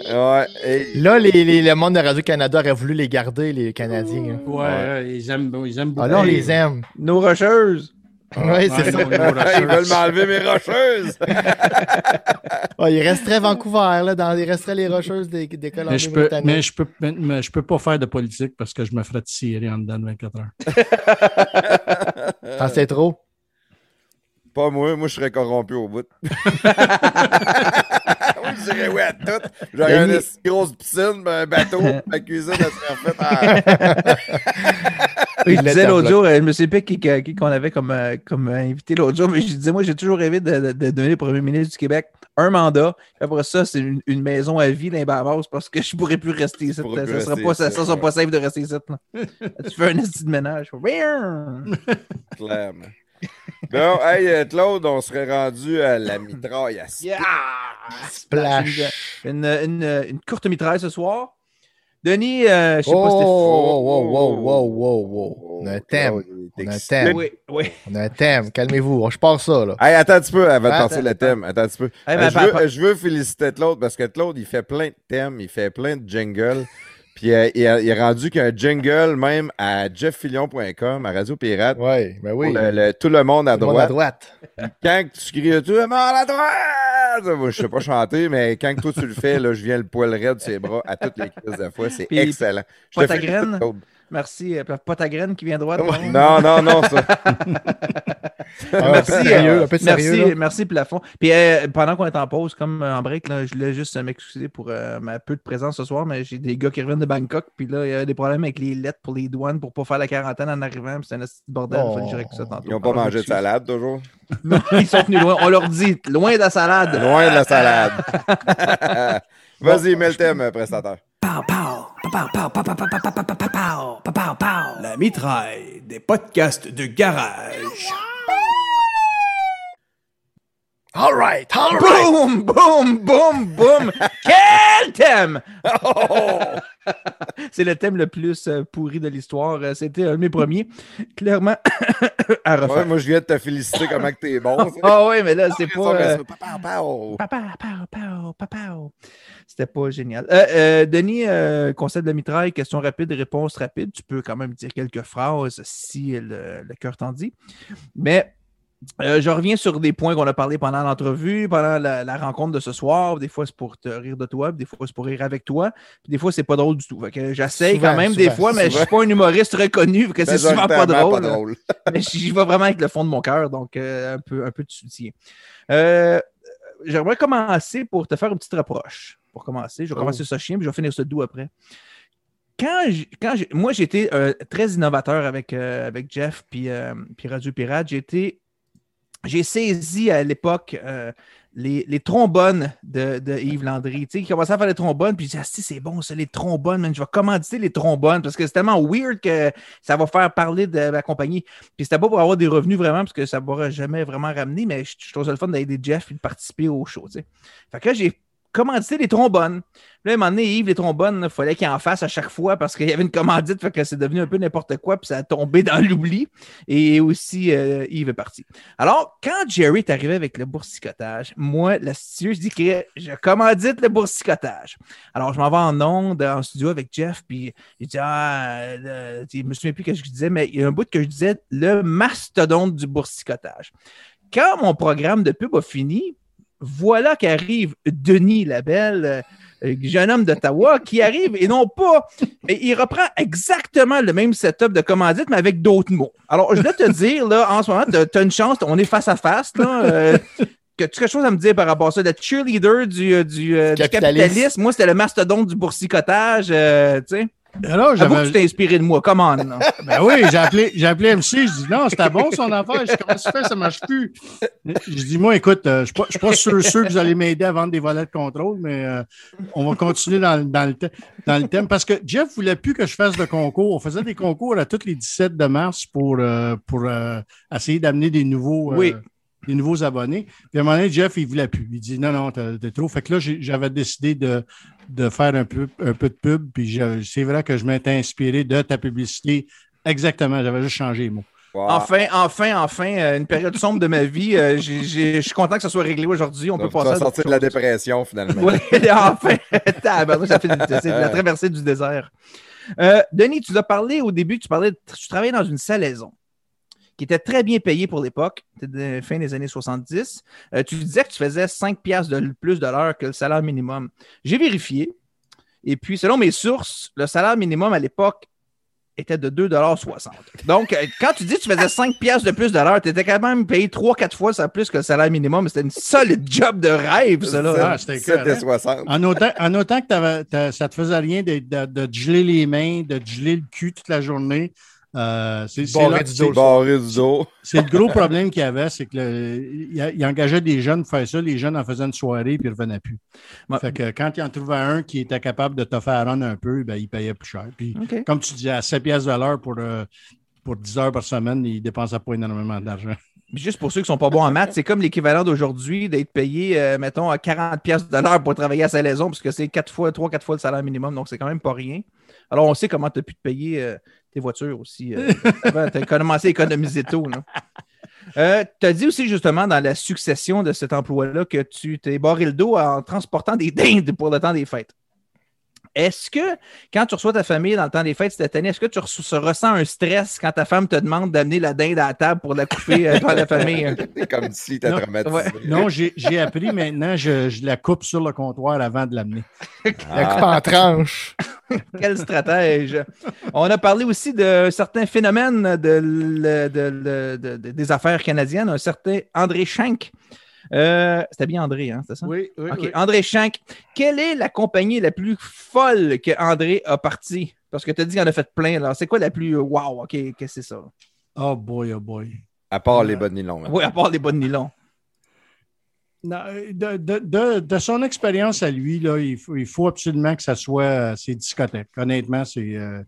[SPEAKER 1] Ouais,
[SPEAKER 7] Là, les, le monde de Radio-Canada aurait voulu les garder, les Canadiens.
[SPEAKER 2] Hein. Ouais, ils aiment, ils aiment
[SPEAKER 7] beaucoup. Ah là, on les aime.
[SPEAKER 5] Nos rocheuses.
[SPEAKER 7] oui, c'est ça. (laughs)
[SPEAKER 1] Ils veulent m'enlever mes rocheuses. (laughs)
[SPEAKER 7] il resterait Vancouver, là, dans, il resterait les rocheuses des, des
[SPEAKER 2] mais je peux, mais je peux, mais, je peux pas faire de politique parce que je me ferais tirer en dedans de 24 heures.
[SPEAKER 7] T'en sais trop?
[SPEAKER 1] Pas moi, moi je serais corrompu au bout. (laughs) je dirais oui à tout. J'aurais une grosse piscine, un bateau, ma cuisine, elle serait faite
[SPEAKER 5] il disait l'autre jour, je me sais pas qui, qui qu'on avait comme, comme invité l'autre jour, mais je disais, moi, j'ai toujours rêvé de, de, donner premier ministre du Québec un mandat. Après ça, c'est une, maison à vie dans les Bahamas parce que je pourrais plus rester ici. Ça ne sera, pas, ça, sera pas safe de rester ici. (laughs) tu fais un esti de ménage.
[SPEAKER 1] Clairement. (laughs) Bon, hey, euh, Claude, on serait rendu à la mitraille à
[SPEAKER 5] yeah! Splash! Une, une, une, courte mitraille ce soir. Denis, euh, je sais pas si c'était.
[SPEAKER 7] Oh, wow, wow, wow, wow, wow. On a un thème. On a un thème.
[SPEAKER 5] Oui, oui.
[SPEAKER 7] On a un thème. Calmez-vous. Je pars ça, là.
[SPEAKER 1] Hey, attends un petit peu avant de passer le thème. Attends un petit peu. Euh, je, veux, je veux féliciter Claude parce que Claude, il fait plein de thèmes, il fait plein de jingles. (laughs) Puis euh, il, a, il, a, rendu qu'un jingle même à jefffilion.com, à Radio Pirate.
[SPEAKER 7] Ouais, ben oui.
[SPEAKER 1] Le, tout le monde à
[SPEAKER 7] tout
[SPEAKER 1] droite.
[SPEAKER 7] Le monde à droite. (laughs)
[SPEAKER 1] Quand tu cries tout le monde à droite, je sais pas chanter, mais quand toi tu le fais, là, je viens le poil raide de ses bras à toutes les crises de fois. C'est excellent.
[SPEAKER 5] Je te graine? Merci. Euh, pas ta graine qui vient droite.
[SPEAKER 1] Non, non, non, ça. (laughs)
[SPEAKER 5] Ah, merci, sérieux, un peu sérieux, merci, merci, Plafond. Puis euh, pendant qu'on est en pause, comme en break, là, je voulais juste m'excuser pour euh, ma peu de présence ce soir, mais j'ai des gars qui reviennent de Bangkok, puis là, il y a des problèmes avec les lettres pour les douanes pour pas faire la quarantaine en arrivant, c'est un petit bordel. Oh. Ça tantôt.
[SPEAKER 1] Ils n'ont pas mangé de salade toujours? (laughs)
[SPEAKER 5] Non, ils sont venus loin. On leur dit, loin de la salade.
[SPEAKER 1] Loin de la salade. (laughs) Vas-y, mets le thème, prestataire.
[SPEAKER 9] La mitraille des podcasts de garage.
[SPEAKER 7] All right, all
[SPEAKER 5] right. Boum, boum, boum, boum. Quel thème! C'est le thème le plus euh, pourri de l'histoire. Euh, c'était un de mes premiers. Clairement,
[SPEAKER 1] à refaire. moi, je viens de te féliciter comment que t'es bon.
[SPEAKER 5] Ah oui, mais là, c'est pas... Euh... Papa, papa, papa, C'était pas génial. Euh, euh, Denis, concept de la mitraille, question rapide, réponse rapide. Tu peux quand même dire quelques phrases si le, le cœur t'en dit. Mais euh, je reviens sur des points qu'on a parlé pendant l'entrevue, pendant la, rencontre de ce soir. Des fois, c'est pour te rire de toi, des fois, c'est pour rire avec toi. Puis des fois, c'est pas drôle du tout. J'essaye quand même des fois, mais je suis pas un humoriste reconnu, que c'est souvent pas drôle. (laughs) mais j'y vais vraiment avec le fond de mon cœur, donc euh, un, peu, un peu de soutien. Euh, j'aimerais commencer pour te faire une petite reproche. Pour commencer, je vais commencer ce chien, puis je vais finir ce doux après quand, quand moi, j'étais très innovateur avec, avec Jeff puis, puis Radio Pirate. J'étais j'ai saisi à l'époque euh, les, trombones de, Yves Landry. Tu sais, il commençait à faire les trombones, puis je disais, ah, si, c'est bon, ça, les trombones, man, je vais commanditer les trombones parce que c'est tellement weird que ça va faire parler de ma compagnie. Puis c'était pas pour avoir des revenus vraiment, parce que ça ne m'aurait jamais vraiment ramené, mais je, je trouve ça le fun d'aider Jeff et de participer au show. Tu sais. Fait que j'ai commandité les trombones. Là, à un moment donné, Yves, les trombones, il fallait qu'il en fasse à chaque fois parce qu'il y avait une commandite, fait que c'est devenu un peu n'importe quoi, puis ça a tombé (laughs) dans l'oubli. Et aussi, euh, Yves est parti. Alors, quand Jerry est arrivé avec le boursicotage, moi, l'astucieux, je dis que je commandite le boursicotage. Alors, je m'en vais en onde, en studio avec Jeff, puis il dit, ah, je me souviens plus ce que je disais, mais il y a un bout que je disais, le mastodonte du boursicotage. Quand mon programme de pub a fini, voilà qu'arrive Denis Labelle, euh, jeune homme d'Ottawa, qui arrive et non pas, mais il reprend exactement le même setup de commandite, mais avec d'autres mots. Alors, je dois te dire, là, en ce moment, tu as une chance, on est face à face, là. Euh, que tu as quelque chose à me dire par rapport à ça? Le cheerleader du, euh, du, capitalisme. Moi, c'était le mastodonte du boursicotage, tu sais. Alors, j'avais... que tu t'es inspiré de moi, comment? (laughs)
[SPEAKER 2] ben oui, j'ai appelé, j'ai appelé MC, je dis non, c'était bon son affaire. Je dis comment ça fait, ça marche plus. Je dis moi, écoute, euh, je ne suis pas sûr, sûr, que vous allez m'aider à vendre des volets de contrôle, mais euh, on va continuer dans, dans, le dans, le thème parce que Jeff voulait plus que je fasse de concours. On faisait des concours à tous les 17 de mars pour, euh, pour essayer d'amener des nouveaux.
[SPEAKER 5] oui
[SPEAKER 2] des nouveaux abonnés. Puis à un moment donné, Jeff, il ne voulait plus. Il dit non, non, t'es trop. Fait que là, j'avais décidé de, de faire un peu, un peu de pub. Puis c'est vrai que je m'étais inspiré de ta publicité. Exactement, j'avais juste changé les mots.
[SPEAKER 5] Enfin, enfin, enfin, euh, une période sombre de ma vie. Euh, je suis content que ça soit réglé aujourd'hui. On peut passer à
[SPEAKER 1] sortir de la dépression, finalement.
[SPEAKER 5] Oui, (laughs) enfin. (laughs) ça fait la traversée du désert. Euh, Denis, tu as parlé au début, tu parlais, tu travaillais dans une salaison qui était très bien payé pour l'époque, de fin des années 70. Euh, tu disais que tu faisais 5 piastres de plus de l'heure que le salaire minimum. J'ai vérifié. Et puis, selon mes sources, le salaire minimum à l'époque était de 2,60 Donc, euh, quand tu dis que tu faisais 5 piastres de plus de l'heure, tu étais quand même payé 3-4 fois ça plus que le salaire minimum. C'était une solide job de rêve, ça. Là.
[SPEAKER 1] C'était 60.
[SPEAKER 2] En autant, en autant que ça te faisait rien de, de, de, geler les mains, de geler le cul toute la journée,
[SPEAKER 1] Euh, c'est le
[SPEAKER 2] gros problème qu'il y avait, c'est qu'il engageait des jeunes pour faire ça. Les jeunes en faisaient une soirée puis ils ne revenaient plus. Fait que quand il en trouvait un qui était capable de te faire un peu, ben, il payait plus cher. Puis, comme tu dis, à 7 pièces de l'heure pour, euh, pour 10 heures par semaine, il ne dépensait pas énormément d'argent.
[SPEAKER 5] Juste pour ceux qui ne sont pas bons en maths, c'est comme l'équivalent d'aujourd'hui d'être payé, euh, mettons, à 40 pièces de l'heure pour travailler à sa maison, parce que c'est 4 fois, 3-4 fois le salaire minimum, donc c'est quand même pas rien. Alors, on sait comment tu as pu te payer euh, tes voitures aussi. Euh, (laughs) tu as commencé à économiser tôt. tu as dit aussi justement dans la succession de cet emploi-là que tu t'es barré le dos en transportant des dindes pour le temps des fêtes. Est-ce que quand tu reçois ta famille dans le temps des fêtes cette année, est-ce que tu ressens un stress quand ta femme te demande d'amener la dinde à la table pour la couper euh, la famille? (laughs)
[SPEAKER 1] Comme si tu traumatisé.
[SPEAKER 2] Non, j'ai appris maintenant, je, la coupe sur le comptoir avant de l'amener.
[SPEAKER 7] La coupe en tranche. (laughs)
[SPEAKER 5] Quel stratège. On a parlé aussi de certains phénomènes de, des affaires canadiennes. Un certain André Schenck euh, c'était bien André, hein, c'est ça?
[SPEAKER 2] Oui, oui,
[SPEAKER 5] André Schenck. Quelle est la compagnie la plus folle que André a partie? Parce que tu as dit qu'il en a fait plein. Alors, c'est quoi la plus wow? OK, qu'est-ce que c'est ça?
[SPEAKER 2] Oh boy, oh boy.
[SPEAKER 1] À part les bonnes nylons.
[SPEAKER 5] Oui, à part les bonnes nylons.
[SPEAKER 2] de, son expérience à lui, là, il, faut, absolument que ça soit euh, ses discothèques. Honnêtement, c'est. Euh,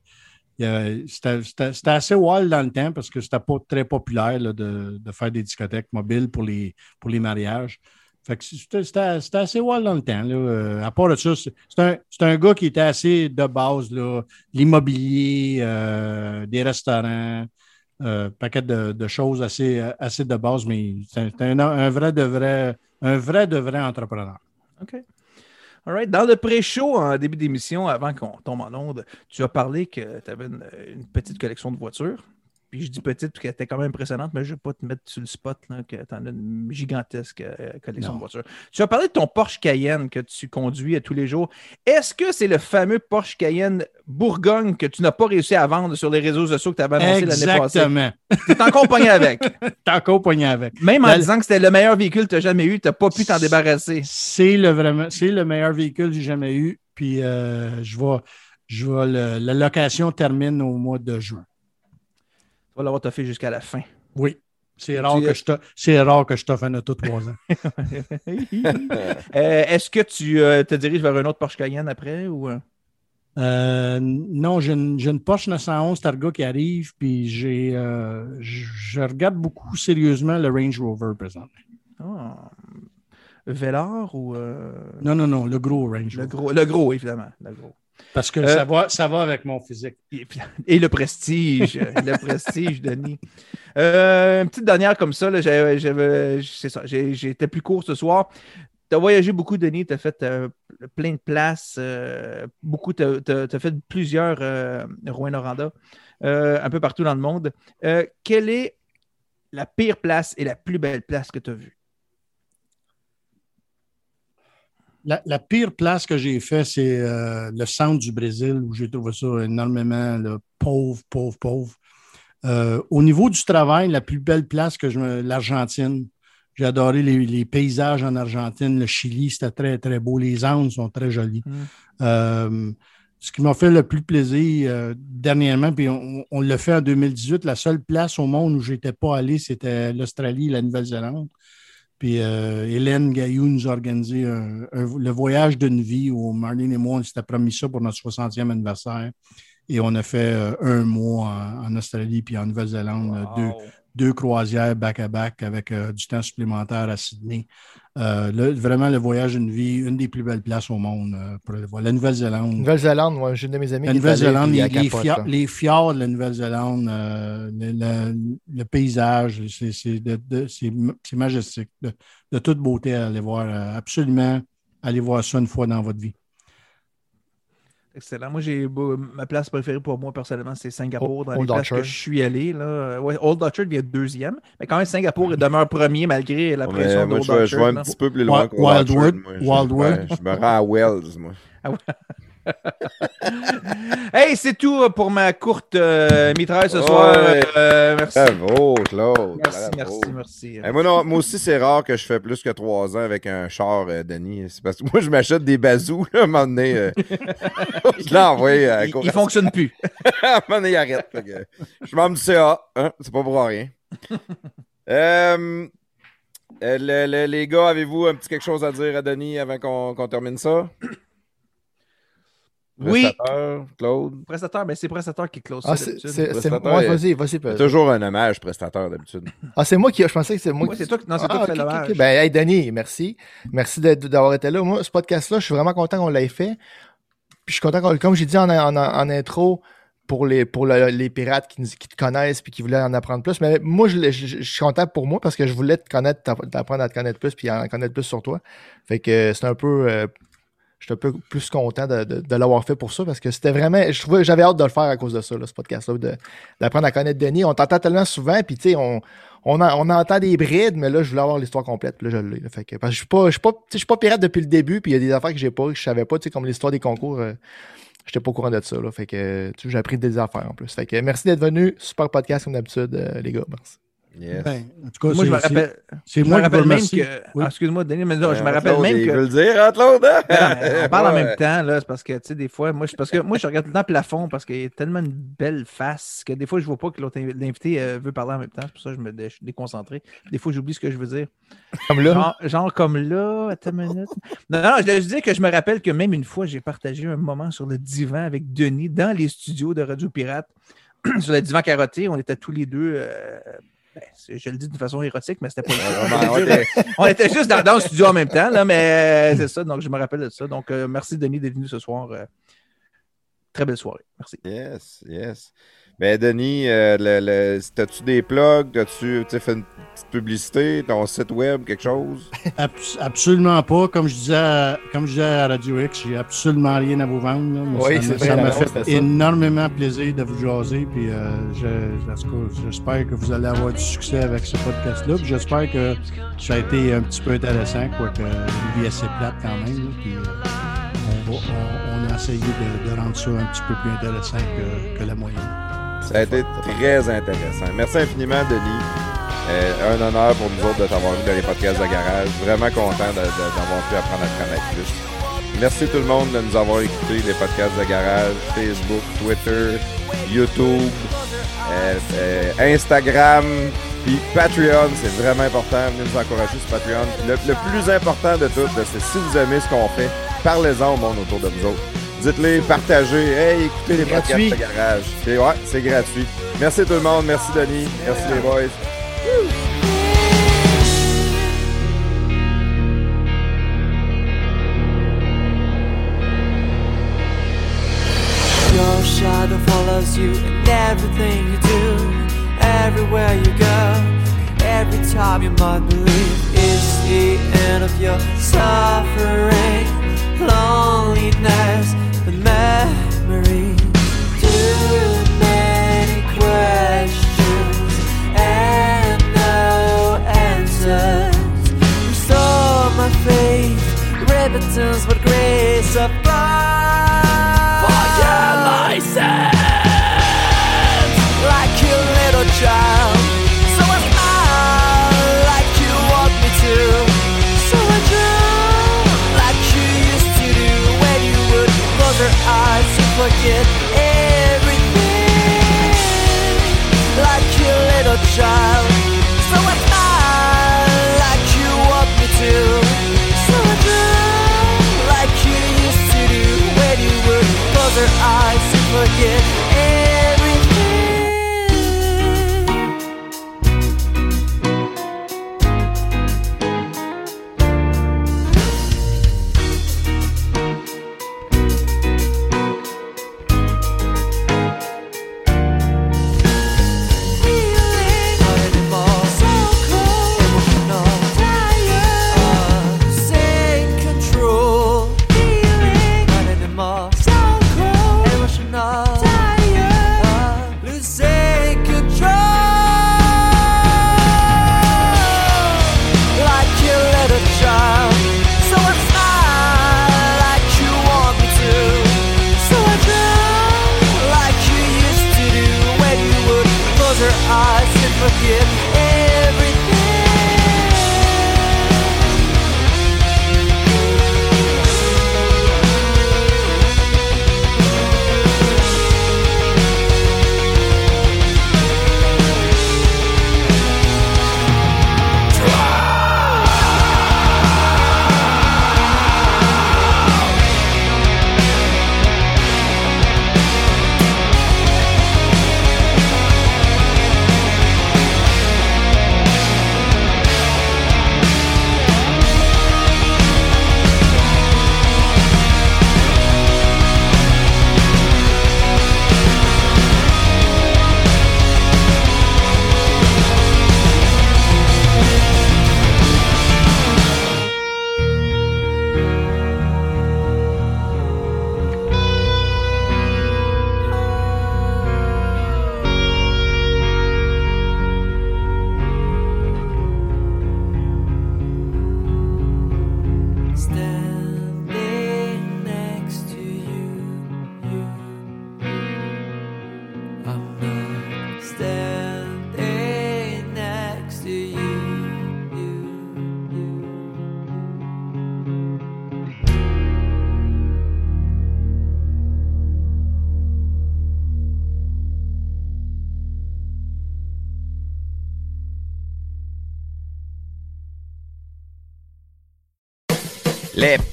[SPEAKER 2] c'était assez wild dans le temps parce que c'était pas très populaire de, faire des discothèques mobiles pour les, pour les mariages. c'était assez wild dans le temps. Euh, à part de ça, c'est un, gars qui était assez de base. L'immobilier, euh, des restaurants, euh, paquet de, choses assez, assez de base, mais c'est un, vrai de vrai, un vrai de vrai entrepreneur.
[SPEAKER 5] OK. Dans le pré-show, en début d'émission, avant qu'on tombe en onde, tu as parlé que tu avais une, petite collection de voitures. Puis je dis petite parce qu'elle était quand même impressionnante, mais je ne vais pas te mettre sur le spot là, que tu en as une gigantesque euh, collection de voitures. Tu as parlé de ton Porsche Cayenne que tu conduis à tous les jours. Est-ce que c'est le fameux Porsche Cayenne Bourgogne que tu n'as pas réussi à vendre sur les réseaux sociaux que tu avais annoncé l'année passée?
[SPEAKER 2] Exactement.
[SPEAKER 5] Tu es encore pogné avec. (laughs)
[SPEAKER 2] Pogné avec.
[SPEAKER 5] Même en disant que c'était le meilleur véhicule que tu n'as jamais eu, tu n'as pas pu t'en débarrasser.
[SPEAKER 2] C'est le, vraiment, le meilleur véhicule que j'ai jamais eu. Puis euh, je vois, je vois la location termine au mois de juin.
[SPEAKER 5] Tu vas l'avoir fait jusqu'à la fin.
[SPEAKER 2] Oui. C'est rare, que je c'est rare que je t'offre un auto trois ans. (laughs)
[SPEAKER 5] Euh, est-ce que tu euh, te diriges vers un autre Porsche Cayenne après ou...
[SPEAKER 2] Euh? non, j'ai une, Porsche 911 Targa qui arrive, puis j'ai, je regarde beaucoup sérieusement le Range Rover présent.
[SPEAKER 5] Ah. Velar ou.
[SPEAKER 2] Non, non, non, le gros Range
[SPEAKER 5] Rover. Le gros, le gros évidemment. Le gros.
[SPEAKER 2] Parce que ça, va, ça va avec mon physique.
[SPEAKER 5] Et, le prestige, (laughs) le prestige, Denis. Euh, une petite dernière comme ça, j'étais plus court ce soir. Tu as voyagé beaucoup, Denis, tu as fait euh, plein de places, euh, beaucoup, tu as, fait plusieurs Rouen-Noranda, un peu partout dans le monde. quelle est la pire place et la plus belle place que tu as vue?
[SPEAKER 2] La, pire place que j'ai fait, c'est euh, le centre du Brésil où j'ai trouvé ça énormément pauvre, pauvre, pauvre. Euh, au niveau du travail, la plus belle place que je me. L'Argentine. J'ai adoré les, paysages en Argentine. Le Chili, c'était très, très beau. Les Andes sont très jolies. Mm. Euh, ce qui m'a fait le plus plaisir dernièrement, puis on, on l'a fait en 2018, la seule place au monde où je n'étais pas allé, c'était l'Australie et la Nouvelle-Zélande. Puis euh, Hélène Gaillou nous a organisé le voyage d'une vie où Marlene et moi, on s'était promis ça pour notre 60e anniversaire. Et on a fait euh, un mois en, Australie puis en Nouvelle-Zélande, deux, deux croisières back-à-back avec euh, du temps supplémentaire à Sydney. Euh, vraiment, le voyage d'une vie, une des plus belles places au monde euh, pour le voir. La Nouvelle-Zélande.
[SPEAKER 7] Nouvelle-Zélande, moi, j'ai une de mes amis.
[SPEAKER 2] La Nouvelle-Zélande, les, les, fjords de la Nouvelle-Zélande, le, paysage, c'est majestique. De, de, toute beauté à aller voir. absolument, aller voir ça une fois dans votre vie.
[SPEAKER 5] Excellent. Moi, j'ai ma place préférée pour moi, personnellement, c'est Singapour. Dans les places que je suis allé. Là. Ouais, Old Orchard vient deuxième. Mais quand même, Singapour demeure premier malgré la pression
[SPEAKER 1] de Old Je, vais un petit peu plus loin
[SPEAKER 2] Wildwood. Wildwood.
[SPEAKER 1] je me rends à Wells, moi. Ah (laughs)
[SPEAKER 5] hey, c'est tout pour ma courte euh, mitraille ce soir. Euh, merci.
[SPEAKER 10] Bravo, Claude.
[SPEAKER 5] Merci, merci, merci.
[SPEAKER 10] moi, moi, aussi, c'est rare que je fais plus que trois ans avec un char, euh, Denis. C'est parce que moi, je m'achète des bazous, à un moment donné. Euh, (laughs) je l'envoie à
[SPEAKER 5] Il, il fonctionne plus. (laughs)
[SPEAKER 10] à un moment donné, il arrête. je m'en du CA. Hein? C'est pas pour rien. euh, les gars, avez-vous un petit quelque chose à dire à Denis avant qu'on termine ça?
[SPEAKER 5] Oui.
[SPEAKER 10] Prestateur, Claude?
[SPEAKER 5] Prestateur, mais c'est prestateur qui close
[SPEAKER 4] ah, C'est moi, vas-y, vas-y.
[SPEAKER 10] toujours un hommage, prestateur, d'habitude.
[SPEAKER 4] Ah, c'est moi qui. Je pensais que c'est moi
[SPEAKER 5] qui. c'est toi, non, c'est toi qui fais l'hommage.
[SPEAKER 4] Ben, hey, Denis, merci. Merci d'avoir été là. Moi, ce podcast-là, je suis vraiment content qu'on l'ait fait. Puis je suis content, comme j'ai dit en, en, en, intro, pour les, pour les pirates qui, qui, te connaissent puis qui voulaient en apprendre plus. Mais moi, je, je, suis content pour moi parce que je voulais te connaître, t'apprendre à te connaître plus puis en connaître plus sur toi. Fait que c'est un peu. Euh, je suis un peu plus content de, l'avoir fait pour ça parce que c'était vraiment. Je trouvais j'avais hâte de le faire à cause de ça, ce podcast-là, d'apprendre à connaître Denis. On t'entend tellement souvent, puis tu sais, on, on, entend des brides, mais là, je voulais avoir l'histoire complète, puis là, je l'ai. parce que je suis pas, suis pas, pas pirate depuis le début, puis il y a des affaires que j'ai pas, que je savais pas, tu sais, comme l'histoire des concours. Euh, J'étais pas au courant de ça. Là, fait que j'ai appris des affaires en plus. Fait que merci d'être venu. Super podcast comme d'habitude, euh, les gars. Merci.
[SPEAKER 10] Ben,
[SPEAKER 5] en tout cas, moi, je me rappelle. C'est moi qui même que. Ah, excuse-moi, Denis, mais non, je me euh, rappelle même que.
[SPEAKER 10] Il veut le dire, hein, Claude?
[SPEAKER 5] Hein? on parle en (laughs) même temps, là. C'est parce que, tu sais, des fois, moi, je... parce que moi, je regarde tout le temps le plafond parce qu'il y a tellement une belle face que des fois, je vois pas que l'autre invité euh, veut parler en même temps. C'est pour ça que je me je suis déconcentré. Des fois, j'oublie ce que je veux dire.
[SPEAKER 4] Comme là?
[SPEAKER 5] Genre, comme là, attends une minute. Non, non, je voulais dire que je me rappelle que même une fois, j'ai partagé un moment sur le divan avec Denis dans les studios de Radio Pirate. (clears throat) sur le divan carotté, on était tous les deux. Euh, ben, je le dis d'une façon érotique, mais c'était pas (laughs) le (laughs) on, était juste dans, le studio en même temps, là, mais euh, c'est ça, donc je me rappelle de ça. Donc, euh, merci Denis d'être venu ce soir. Euh, très belle soirée. Merci.
[SPEAKER 10] Yes, yes. Ben, Denis, euh, le, as-tu des plugs? As-tu fait une petite publicité, ton site web, quelque chose? (laughs)
[SPEAKER 2] absolument pas. Comme je disais à, comme je disais à Radio X, j'ai absolument rien à vous vendre.
[SPEAKER 4] oui,
[SPEAKER 2] ça m'a fait énormément plaisir de vous jaser. Puis, euh, j'espère que vous allez avoir du succès avec ce podcast-là. J'espère que ça a été un petit peu intéressant, quoique une vie assez plate quand même. puis, euh, on, a essayé de, rendre ça un petit peu plus intéressant que, que la moyenne.
[SPEAKER 10] Ça a été très intéressant. Merci infiniment, Denis. Euh, un honneur pour nous autres de t'avoir vu dans les podcasts de garage. Vraiment content d'avoir pu apprendre à te connaître plus. Merci tout le monde de nous avoir écouté les podcasts de garage, Facebook, Twitter, YouTube, euh, euh, Instagram, puis Patreon. C'est vraiment important. Venez nous encourager sur Patreon. Le, le plus important de tout, c'est si vous aimez ce qu'on fait, parlez-en au monde autour de vous autres. Dites-les, partagez. Hey, écoutez les podcasts de garage. C'est, ouais, c'est gratuit. Merci tout le monde. Merci Denis. Merci les boys. Your shadow follows you in everything you do, everywhere you go. Every time you might believe it's the end of your suffering, loneliness memories. Too many questions and no answers. Restore my faith, repentance, but grace. Forgive my sins, like a little child. Forget everything Like your little child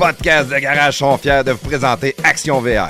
[SPEAKER 1] podcasts de garage sont fiers de vous présenter Action VR.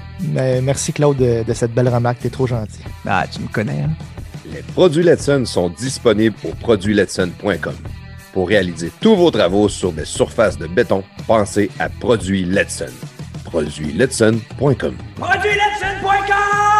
[SPEAKER 4] Merci Claude de, de cette belle remarque, t'es trop gentil.
[SPEAKER 5] Ah, tu me connais, hein?
[SPEAKER 11] Les produits Letson sont disponibles au produitsletson.com. Pour réaliser tous vos travaux sur des surfaces de béton, pensez à Produits Letson. Produitsletson.com.
[SPEAKER 12] Produitsletson.com!